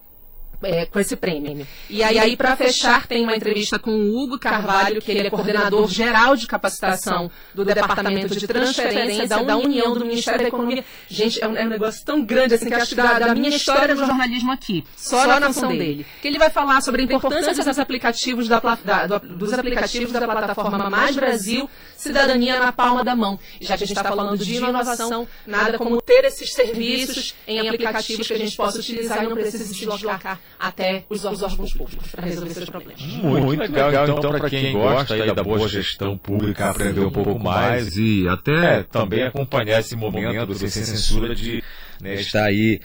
é, com esse prêmio. E aí, aí para fechar, tem uma entrevista com o Hugo Carvalho, que ele é coordenador geral de capacitação do Departamento de Transferência da União do Ministério da Economia. Gente, é um, é um negócio tão grande assim que acho que da, da minha história do jornalismo aqui, só, só na função dele. dele. Que ele vai falar sobre a importância dos aplicativos da, da, dos aplicativos da plataforma Mais Brasil, Cidadania na Palma da Mão. Já que a gente está falando de inovação, nada como ter esses serviços em aplicativos que a gente possa utilizar e não precisa se deslocar até os, os órgãos públicos para resolver seus problemas. Muito, Muito legal. legal. Então, então para quem gosta aí da boa gestão pública, aprender um pouco mais e até também acompanhar esse momento do Sem Censura de né, estar aí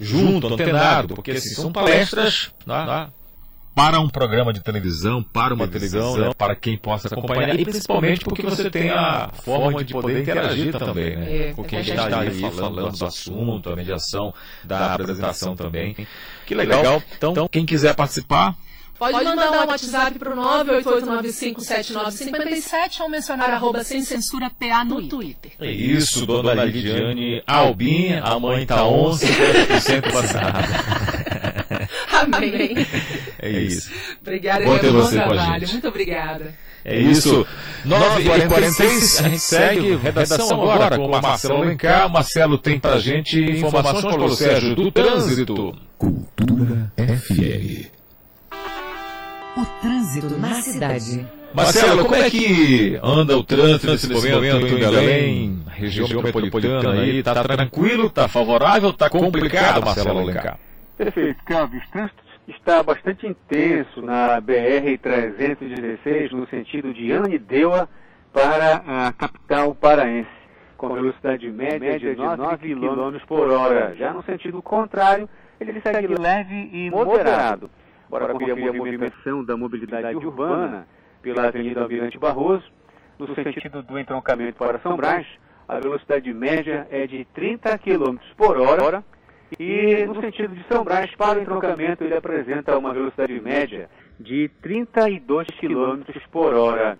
junto, antenado, porque assim, são palestras né, né para um programa de televisão, para uma televisão, televisão para quem possa acompanhar e principalmente porque você tem a forma de poder interagir também, né? É, com quem está aí falando do assunto, a mediação da apresentação também. Que legal. Então, quem quiser participar, Pode mandar um WhatsApp para o 988957957 ou mencionar arroba sem censura PA no Twitter. É isso, dona Lidiane Albin, a mãe tá 11, 10% vacinada. Amém. É isso. Obrigada, bom ter você bom trabalho. Muito obrigada. É isso. 9h46, a gente segue redação agora com o Marcelo Alencar. Marcelo tem pra gente informações, Paulo Sérgio, do trânsito. Cultura FM. O trânsito na cidade. Marcelo, como é que anda o trânsito nesse momento em Belém, região metropolitana aí? Tá tranquilo, tá favorável, tá complicado, Marcelo Alencar? Perfeito. O trânsito está bastante intenso na BR-316, no sentido de Anideua para a capital paraense, com velocidade média de 9 km por hora. Já no sentido contrário, ele segue leve e moderado. Bora conferir a movimentação da mobilidade urbana pela Avenida Almirante Barroso, no sentido do entroncamento para São Brás, a velocidade média é de 30 km por hora e no sentido de São Brás para o entroncamento ele apresenta uma velocidade média de 32 km por hora.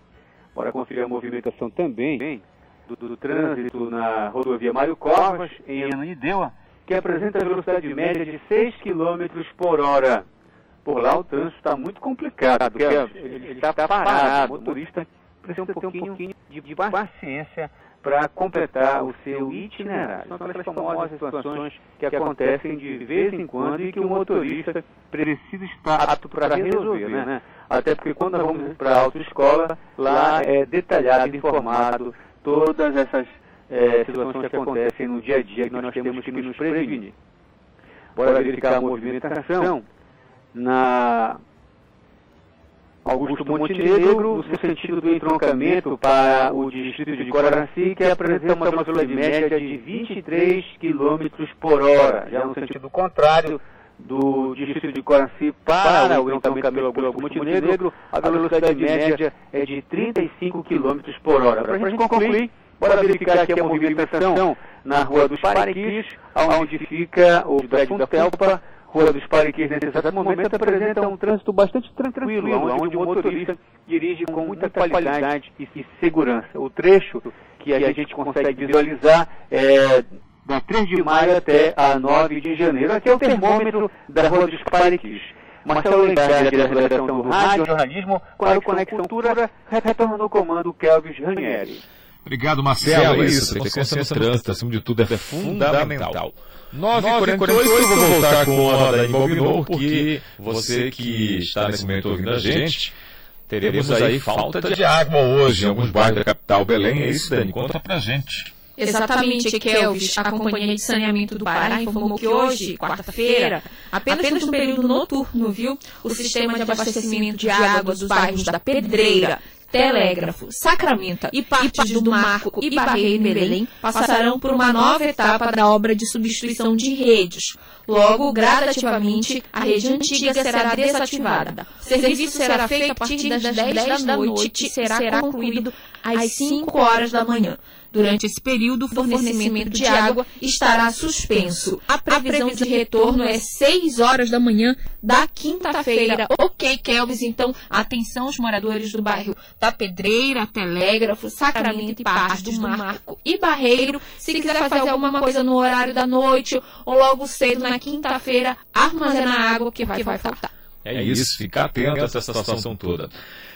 Bora conferir a movimentação também do, do, trânsito na rodovia Mário Covas, em Ananindeua, que apresenta velocidade média de 6 km por hora. Por lá o trânsito está muito complicado, porque ele está parado. O motorista precisa ter um pouquinho de, de paciência para completar o seu itinerário. São aquelas famosas situações que acontecem de vez em quando e que o motorista precisa estar apto para resolver, né? Até porque quando nós vamos para a autoescola, lá é detalhado, informado todas essas é, situações que acontecem no dia a dia que nós temos que nos prevenir. Bora verificar a movimentação na Augusto Montenegro, no sentido do entroncamento para o distrito de Coraci, que apresenta uma velocidade média de 23 km por hora. Já no sentido contrário do distrito de Coraci para o entroncamento pelo Augusto Montenegro, a velocidade média é de 35 km por hora. Para a gente concluir, bora verificar aqui a movimentação na Rua dos Pariquis, onde fica o prédio da Felpa, Rua dos Pariquis, nesse exato momento, apresenta um trânsito bastante tranquilo, onde o motorista dirige com muita qualidade e segurança. O trecho que a gente consegue visualizar é da 3 de maio até a 9 de janeiro. Aqui é o termômetro da Rua dos Pariquis. Marcelo Lengar, da redação do Rádio Jornalismo, para o Conexão Cultura, retorna no comando Kelvis Ranieri. Obrigado, Marcelo. É isso, consciência no trânsito, acima de tudo, é fundamental. 9h48, vou voltar com a roda em porque você que está nesse momento ouvindo a gente, teremos aí falta de água hoje em alguns bairros da capital Belém. É isso, Dani? Conta pra gente. Exatamente, Kelvis. A Companhia de Saneamento do Pará informou que hoje, quarta-feira, apenas no período noturno, viu, o sistema de abastecimento de água dos bairros da Pedreira, Telégrafo, Sacramento e partes do Marco e Barreiro Belém passarão por uma nova etapa da obra de substituição de redes. Logo, gradativamente, a rede antiga será desativada. O serviço será feito a partir das 10 da noite e será concluído às 5 horas da manhã. Durante esse período, o fornecimento de água estará suspenso. A previsão de retorno é 6 horas da manhã da quinta-feira. Ok, Kelvis, então, atenção os moradores do bairro da Pedreira, Telégrafo, Sacramento e Partes do Marco e Barreiro. Se quiser fazer alguma coisa no horário da noite ou logo cedo na quinta-feira, armazenar água que vai, vai faltar. É isso, ficar atento a essa situação toda.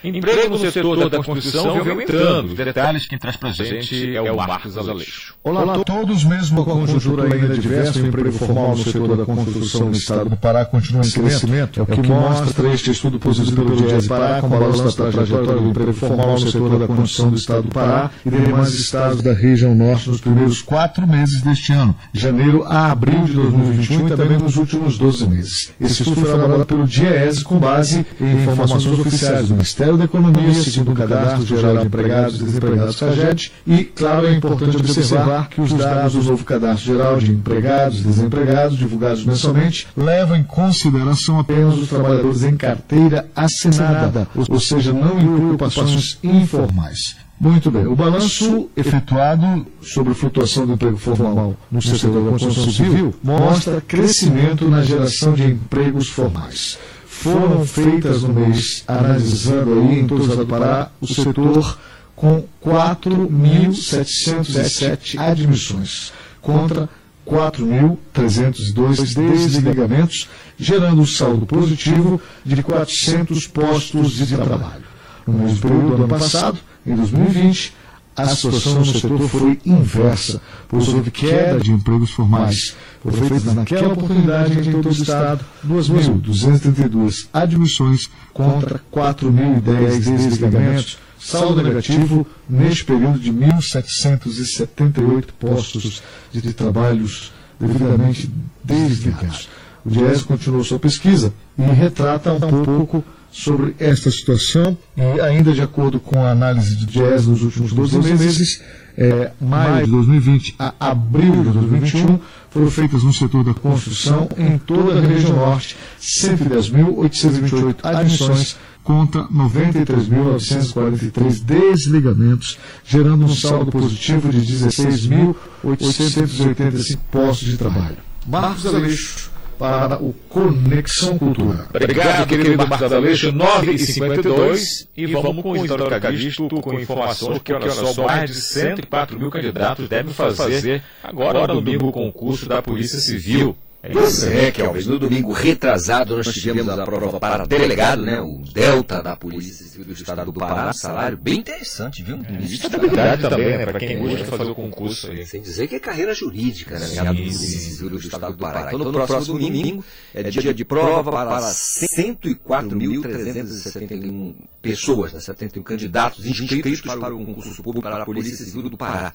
Emprego no setor da construção vem aumentando. Os detalhes quem traz pra gente é o Marcos Aleixo. Olá a todos, mesmo com a conjuntura ainda diversa, o emprego formal no setor da construção no estado do Pará continua em crescimento. É o que mostra este estudo produzido pelo Diese Pará com balanço da trajetória do emprego formal no setor da construção do estado do Pará e demais estados da região norte nos primeiros quatro meses deste ano, janeiro a abril de 2021 e também nos últimos 12 meses. Esse estudo foi elaborado pelo DIEESE com base em informações oficiais do Ministério da Economia, segundo o Cadastro Geral de Empregados e Desempregados CAGED, e, claro, é importante observar que os dados do novo Cadastro Geral de Empregados e Desempregados, divulgados mensalmente, levam em consideração apenas os trabalhadores em carteira assinada, ou seja, não inclui ocupações informais. Muito bem. O balanço efetuado sobre a flutuação do emprego formal no setor da construção civil mostra crescimento na geração de empregos formais foram feitas no mês, analisando aí em todo o estado do Pará, o setor com 4.707 admissões contra 4.302 desligamentos, gerando um saldo positivo de 400 postos de trabalho. No mesmo período do ano passado, em 2020, a situação no setor foi inversa, pois houve queda de empregos formais. Foram feitas naquela oportunidade em todo o Estado 2.232 admissões contra 4.010 desligamentos, saldo negativo neste período de 1.778 postos de trabalhos devidamente desligados. O DIES continuou sua pesquisa e retrata um pouco sobre esta situação e ainda de acordo com a análise do DIES nos últimos 12 meses, é, maio de 2020 a abril de 2021, foram feitas no setor da construção em toda a região norte 110.828 admissões contra 93.943 desligamentos, gerando um saldo positivo de 16.885 postos de trabalho. Marcos Aleixo para o Conexão Cultura. Obrigado, querido Marcos Aleixo, 9h52. E vamos com o Histórico Calixto com informações que, olha só, mais de 104 mil candidatos devem fazer agora domingo o concurso da Polícia Civil. Pois é, Kelvis. No domingo retrasado nós tivemos a prova para delegado, né? O Delta da Polícia Civil do Estado do Pará. Salário bem interessante, viu? É, estabilidade também, né? Para quem gosta de fazer o concurso aí. Sem dizer que é carreira jurídica, né? A Polícia Civil do Estado do Pará. Então no próximo domingo é dia de prova para 104.371 pessoas, né? 71 candidatos inscritos para o concurso público para a Polícia Civil do Pará.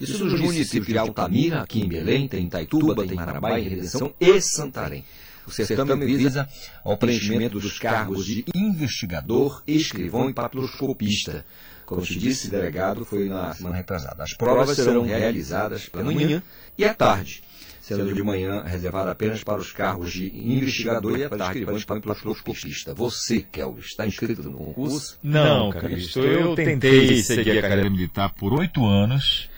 Isso nos municípios de Altamira, aqui em Belém, tem Itaituba, tem Marabá, em Redenção e Santarém. O certame visa ao preenchimento dos cargos de investigador, escrivão e patroscopista. Como te disse, delegado, foi na semana retrasada. As provas serão realizadas pela manhã e à tarde, sendo de manhã reservada apenas para os cargos de investigador e à tarde escrivão e patroscopista. Você, Kel, está inscrito no concurso? Não, Calixto. Eu tentei seguir a carreira militar por oito anos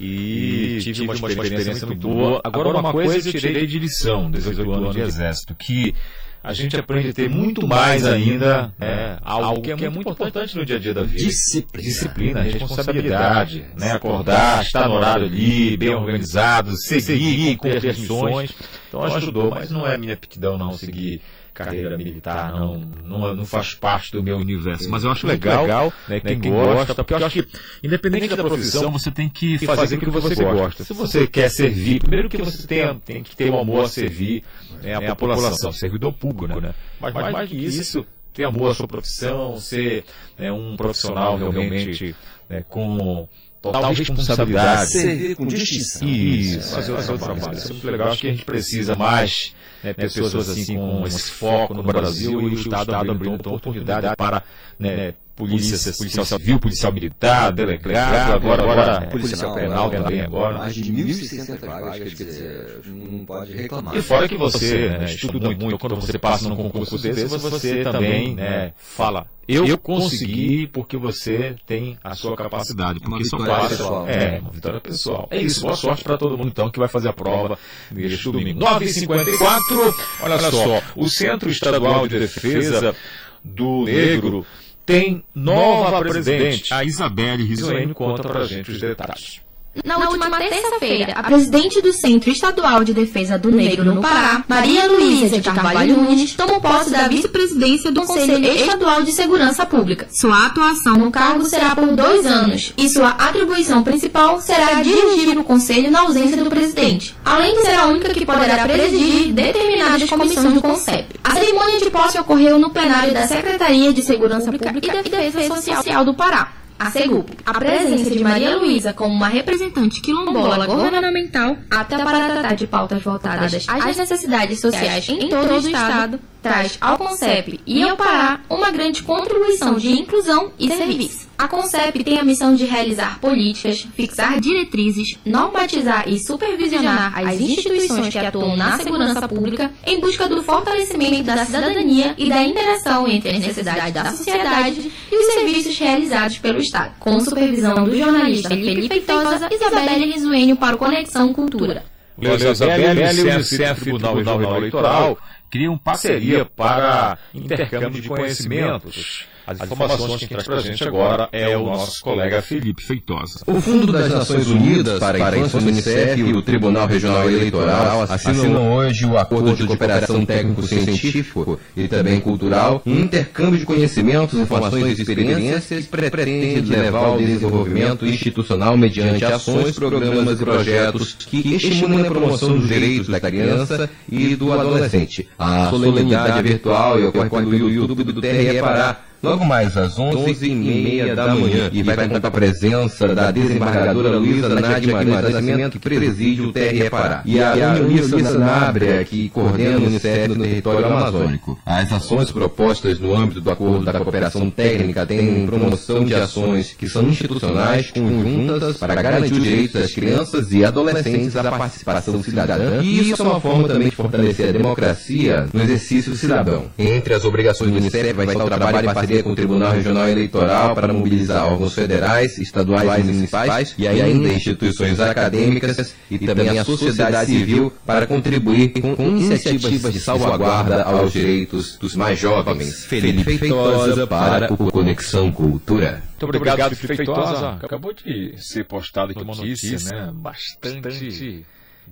e tive uma experiência muito boa. Agora, uma coisa eu tirei de lição, 18 anos de exército, que a gente aprende a ter muito mais ainda é, algo que é muito importante no dia a dia da vida. Disciplina. Disciplina, responsabilidade, né? Acordar, estar no horário ali, bem organizado, seguir, cumprir as missões. Então ajudou, mas não é minha aptidão não seguir carreira militar, não, não, não faz parte do meu universo. Mas eu acho legal, legal né, quem, quem gosta, porque eu acho que, independente da profissão, você tem que fazer aquilo que você gosta. Se você quer servir, primeiro que você tem, tem que ter um amor a servir né, a, população, servidor público, né? Mas mais, mais que isso, ter amor à sua profissão, ser né, um profissional realmente né, com total responsabilidade. Servir com distinção. Isso, fazer o seu trabalho. Isso é muito legal. Acho que a gente precisa mais né, pessoas assim com esse foco no Brasil e o Estado abrindo oportunidade para né, polícia, policial civil, policial militar, delegado, agora, agora policial penal também agora. Mais de 1.600 vagas, quer dizer, não pode reclamar. E fora que você né, estuda muito, quando você passa num concurso desse, você também né, fala, eu consegui porque você tem a sua capacidade, porque são pessoal. É, uma vitória pessoal. É isso, boa sorte para todo mundo então que vai fazer a prova neste domingo. 9h54, olha só, o Centro Estadual de Defesa do Negro tem nova presidente. A Isabelle Risolene conta pra gente os detalhes. Na última terça-feira, a presidente do Centro Estadual de Defesa do Negro no Pará, Maria Luísa de Carvalho Nunes, tomou posse da vice-presidência do Conselho Estadual de Segurança Pública. Sua atuação no cargo será por dois anos e sua atribuição principal será dirigir o Conselho na ausência do presidente, além de ser a única que poderá presidir determinadas comissões do CONCEP. A cerimônia de posse ocorreu no plenário da Secretaria de Segurança Pública e Defesa Social do Pará a SEGUP, a presença de Maria Luísa como uma representante quilombola governamental, até para tratar de pautas voltadas às necessidades sociais em todo o Estado, traz ao CONCEP e ao Pará uma grande contribuição de inclusão e serviço. A CONCEP tem a missão de realizar políticas, fixar diretrizes, normatizar e supervisionar as instituições que atuam na segurança pública em busca do fortalecimento da cidadania e da interação entre as necessidades da sociedade e os serviços realizados pelo Estado, com supervisão do jornalista Felipe Feitosa e Isabelle Risuênio para o Conexão Cultura. Isabelle e o CEF Tribunal Eleitoral criam parceria para intercâmbio de conhecimentos. As informações que traz para a gente agora é o nosso colega Felipe Feitosa. O Fundo das Nações Unidas para a Infância, o Unicef e o Tribunal Regional Eleitoral assinam hoje o Acordo de Cooperação Técnico-Científico e também Cultural, um intercâmbio de conhecimentos, informações e experiências que pretende levar ao desenvolvimento institucional mediante ações, programas e projetos que estimulem a promoção dos direitos da criança e do adolescente. A solenidade virtual ocorre no YouTube do TRE Pará, logo mais às 11h30 da manhã. e vai contar com a presença da desembargadora Luísa Nádia Guimarães Nascimento, que preside o TRE Pará, e a Unilissa Sanabria, que coordena o Unicef no território amazônico. As ações propostas no âmbito do Acordo da Cooperação Técnica têm promoção de ações que são institucionais, conjuntas, para garantir os direitos das crianças e adolescentes à participação cidadã, e isso é uma forma também de fortalecer a democracia no exercício cidadão. Entre as obrigações do Unicef vai estar o trabalho em parceria com o Tribunal Regional Eleitoral para mobilizar órgãos federais, estaduais e municipais e ainda instituições acadêmicas e também a sociedade civil para contribuir com iniciativas de salvaguarda aos direitos dos mais jovens. Felipe Feitosa para o Conexão Cultura. Muito obrigado, Felipe Feitosa. Acabou de ser postada aqui uma notícia, né? Bastante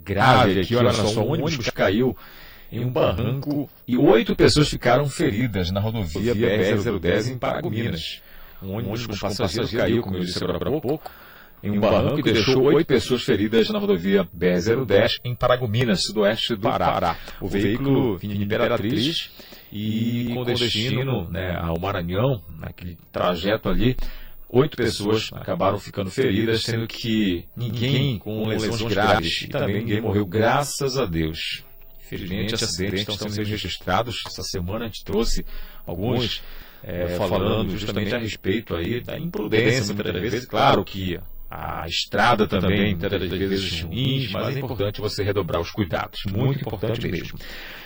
grave aqui. Olha só, o ônibus caiu em um barranco e oito pessoas ficaram feridas na rodovia BR-010 em Paragominas. Um ônibus com passageiro caiu, como eu disse agora há pouco, em um barranco e deixou oito pessoas feridas na rodovia BR-010 em Paragominas, sudoeste do Pará. O veículo vinha de Imperatriz e com destino né, ao Maranhão, naquele trajeto ali, oito pessoas acabaram ficando feridas, sendo que ninguém com lesões graves e também ninguém morreu, graças a Deus. Infelizmente, acidentes estão sendo registrados. Essa semana a gente trouxe alguns é, falando justamente a respeito aí da imprudência, muitas vezes. Claro que a estrada também, muitas vezes ruins, mas é importante você redobrar os cuidados. Muito importante mesmo.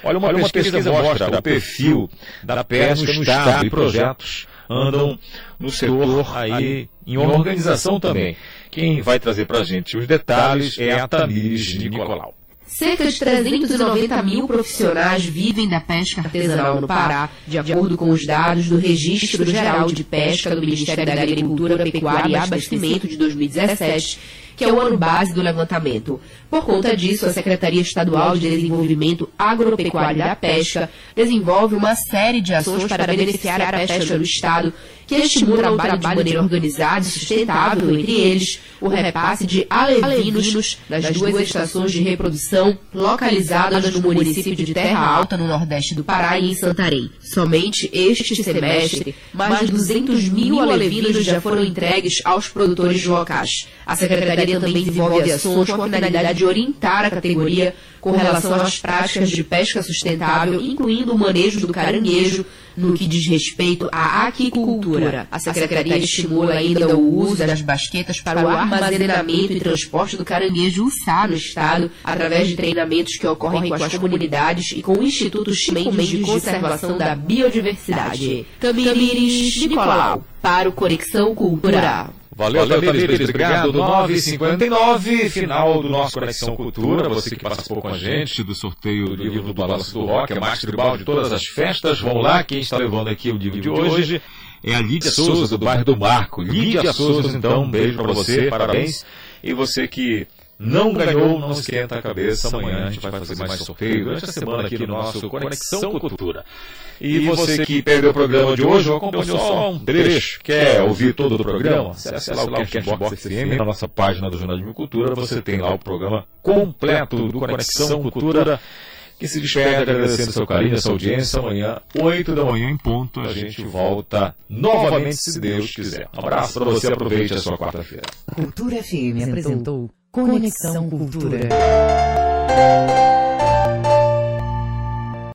Olha, uma, Olha, uma pesquisa, pesquisa mostra o perfil da pesca no Estado e projetos andam no setor aí em organização também. Quem vai trazer para a gente os detalhes é a Tamires Nicolau. Cerca de 390 mil profissionais vivem da pesca artesanal no Pará, de acordo com os dados do Registro Geral de Pesca do Ministério da Agricultura, Pecuária e Abastecimento de 2017, que é o ano base do levantamento. Por conta disso, a Secretaria Estadual de Desenvolvimento Agropecuário da Pesca desenvolve uma série de ações para beneficiar a pesca no Estado que estimula o trabalho de maneira organizada e sustentável entre eles, o repasse de alevinos das duas estações de reprodução localizadas no município de Terra Alta, no nordeste do Pará e em Santarém. Somente este semestre, mais de 200 mil alevinos já foram entregues aos produtores locais. A Secretaria também desenvolve ações com a finalidade de orientar a categoria com relação às práticas de pesca sustentável, incluindo o manejo do caranguejo, no que diz respeito à aquicultura. A Secretaria estimula ainda o uso das basquetas para o armazenamento e transporte do caranguejo uçá no Estado, através de treinamentos que ocorrem com as comunidades e com o Instituto Chimendes de Conservação da Biodiversidade. Tamires Nicolau, para o Conexão Cultural. Valeu, Valeu Tamires, obrigado. 9h59, final do nosso Conexão Cultura. Você que participou com a gente do sorteio do livro do Balanço do Rock, a mais tribal de todas as festas. Vamos lá, quem está levando aqui o livro de hoje é a Lídia Souza, do bairro do Marco. Lídia Souza, então, um beijo para você, parabéns. E você que não ganhou, não esquenta a cabeça. Amanhã a gente vai fazer mais sorteio durante a semana aqui no nosso Conexão Cultura. E você que perdeu o programa de hoje ou acompanhou só um trecho, quer ouvir todo o programa, acesse lá o Cashbox FM, na nossa página do Jornalismo Cultura, você tem lá o programa completo do Conexão Cultura que se despede agradecendo seu carinho, sua audiência. Amanhã, 8 da manhã em ponto, a gente volta novamente, se Deus quiser. Um abraço para você, aproveite a sua quarta-feira. Cultura FM apresentou Conexão Cultura.